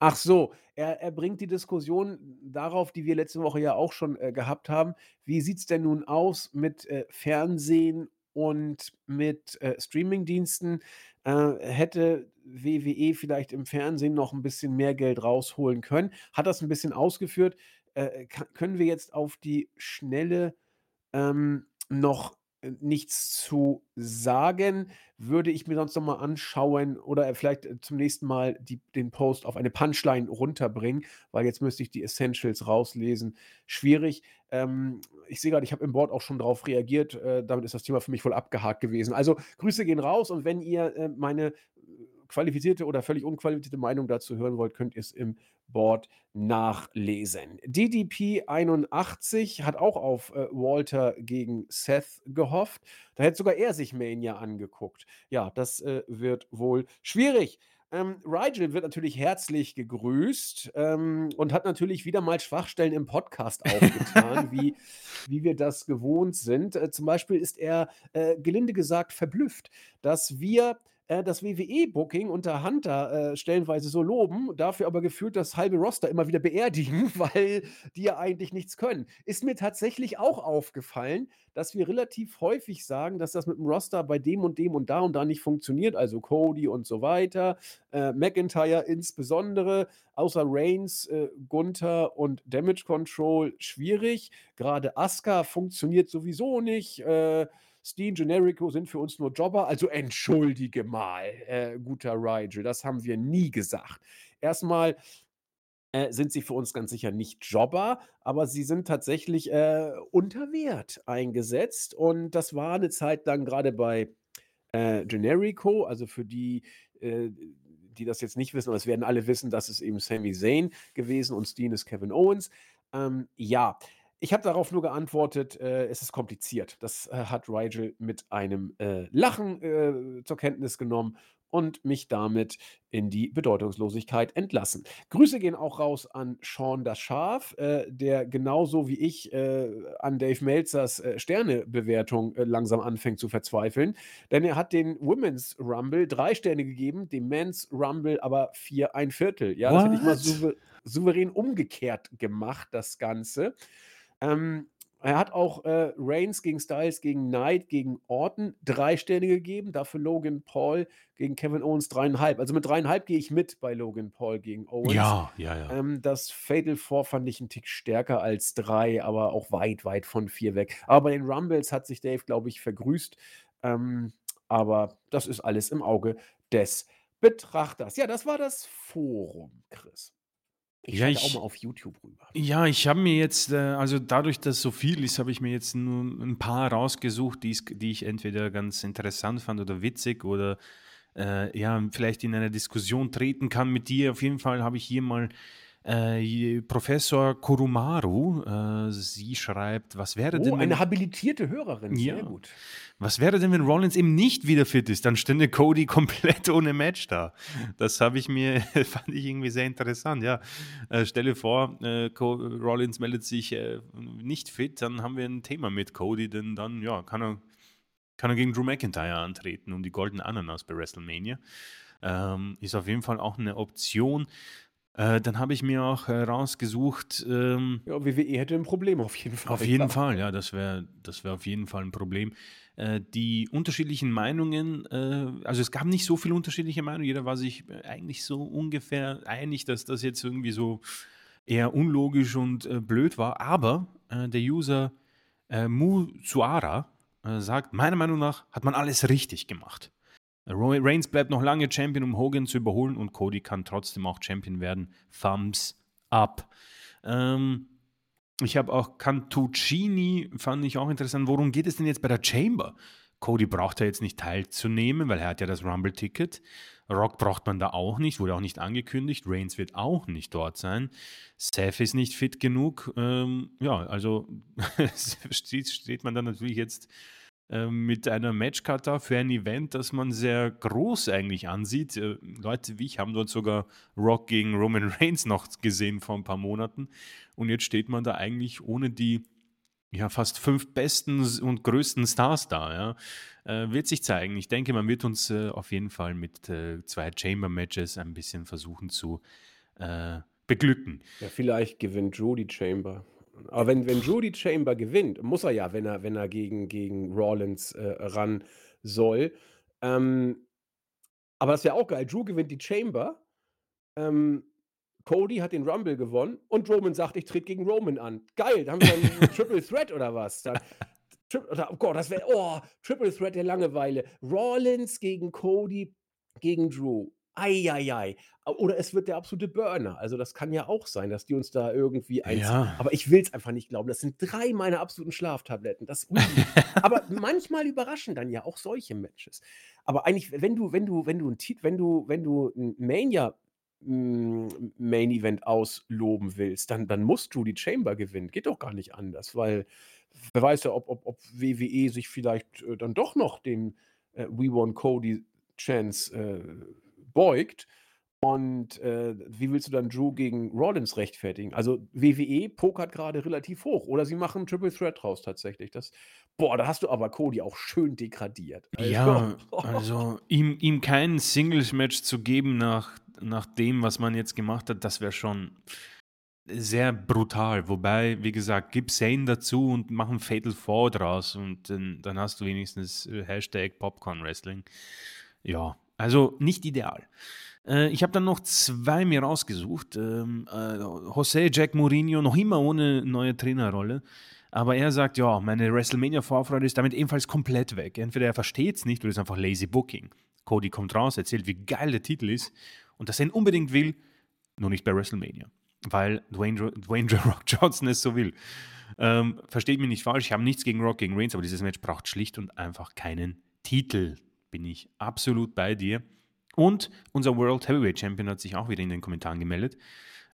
ach so, er er bringt die Diskussion darauf, die wir letzte Woche ja auch schon, äh, gehabt haben. Wie sieht's denn nun aus mit, äh, Fernsehen und mit, äh, Streamingdiensten? Äh, hätte WWE vielleicht im Fernsehen noch ein bisschen mehr Geld rausholen können? Hat das ein bisschen ausgeführt. Äh, ka können wir jetzt auf die Schnelle ähm, noch, äh, nichts zu sagen. Würde ich mir sonst noch mal anschauen oder, äh, vielleicht, äh, zum nächsten Mal die den Post auf eine Punchline runterbringen, weil jetzt müsste ich die Essentials rauslesen. Schwierig. Ähm, ich sehe grade, ich habe im Board auch schon drauf reagiert. Äh, damit ist das Thema für mich wohl abgehakt gewesen. Also, Grüße gehen raus und wenn ihr, äh, meine qualifizierte oder völlig unqualifizierte Meinung dazu hören wollt, könnt ihr es im Board nachlesen. DDP 81 hat auch auf äh, Walter gegen Seth gehofft. Da hätte sogar er sich Mania angeguckt. Ja, das äh, wird wohl schwierig. Ähm, Rigel wird natürlich herzlich gegrüßt ähm, und hat natürlich wieder mal Schwachstellen im Podcast aufgetan, wie, wie wir das gewohnt sind. Äh, zum Beispiel ist er äh, gelinde gesagt verblüfft, dass wir äh, das WWE-Booking unter Hunter äh, stellenweise so loben, dafür aber gefühlt das halbe Roster immer wieder beerdigen, weil die ja eigentlich nichts können. Ist mir tatsächlich auch aufgefallen, dass wir relativ häufig sagen, dass das mit dem Roster bei dem und dem und da und da nicht funktioniert, also Cody und so weiter, äh, McIntyre insbesondere, außer Reigns, äh, Gunther und Damage Control schwierig. Gerade Asuka funktioniert sowieso nicht. Äh, Steen, Generico sind für uns nur Jobber, also entschuldige mal, äh, guter Rigel, das haben wir nie gesagt. Erstmal äh, sind sie für uns ganz sicher nicht Jobber, aber sie sind tatsächlich äh, unter Wert eingesetzt und das war eine Zeit lang gerade bei äh, Generico, also für die, äh, die das jetzt nicht wissen, aber es werden alle wissen, das ist eben Sami Zayn gewesen und Steen ist Kevin Owens. Ähm, ja, ich habe darauf nur geantwortet, äh, es ist kompliziert. Das äh, hat Rigel mit einem äh, Lachen äh, zur Kenntnis genommen und mich damit in die Bedeutungslosigkeit entlassen. Grüße gehen auch raus an Sean das Schaf, äh, der genauso wie ich äh, an Dave Melzers Sternebewertung langsam anfängt zu verzweifeln. Denn er hat den Women's Rumble drei Sterne gegeben, dem Men's Rumble aber vier ein Viertel. Ja, das hätte ich mal souver souverän umgekehrt gemacht, das Ganze. Ähm, er hat auch äh, Reigns gegen Styles, gegen Knight, gegen Orton drei Sterne gegeben, dafür Logan Paul gegen Kevin Owens dreieinhalb. Also mit dreieinhalb gehe ich mit bei Logan Paul gegen Owens. Ja, ja, ja. Ähm, das Fatal Four fand ich einen Tick stärker als drei, aber auch weit, weit von vier weg. Aber bei den Rumbles hat sich Dave, glaube ich, vergrüßt. Ähm, aber das ist alles im Auge des Betrachters. Ja, das war das Forum, Chris. Ich Ja, schalte auch mal ich auf YouTube rüber. ja, ich habe mir jetzt, äh, also dadurch, dass so viel ist, habe ich mir jetzt nur ein paar rausgesucht, die's die ich entweder ganz interessant fand oder witzig oder, äh, ja, vielleicht in eine Diskussion treten kann mit dir. Auf jeden Fall habe ich hier mal äh, Professor Kurumaru, äh, sie schreibt, was wäre Oh, denn, eine wenn, habilitierte Hörerin, sehr ja, gut. was wäre denn, wenn Rollins eben nicht wieder fit ist? Dann stünde Cody komplett ohne Match da. Das habe ich mir, fand ich irgendwie sehr interessant, ja. Äh, stelle vor, äh, Rollins meldet sich äh, nicht fit, dann haben wir ein Thema mit Cody, denn dann, ja, kann er, kann er gegen Drew McIntyre antreten um die goldene Ananas bei WrestleMania. Ähm, ist auf jeden Fall auch eine Option. Äh, dann habe ich mir auch äh, rausgesucht, ähm, Ja, WWE hätte ein Problem auf jeden auf Fall jeden gehabt. Fall, ja, das wäre das wär auf jeden Fall ein Problem. Äh, die unterschiedlichen Meinungen, äh, also es gab nicht so viele unterschiedliche Meinungen, jeder war sich äh, eigentlich so ungefähr einig, dass das jetzt irgendwie so eher unlogisch und äh, blöd war, aber der User äh, Mu Suara sagt, meiner Meinung nach hat man alles richtig gemacht. Reigns bleibt noch lange Champion, um Hogan zu überholen und Cody kann trotzdem auch Champion werden. Thumbs up. Ähm, ich habe auch Cantuccini, fand ich auch interessant. Worum geht es denn jetzt bei der Chamber? Cody braucht da jetzt nicht teilzunehmen, weil er hat ja das Rumble-Ticket. Rock braucht man da auch nicht, wurde auch nicht angekündigt. Reigns wird auch nicht dort sein. Seth ist nicht fit genug. Ähm, ja, also steht, man dann natürlich jetzt mit einer Matchcard da für ein Event, das man sehr groß eigentlich ansieht. Äh, Leute wie ich haben dort sogar Rock gegen Roman Reigns noch gesehen vor ein paar Monaten. Und jetzt steht man da eigentlich ohne die ja, fast fünf besten und größten Stars da. Ja. Äh, wird sich zeigen. Ich denke, man wird uns äh, auf jeden Fall mit äh, zwei Chamber-Matches ein bisschen versuchen zu äh, beglücken. Ja, vielleicht gewinnt Drew die Chamber. Aber wenn, wenn Drew die Chamber gewinnt, muss er ja, wenn er, wenn er gegen, gegen Rollins äh, ran soll. Ähm, aber das wäre auch geil. Drew gewinnt die Chamber. Ähm, Cody hat den Rumble gewonnen und Roman sagt, ich trete gegen Roman an. Geil, da haben wir einen Triple Threat oder was? Dann, oh Gott, das wäre, oh, Triple Threat der Langeweile. Rollins gegen Cody gegen Drew. Eieiei. Oder es wird der absolute Burner. Also das kann ja auch sein, dass die uns da irgendwie eins. Ja. Aber ich will es einfach nicht glauben. Das sind drei meiner absoluten Schlaftabletten. Das, aber manchmal überraschen dann ja auch solche Matches. Aber eigentlich, wenn du, wenn du, wenn du ein wenn du, wenn du ein Mania hm, Main Event ausloben willst, dann, dann musst du die Chamber gewinnen. Geht doch gar nicht anders, weil wer weiß ja, ob, ob, ob WWE sich vielleicht äh, dann doch noch dem äh, We Want Cody Chance äh, beugt. Und äh, wie willst du dann Drew gegen Rollins rechtfertigen? Also WWE pokert gerade relativ hoch. Oder sie machen Triple Threat draus tatsächlich. Das, boah, da hast du aber Cody auch schön degradiert. Also, ja, also ihm, ihm kein Singles-Match zu geben nach, nach dem, was man jetzt gemacht hat, das wäre schon sehr brutal. Wobei, wie gesagt, gib Zane dazu und mach ein Fatal Four draus und dann, dann hast du wenigstens äh, Hashtag Popcorn Wrestling. Ja, also nicht ideal. Äh, ich habe dann noch zwei mir rausgesucht. Ähm, äh, José Jack Mourinho, noch immer ohne neue Trainerrolle. Aber er sagt, ja, meine WrestleMania-Vorfreude ist damit ebenfalls komplett weg. Entweder er versteht es nicht oder es ist einfach lazy booking. Cody kommt raus, erzählt, wie geil der Titel ist und dass er ihn unbedingt will, nur nicht bei WrestleMania. Weil Dwayne, Dwayne Rock Johnson es so will. Ähm, versteht mich nicht falsch, ich habe nichts gegen Rock, gegen Reigns, aber dieses Match braucht schlicht und einfach keinen Titel bin ich absolut bei dir. Und unser World Heavyweight Champion hat sich auch wieder in den Kommentaren gemeldet.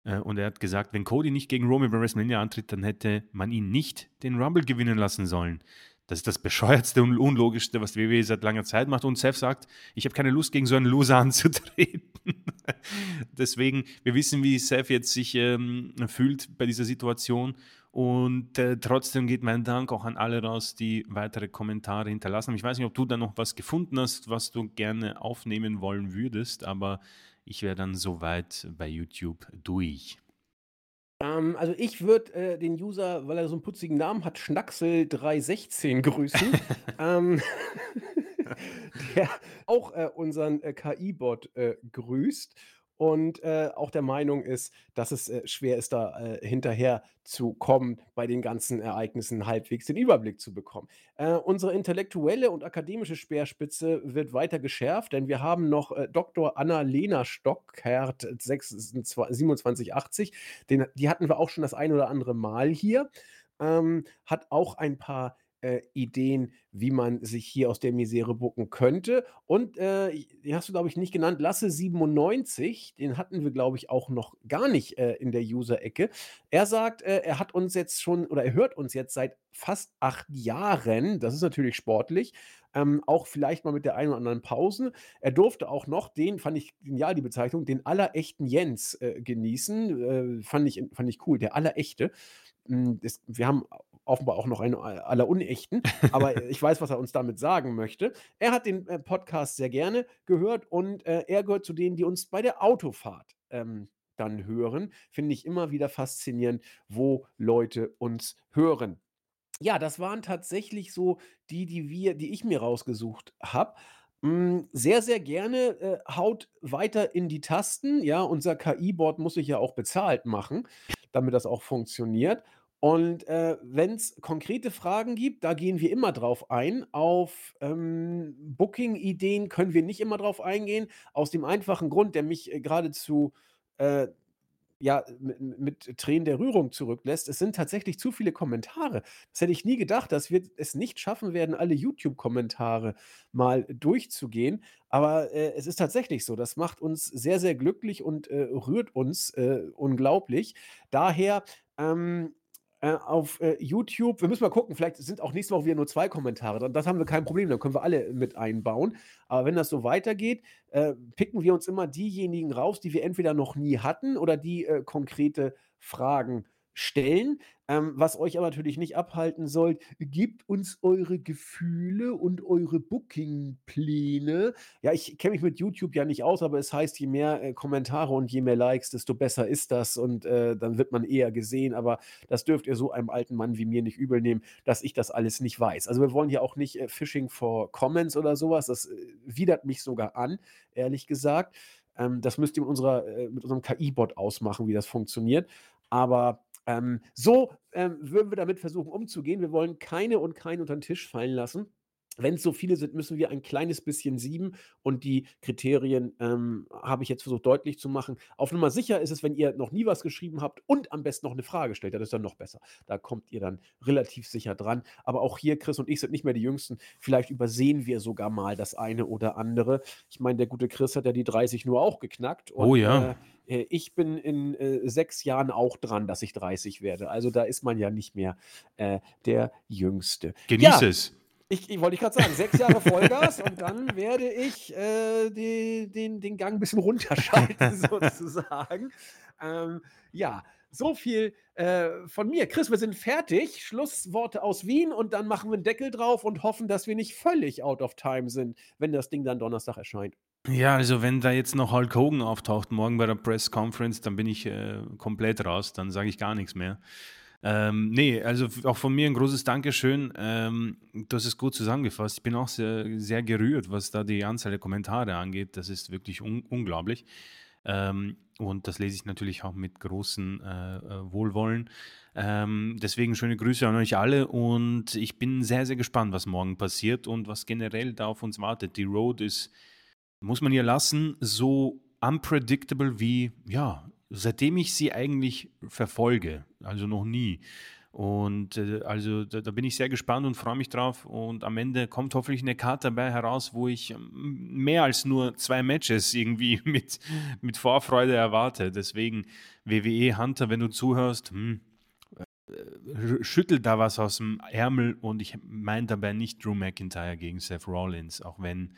Äh, und er hat gesagt, wenn Cody nicht gegen Roman bei WrestleMania antritt, dann hätte man ihn nicht den Rumble gewinnen lassen sollen. Das ist das bescheuertste und unlogischste, was WWE seit langer Zeit macht. Und Seth sagt, ich habe keine Lust, gegen so einen Loser anzutreten. Deswegen, wir wissen, wie Seth jetzt sich ähm, fühlt bei dieser Situation. Und äh, trotzdem geht mein Dank auch an alle raus, die weitere Kommentare hinterlassen. Ich weiß nicht, ob du da noch was gefunden hast, was du gerne aufnehmen wollen würdest, aber ich wäre dann soweit bei YouTube durch. Ähm, also ich würde äh, den User, weil er so einen putzigen Namen hat, Schnacksel316 grüßen. ähm, der auch äh, unseren äh, KI-Bot äh, grüßt und äh, auch der Meinung ist, dass es äh, schwer ist, da äh, hinterher zu kommen, bei den ganzen Ereignissen halbwegs den Überblick zu bekommen. Äh, unsere intellektuelle und akademische Speerspitze wird weiter geschärft, denn wir haben noch äh, Dr. Anna-Lena Stockhert 2780. Den, die hatten wir auch schon das ein oder andere Mal hier. Ähm, hat auch ein paar äh, Ideen, wie man sich hier aus der Misere bucken könnte. Und äh, die hast du, glaube ich, nicht genannt. Lasse 97, den hatten wir, glaube ich, auch noch gar nicht äh, in der User-Ecke. Er sagt, äh, er hat uns jetzt schon oder er hört uns jetzt seit fast acht Jahren. Das ist natürlich sportlich. Ähm, auch vielleicht mal mit der einen oder anderen Pause. Er durfte auch noch den, fand ich genial die Bezeichnung, den allerechten Jens äh, genießen. Äh, fand, ich, fand ich cool, der allerechte. Hm, das, wir haben offenbar auch noch einen aller Unechten, aber ich weiß, was er uns damit sagen möchte. Er hat den äh, Podcast sehr gerne gehört und äh, er gehört zu denen, die uns bei der Autofahrt ähm, dann hören. Finde ich immer wieder faszinierend, wo Leute uns hören. Ja, das waren tatsächlich so die, die wir, die ich mir rausgesucht habe. Hm, sehr, sehr gerne äh, haut weiter in die Tasten. Ja, unser KI-Board muss sich ja auch bezahlt machen, damit das auch funktioniert. Und, äh, wenn es konkrete Fragen gibt, da gehen wir immer drauf ein. Auf, ähm, Booking-Ideen können wir nicht immer drauf eingehen, aus dem einfachen Grund, der mich, äh, geradezu, äh, ja, mit mit Tränen der Rührung zurücklässt. Es sind tatsächlich zu viele Kommentare. Das hätte ich nie gedacht, dass wir es nicht schaffen werden, alle YouTube-Kommentare mal durchzugehen. Aber, äh, es ist tatsächlich so. Das macht uns sehr, sehr glücklich und, äh, rührt uns, äh, unglaublich. Daher, ähm Äh, auf äh, YouTube, wir müssen mal gucken, vielleicht sind auch nächste Woche wieder nur zwei Kommentare dran. Das haben wir kein Problem, dann können wir alle mit einbauen. Aber wenn das so weitergeht, äh, picken wir uns immer diejenigen raus, die wir entweder noch nie hatten oder die äh, konkrete Fragen stellen. Ähm, was euch aber natürlich nicht abhalten soll, gebt uns eure Gefühle und eure Booking-Pläne. Ja, ich kenne mich mit YouTube ja nicht aus, aber es heißt, je mehr äh, Kommentare und je mehr Likes, desto besser ist das und äh, dann wird man eher gesehen. Aber das dürft ihr so einem alten Mann wie mir nicht übel nehmen, dass ich das alles nicht weiß. Also wir wollen hier auch nicht äh, Phishing for Comments oder sowas. Das äh, widert mich sogar an, ehrlich gesagt. Ähm, das müsst ihr mit, unserer, äh, mit unserem KI-Bot ausmachen, wie das funktioniert. Aber ähm, so ähm, würden wir damit versuchen umzugehen. Wir wollen keine und keinen unter den Tisch fallen lassen. Wenn es so viele sind, müssen wir ein kleines bisschen sieben und die Kriterien ähm, habe ich jetzt versucht deutlich zu machen. Auf Nummer sicher ist es, wenn ihr noch nie was geschrieben habt und am besten noch eine Frage stellt, das ist dann noch besser. Da kommt ihr dann relativ sicher dran. Aber auch hier, Chris und ich sind nicht mehr die Jüngsten. Vielleicht übersehen wir sogar mal das eine oder andere. Ich meine, der gute Chris hat ja die 30 nur auch geknackt. Und, oh ja. Äh, äh, ich bin in äh, sechs Jahren auch dran, dass ich 30 werde. Also da ist man ja nicht mehr äh, der Jüngste. Genieß ja. es. Ich, ich wollte gerade sagen, sechs Jahre Vollgas und dann werde ich äh, die, den, den Gang ein bisschen runterschalten, sozusagen. Ähm, ja, so viel äh, von mir. Chris, wir sind fertig. Schlussworte aus Wien und dann machen wir einen Deckel drauf und hoffen, dass wir nicht völlig out of time sind, wenn das Ding dann Donnerstag erscheint. Ja, also wenn da jetzt noch Hulk Hogan auftaucht morgen bei der Press Conference, dann bin ich äh, komplett raus, dann sage ich gar nichts mehr. Ähm, nee, also auch von mir ein großes Dankeschön. Ähm, du hast es gut zusammengefasst. Ich bin auch sehr, sehr gerührt, was da die Anzahl der Kommentare angeht. Das ist wirklich un unglaublich. Ähm, und das lese ich natürlich auch mit großem äh, äh, Wohlwollen. Ähm, deswegen schöne Grüße an euch alle und ich bin sehr, sehr gespannt, was morgen passiert und was generell da auf uns wartet. Die Road ist, muss man ihr lassen, so unpredictable wie, ja, seitdem ich sie eigentlich verfolge, also noch nie. Und äh, also da, da, bin ich sehr gespannt und freue mich drauf. Und am Ende kommt hoffentlich eine Karte dabei heraus, wo ich ähm, mehr als nur zwei Matches irgendwie mit, mit Vorfreude erwarte. Deswegen WWE Hunter, wenn du zuhörst, hm, äh, schüttelt da was aus dem Ärmel und ich meine dabei nicht Drew McIntyre gegen Seth Rollins, auch wenn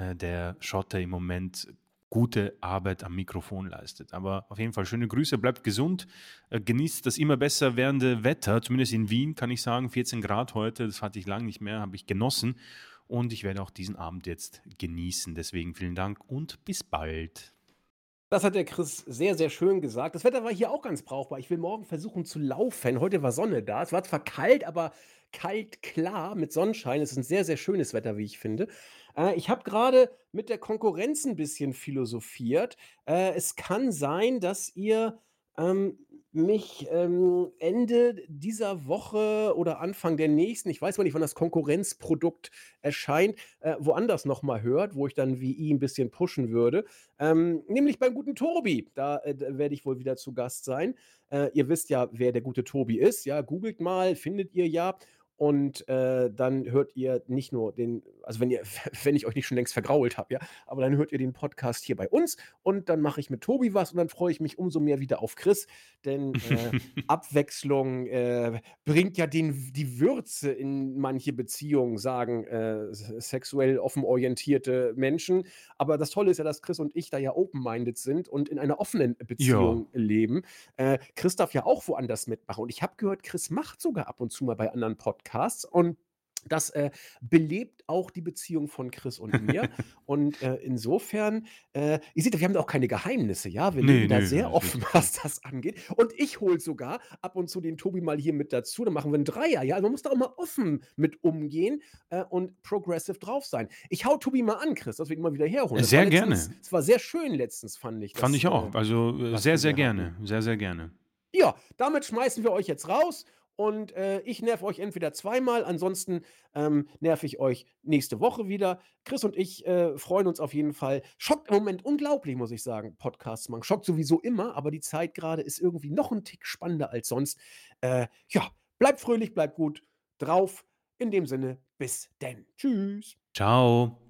äh, der Schotter im Moment gute Arbeit am Mikrofon leistet. Aber auf jeden Fall schöne Grüße, bleibt gesund, äh, genießt das immer besser werdende Wetter, zumindest in Wien kann ich sagen, 14 Grad heute, das hatte ich lange nicht mehr, habe ich genossen und ich werde auch diesen Abend jetzt genießen. Deswegen vielen Dank und bis bald. Das hat der Chris sehr, sehr schön gesagt. Das Wetter war hier auch ganz brauchbar. Ich will morgen versuchen zu laufen. Heute war Sonne da. Es war zwar kalt, aber kalt klar mit Sonnenschein. Es ist ein sehr, sehr schönes Wetter, wie ich finde. Äh, ich habe gerade mit der Konkurrenz ein bisschen philosophiert. Äh, es kann sein, dass ihr ähm, mich ähm, Ende dieser Woche oder Anfang der nächsten, ich weiß mal nicht, wann das Konkurrenzprodukt erscheint, äh, woanders nochmal hört, wo ich dann wie ihn ein bisschen pushen würde. Ähm, nämlich beim guten Tobi. Da, äh, werde ich wohl wieder zu Gast sein. Äh, ihr wisst ja, wer der gute Tobi ist. Ja, googelt mal, findet ihr ja. Und äh, dann hört ihr nicht nur den, also wenn ihr, wenn ich euch nicht schon längst vergrault habe, ja, aber dann hört ihr den Podcast hier bei uns und dann mache ich mit Tobi was und dann freue ich mich umso mehr wieder auf Chris, denn äh, Abwechslung äh, bringt ja den, die Würze in manche Beziehungen, sagen äh, sexuell offen orientierte Menschen. Aber das Tolle ist ja, dass Chris und ich da ja open-minded sind und in einer offenen Beziehung ja. leben. Äh, Chris darf ja auch woanders mitmachen und ich habe gehört, Chris macht sogar ab und zu mal bei anderen Podcasts. Podcasts und das äh, belebt auch die Beziehung von Chris und mir. und äh, insofern, äh, ihr seht, wir haben auch keine Geheimnisse, ja. Wir nee, leben da sehr offen, was das angeht. Und ich hole sogar ab und zu den Tobi mal hier mit dazu. Dann machen wir einen Dreier, ja. Also man muss da auch mal offen mit umgehen äh, und progressive drauf sein. Ich hau Tobi mal an, Chris, dass wir ihn mal wieder herholen. Das sehr gerne. Es war sehr schön letztens, fand ich. Das, fand ich auch. Äh, also äh, sehr, sehr gerne. Hatten. Sehr, sehr gerne. Ja, damit schmeißen wir euch jetzt raus und äh, ich nerv euch entweder zweimal, ansonsten ähm, nerv ich euch nächste Woche wieder. Chris und ich äh, freuen uns auf jeden Fall. Schockt im Moment unglaublich, muss ich sagen, Podcasts machen. Schockt sowieso immer, aber die Zeit gerade ist irgendwie noch ein Tick spannender als sonst. Äh, ja, bleibt fröhlich, bleibt gut drauf. In dem Sinne, bis denn. Tschüss. Ciao.